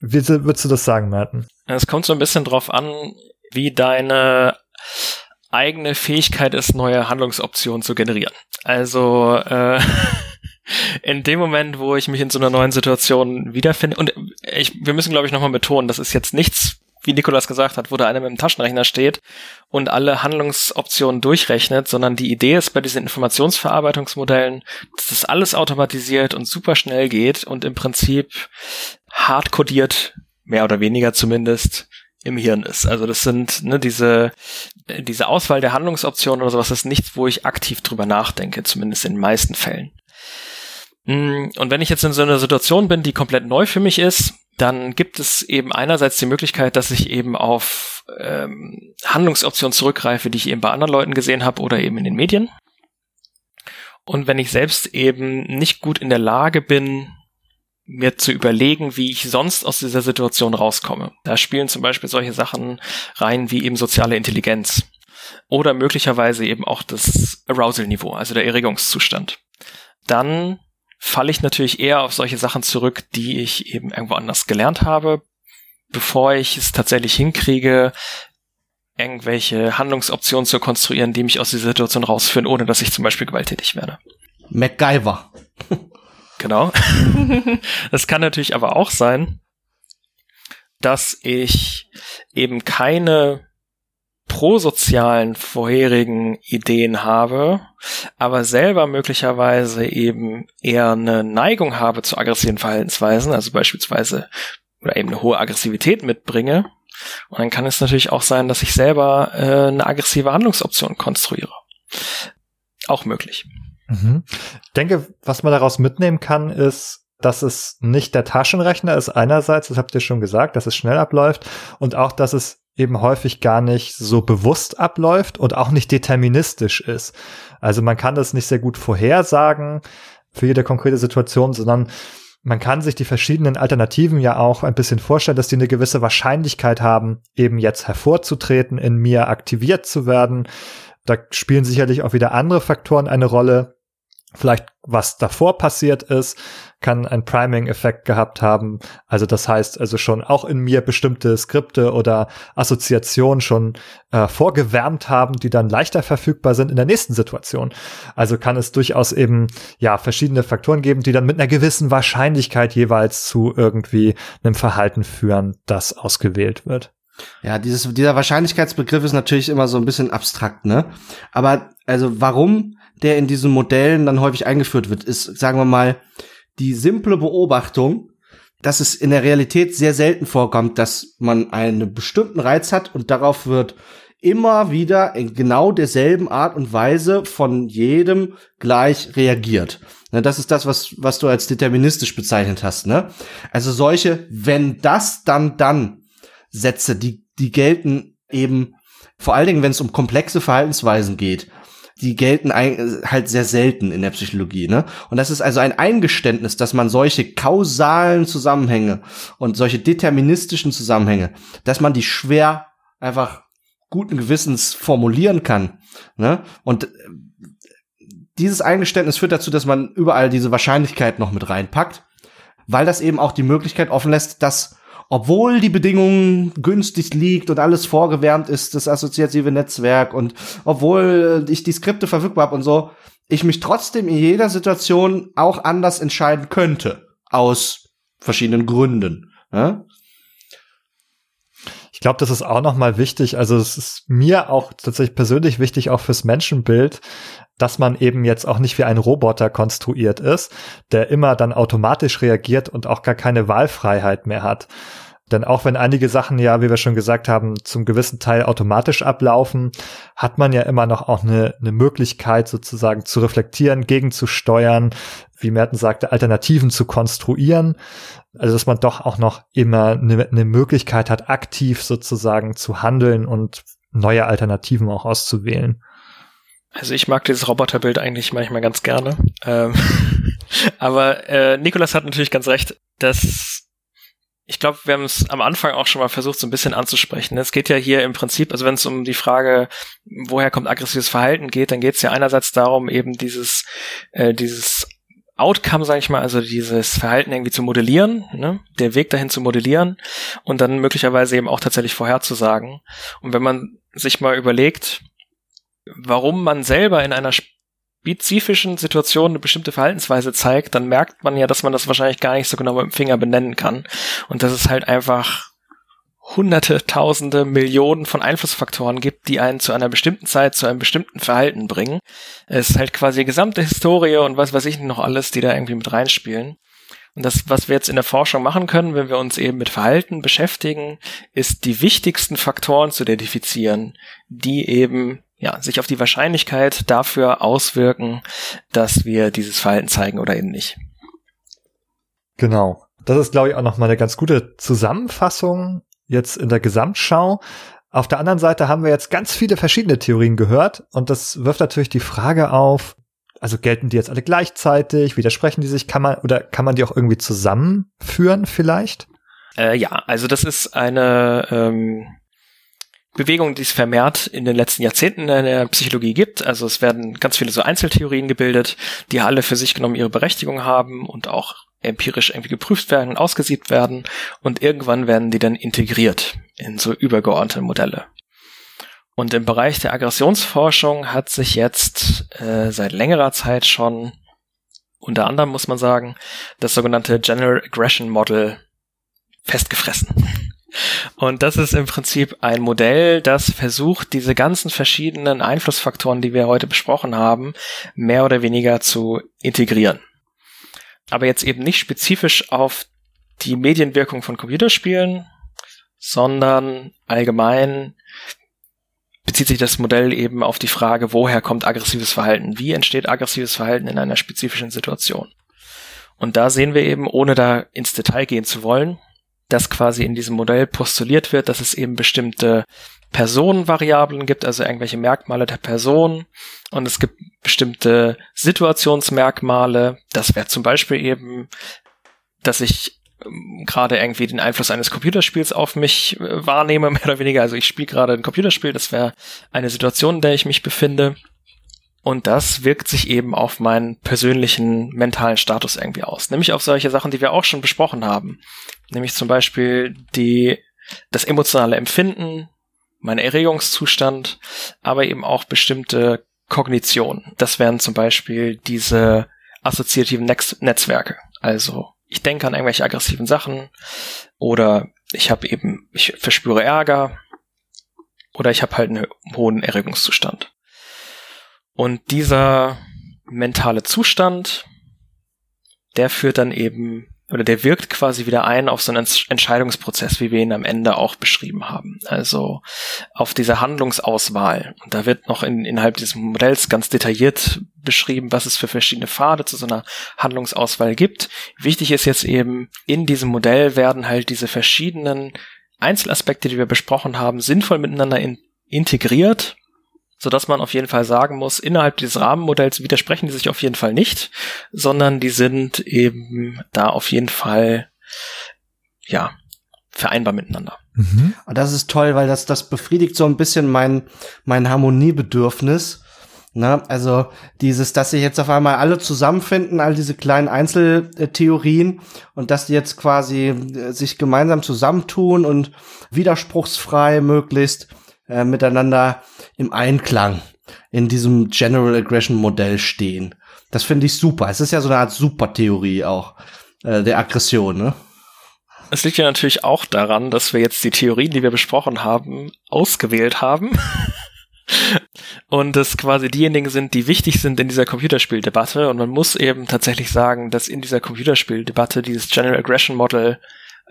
Wie würdest du das sagen, Martin? Es kommt so ein bisschen drauf an, wie deine eigene Fähigkeit ist, neue Handlungsoptionen zu generieren. Also äh, *laughs* in dem Moment, wo ich mich in so einer neuen Situation wiederfinde, und ich, wir müssen, glaube ich, nochmal betonen, das ist jetzt nichts, wie Nikolas gesagt hat, wo da einer mit dem Taschenrechner steht und alle Handlungsoptionen durchrechnet, sondern die Idee ist bei diesen Informationsverarbeitungsmodellen, dass das alles automatisiert und super schnell geht und im Prinzip hardcodiert, mehr oder weniger zumindest, im Hirn ist. Also das sind ne, diese diese Auswahl der Handlungsoptionen oder sowas ist nichts, wo ich aktiv drüber nachdenke, zumindest in den meisten Fällen. Mm, und wenn ich jetzt in so einer Situation bin, die komplett neu für mich ist, dann gibt es eben einerseits die Möglichkeit, dass ich eben auf ähm, Handlungsoptionen zurückgreife, die ich eben bei anderen Leuten gesehen habe oder eben in den Medien. Und wenn ich selbst eben nicht gut in der Lage bin, mir zu überlegen, wie ich sonst aus dieser Situation rauskomme. Da spielen zum Beispiel solche Sachen rein wie eben soziale Intelligenz oder möglicherweise eben auch das Arousal-Niveau, also der Erregungszustand. Dann falle ich natürlich eher auf solche Sachen zurück, die ich eben irgendwo anders gelernt habe, bevor ich es tatsächlich hinkriege, irgendwelche Handlungsoptionen zu konstruieren, die mich aus dieser Situation rausführen, ohne dass ich zum Beispiel gewalttätig werde. MacGyver. Genau. *laughs* Es kann natürlich aber auch sein, dass ich eben keine prosozialen vorherigen Ideen habe, aber selber möglicherweise eben eher eine Neigung habe zu aggressiven Verhaltensweisen, also beispielsweise oder eben eine hohe Aggressivität mitbringe. Und dann kann es natürlich auch sein, dass ich selber äh, eine aggressive Handlungsoption konstruiere. Auch möglich. Mhm. Ich denke, was man daraus mitnehmen kann, ist, dass es nicht der Taschenrechner ist einerseits, das habt ihr schon gesagt, dass es schnell abläuft und auch, dass es eben häufig gar nicht so bewusst abläuft und auch nicht deterministisch ist. Also man kann das nicht sehr gut vorhersagen für jede konkrete Situation, sondern man kann sich die verschiedenen Alternativen ja auch ein bisschen vorstellen, dass die eine gewisse Wahrscheinlichkeit haben, eben jetzt hervorzutreten, in mir aktiviert zu werden. Da spielen sicherlich auch wieder andere Faktoren eine Rolle, vielleicht was davor passiert ist, kann ein Priming-Effekt gehabt haben. Also das heißt also schon auch in mir bestimmte Skripte oder Assoziationen schon äh, vorgewärmt haben, die dann leichter verfügbar sind in der nächsten Situation. Also kann es durchaus eben ja verschiedene Faktoren geben, die dann mit einer gewissen Wahrscheinlichkeit jeweils zu irgendwie einem Verhalten führen, das ausgewählt wird. Ja, dieses, dieser Wahrscheinlichkeitsbegriff ist natürlich immer so ein bisschen abstrakt, ne? Aber also warum der in diesen Modellen dann häufig eingeführt wird, ist, sagen wir mal, die simple Beobachtung, dass es in der Realität sehr selten vorkommt, dass man einen bestimmten Reiz hat und darauf wird immer wieder in genau derselben Art und Weise von jedem gleich reagiert. Ne, das ist das, was, was du als deterministisch bezeichnet hast. Ne? Also solche, wenn das, dann, dann Sätze, die, die gelten eben vor allen Dingen, wenn es um komplexe Verhaltensweisen geht die gelten halt sehr selten in der Psychologie, ne? Und das ist also ein Eingeständnis, dass man solche kausalen Zusammenhänge und solche deterministischen Zusammenhänge, dass man die schwer einfach guten Gewissens formulieren kann, ne? Und äh, dieses Eingeständnis führt dazu, dass man überall diese Wahrscheinlichkeit noch mit reinpackt, weil das eben auch die Möglichkeit offen lässt, dass obwohl die Bedingungen günstig liegt und alles vorgewärmt ist, das assoziative Netzwerk und obwohl ich die Skripte verfügbar habe und so, ich mich trotzdem in jeder Situation auch anders entscheiden könnte. Aus verschiedenen Gründen. Ja? Ich glaube, das ist auch nochmal wichtig. Also es ist mir auch tatsächlich persönlich wichtig, auch fürs Menschenbild, dass man eben jetzt auch nicht wie ein Roboter konstruiert ist, der immer dann automatisch reagiert und auch gar keine Wahlfreiheit mehr hat. Denn auch wenn einige Sachen ja, wie wir schon gesagt haben, zum gewissen Teil automatisch ablaufen, hat man ja immer noch auch eine, eine Möglichkeit sozusagen zu reflektieren, gegenzusteuern, wie Merten sagte, Alternativen zu konstruieren. Also dass man doch auch noch immer eine, eine Möglichkeit hat, aktiv sozusagen zu handeln und neue Alternativen auch auszuwählen. Also ich mag dieses Roboterbild eigentlich manchmal ganz gerne. Ähm, *laughs* aber äh, Nikolas hat natürlich ganz recht, dass ich glaube, wir haben es am Anfang auch schon mal versucht, so ein bisschen anzusprechen. Es geht ja hier im Prinzip, also wenn es um die Frage, woher kommt aggressives Verhalten geht, dann geht es ja einerseits darum, eben dieses, äh, dieses Outcome, sage ich mal, also dieses Verhalten irgendwie zu modellieren, ne? der Weg dahin zu modellieren und dann möglicherweise eben auch tatsächlich vorherzusagen. Und wenn man sich mal überlegt, warum man selber in einer spezifischen Situation eine bestimmte Verhaltensweise zeigt, dann merkt man ja, dass man das wahrscheinlich gar nicht so genau mit dem Finger benennen kann. Und dass es halt einfach hunderte, tausende, Millionen von Einflussfaktoren gibt, die einen zu einer bestimmten Zeit zu einem bestimmten Verhalten bringen. Es ist halt quasi die gesamte Historie und was weiß ich noch alles, die da irgendwie mit reinspielen. Und das, was wir jetzt in der Forschung machen können, wenn wir uns eben mit Verhalten beschäftigen, ist die wichtigsten Faktoren zu identifizieren, die eben ja, sich auf die Wahrscheinlichkeit dafür auswirken, dass wir dieses Verhalten zeigen oder eben nicht. Genau. Das ist, glaube ich, auch nochmal eine ganz gute Zusammenfassung jetzt in der Gesamtschau. Auf der anderen Seite haben wir jetzt ganz viele verschiedene Theorien gehört und das wirft natürlich die Frage auf, also gelten die jetzt alle gleichzeitig, widersprechen die sich, kann man oder kann man die auch irgendwie zusammenführen vielleicht? Äh, ja, also das ist eine ähm, Bewegung, die es vermehrt in den letzten Jahrzehnten in der Psychologie gibt. Also es werden ganz viele so Einzeltheorien gebildet, die alle für sich genommen ihre Berechtigung haben und auch empirisch irgendwie geprüft werden ausgesiebt werden und irgendwann werden die dann integriert in so übergeordnete Modelle. Und im Bereich der Aggressionsforschung hat sich jetzt äh, seit längerer Zeit schon unter anderem muss man sagen, das sogenannte General Aggression Model festgefressen. Und das ist im Prinzip ein Modell, das versucht, diese ganzen verschiedenen Einflussfaktoren, die wir heute besprochen haben, mehr oder weniger zu integrieren. Aber jetzt eben nicht spezifisch auf die Medienwirkung von Computerspielen, sondern allgemein bezieht sich das Modell eben auf die Frage, woher kommt aggressives Verhalten? Wie entsteht aggressives Verhalten in einer spezifischen Situation? Und da sehen wir eben, ohne da ins Detail gehen zu wollen, dass quasi in diesem Modell postuliert wird, dass es eben bestimmte Personenvariablen gibt, also irgendwelche Merkmale der Person. Und es gibt bestimmte Situationsmerkmale. Das wäre zum Beispiel eben, dass ich ähm, gerade irgendwie den Einfluss eines Computerspiels auf mich äh, wahrnehme, *laughs* mehr oder weniger. Also ich spiele gerade ein Computerspiel, das wäre eine Situation, in der ich mich befinde. Und das wirkt sich eben auf meinen persönlichen mentalen Status irgendwie aus. Nämlich auf solche Sachen, die wir auch schon besprochen haben. Nämlich zum Beispiel die, das emotionale Empfinden, mein Erregungszustand, aber eben auch bestimmte Kognition. Das wären zum Beispiel diese assoziativen Netzwerke. Also ich denke an irgendwelche aggressiven Sachen oder ich habe eben, ich verspüre Ärger oder ich habe halt einen hohen Erregungszustand. Und dieser mentale Zustand, der führt dann eben oder der wirkt quasi wieder ein auf so einen Entscheidungsprozess, wie wir ihn am Ende auch beschrieben haben. Also auf diese Handlungsauswahl. Und da wird noch in, innerhalb dieses Modells ganz detailliert beschrieben, was es für verschiedene Pfade zu so einer Handlungsauswahl gibt. Wichtig ist jetzt eben, in diesem Modell werden halt diese verschiedenen Einzelaspekte, die wir besprochen haben, sinnvoll miteinander in, integriert so dass man auf jeden Fall sagen muss, innerhalb dieses Rahmenmodells widersprechen die sich auf jeden Fall nicht, sondern die sind eben da auf jeden Fall, ja, vereinbar miteinander. Mhm. Das ist toll, weil das, das befriedigt so ein bisschen mein, mein Harmoniebedürfnis. Na, also dieses, dass sich jetzt auf einmal alle zusammenfinden, all diese kleinen Einzeltheorien und dass die jetzt quasi äh, sich gemeinsam zusammentun und widerspruchsfrei möglichst äh, miteinander im Einklang in diesem General Aggression Modell stehen. Das finde ich super. Es ist ja so eine Art Supertheorie auch äh, der Aggression, ne? Es liegt ja natürlich auch daran, dass wir jetzt die Theorien, die wir besprochen haben, ausgewählt haben. *laughs* und es quasi diejenigen sind, die wichtig sind in dieser Computerspieldebatte. Und man muss eben tatsächlich sagen, dass in dieser Computerspieldebatte dieses General Aggression Model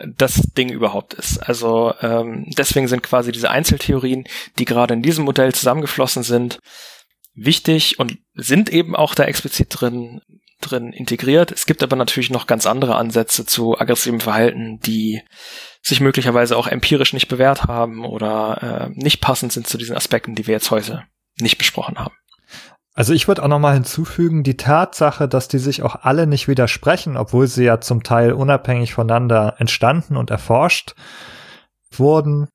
das Ding überhaupt ist. Also ähm, deswegen sind quasi diese Einzeltheorien, die gerade in diesem Modell zusammengeflossen sind, wichtig und sind eben auch da explizit drin drin integriert. Es gibt aber natürlich noch ganz andere Ansätze zu aggressivem Verhalten, die sich möglicherweise auch empirisch nicht bewährt haben oder äh, nicht passend sind zu diesen Aspekten, die wir jetzt heute nicht besprochen haben. Also ich würde auch noch mal hinzufügen, die Tatsache, dass die sich auch alle nicht widersprechen, obwohl sie ja zum Teil unabhängig voneinander entstanden und erforscht wurden,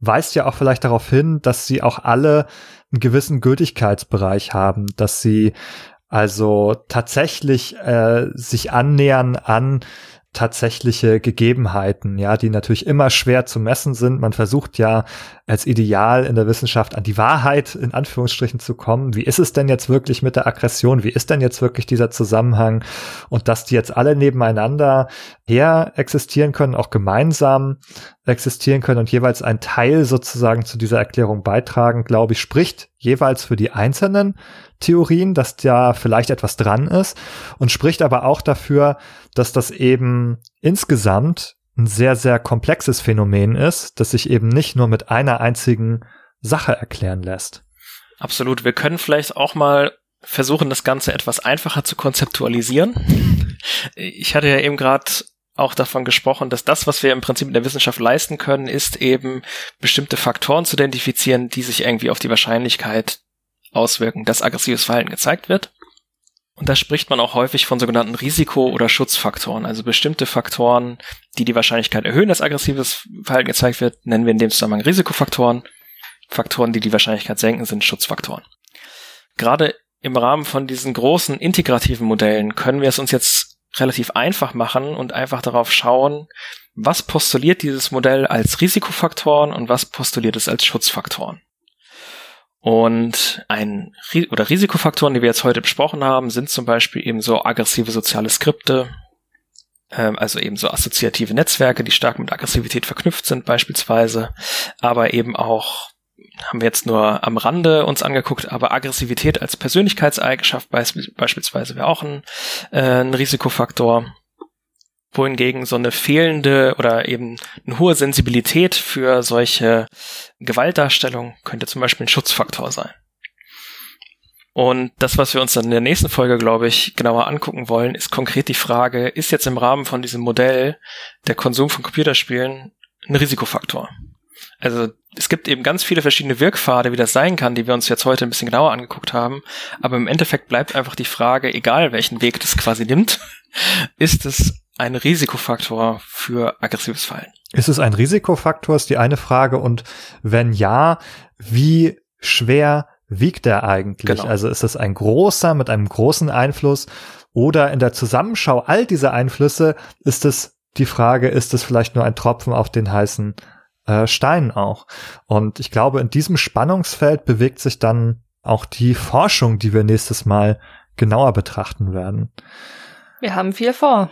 weist ja auch vielleicht darauf hin, dass sie auch alle einen gewissen Gültigkeitsbereich haben, dass sie also tatsächlich äh, sich annähern an tatsächliche Gegebenheiten, ja, die natürlich immer schwer zu messen sind. Man versucht ja als Ideal in der Wissenschaft an die Wahrheit in Anführungsstrichen zu kommen. Wie ist es denn jetzt wirklich mit der Aggression? Wie ist denn jetzt wirklich dieser Zusammenhang? Und dass die jetzt alle nebeneinander her existieren können, auch gemeinsam existieren können und jeweils ein Teil sozusagen zu dieser Erklärung beitragen, glaube ich, spricht jeweils für die einzelnen Theorien, dass da vielleicht etwas dran ist und spricht aber auch dafür, dass das eben insgesamt ein sehr, sehr komplexes Phänomen ist, das sich eben nicht nur mit einer einzigen Sache erklären lässt. Absolut. Wir können vielleicht auch mal versuchen, das Ganze etwas einfacher zu konzeptualisieren. Ich hatte ja eben gerade auch davon gesprochen, dass das, was wir im Prinzip in der Wissenschaft leisten können, ist eben bestimmte Faktoren zu identifizieren, die sich irgendwie auf die Wahrscheinlichkeit auswirken, dass aggressives Verhalten gezeigt wird. Und da spricht man auch häufig von sogenannten Risiko- oder Schutzfaktoren, also bestimmte Faktoren, die die Wahrscheinlichkeit erhöhen, dass aggressives Verhalten gezeigt wird, nennen wir in dem Zusammenhang Risikofaktoren. Faktoren, die die Wahrscheinlichkeit senken, sind Schutzfaktoren. Gerade im Rahmen von diesen großen integrativen Modellen können wir es uns jetzt relativ einfach machen und einfach darauf schauen, was postuliert dieses Modell als Risikofaktoren und was postuliert es als Schutzfaktoren. Und ein oder Risikofaktoren, die wir jetzt heute besprochen haben, sind zum Beispiel eben so aggressive soziale Skripte, ähm, also eben so assoziative Netzwerke, die stark mit Aggressivität verknüpft sind beispielsweise, aber eben auch haben wir jetzt nur am Rande uns angeguckt, aber Aggressivität als Persönlichkeitseigenschaft beispielsweise wäre auch ein, äh, ein Risikofaktor wohingegen so eine fehlende oder eben eine hohe Sensibilität für solche Gewaltdarstellungen könnte zum Beispiel ein Schutzfaktor sein. Und das, was wir uns dann in der nächsten Folge, glaube ich, genauer angucken wollen, ist konkret die Frage, ist jetzt im Rahmen von diesem Modell der Konsum von Computerspielen ein Risikofaktor? Also es gibt eben ganz viele verschiedene Wirkpfade, wie das sein kann, die wir uns jetzt heute ein bisschen genauer angeguckt haben. Aber im Endeffekt bleibt einfach die Frage, egal welchen Weg das quasi nimmt, *laughs* ist es ein Risikofaktor für aggressives Verhalten? Ist es ein Risikofaktor, ist die eine Frage. Und wenn ja, wie schwer wiegt er eigentlich? Genau. Also ist es ein großer mit einem großen Einfluss oder in der Zusammenschau all dieser Einflüsse ist es die Frage, ist es vielleicht nur ein Tropfen auf den heißen äh, Stein auch? Und ich glaube, in diesem Spannungsfeld bewegt sich dann auch die Forschung, die wir nächstes Mal genauer betrachten werden. Wir haben viel vor.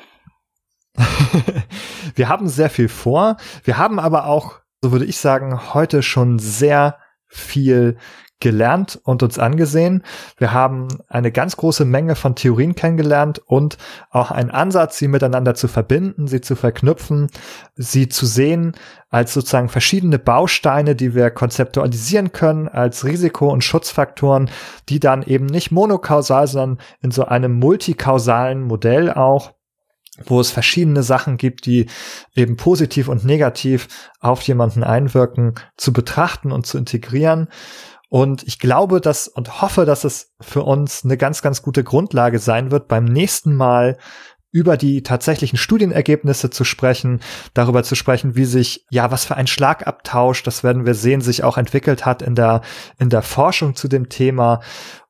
*laughs* wir haben sehr viel vor. Wir haben aber auch, so würde ich sagen, heute schon sehr viel gelernt und uns angesehen. Wir haben eine ganz große Menge von Theorien kennengelernt und auch einen Ansatz, sie miteinander zu verbinden, sie zu verknüpfen, sie zu sehen als sozusagen verschiedene Bausteine, die wir konzeptualisieren können, als Risiko- und Schutzfaktoren, die dann eben nicht monokausal, sondern in so einem multikausalen Modell auch wo es verschiedene Sachen gibt, die eben positiv und negativ auf jemanden einwirken, zu betrachten und zu integrieren. Und ich glaube, dass und hoffe, dass es für uns eine ganz, ganz gute Grundlage sein wird, beim nächsten Mal über die tatsächlichen Studienergebnisse zu sprechen, darüber zu sprechen, wie sich, ja, was für ein Schlagabtausch, das werden wir sehen, sich auch entwickelt hat in der, in der Forschung zu dem Thema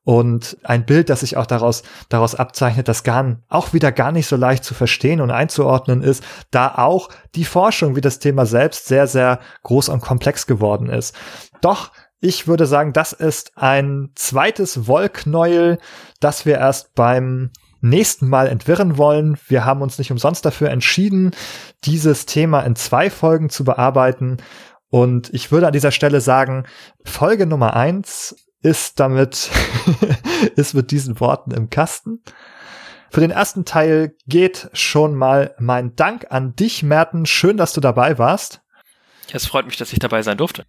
und ein Bild, das sich auch daraus, daraus abzeichnet, das gar, auch wieder gar nicht so leicht zu verstehen und einzuordnen ist, da auch die Forschung wie das Thema selbst sehr, sehr groß und komplex geworden ist. Doch Ich würde sagen, das ist ein zweites Wollknäuel, das wir erst beim nächsten Mal entwirren wollen. Wir haben uns nicht umsonst dafür entschieden, dieses Thema in zwei Folgen zu bearbeiten. Und ich würde an dieser Stelle sagen, Folge Nummer eins ist damit, *laughs* ist mit diesen Worten im Kasten. Für den ersten Teil geht schon mal mein Dank an dich, Merten. Schön, dass du dabei warst. Es freut mich, dass ich dabei sein durfte.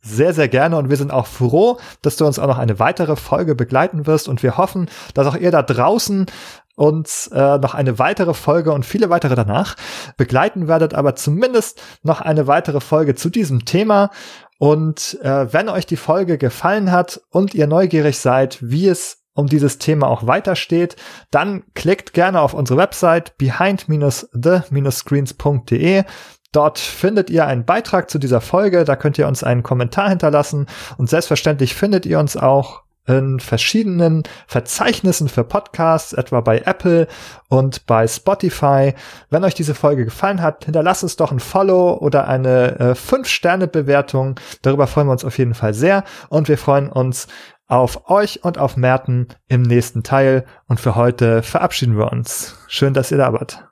Sehr, sehr gerne und wir sind auch froh, dass du uns auch noch eine weitere Folge begleiten wirst und wir hoffen, dass auch ihr da draußen uns äh, noch eine weitere Folge und viele weitere danach begleiten werdet, aber zumindest noch eine weitere Folge zu diesem Thema. Und äh, wenn euch die Folge gefallen hat und ihr neugierig seid, wie es um dieses Thema auch weitersteht, dann klickt gerne auf unsere Website behind-the-screens.de. Dort findet ihr einen Beitrag zu dieser Folge, da könnt ihr uns einen Kommentar hinterlassen und selbstverständlich findet ihr uns auch in verschiedenen Verzeichnissen für Podcasts, etwa bei Apple und bei Spotify. Wenn euch diese Folge gefallen hat, hinterlasst uns doch ein Follow oder eine äh, 5-Sterne-Bewertung. Darüber freuen wir uns auf jeden Fall sehr und wir freuen uns auf euch und auf Merten im nächsten Teil. Und für heute verabschieden wir uns. Schön, dass ihr da wart.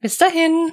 Bis dahin.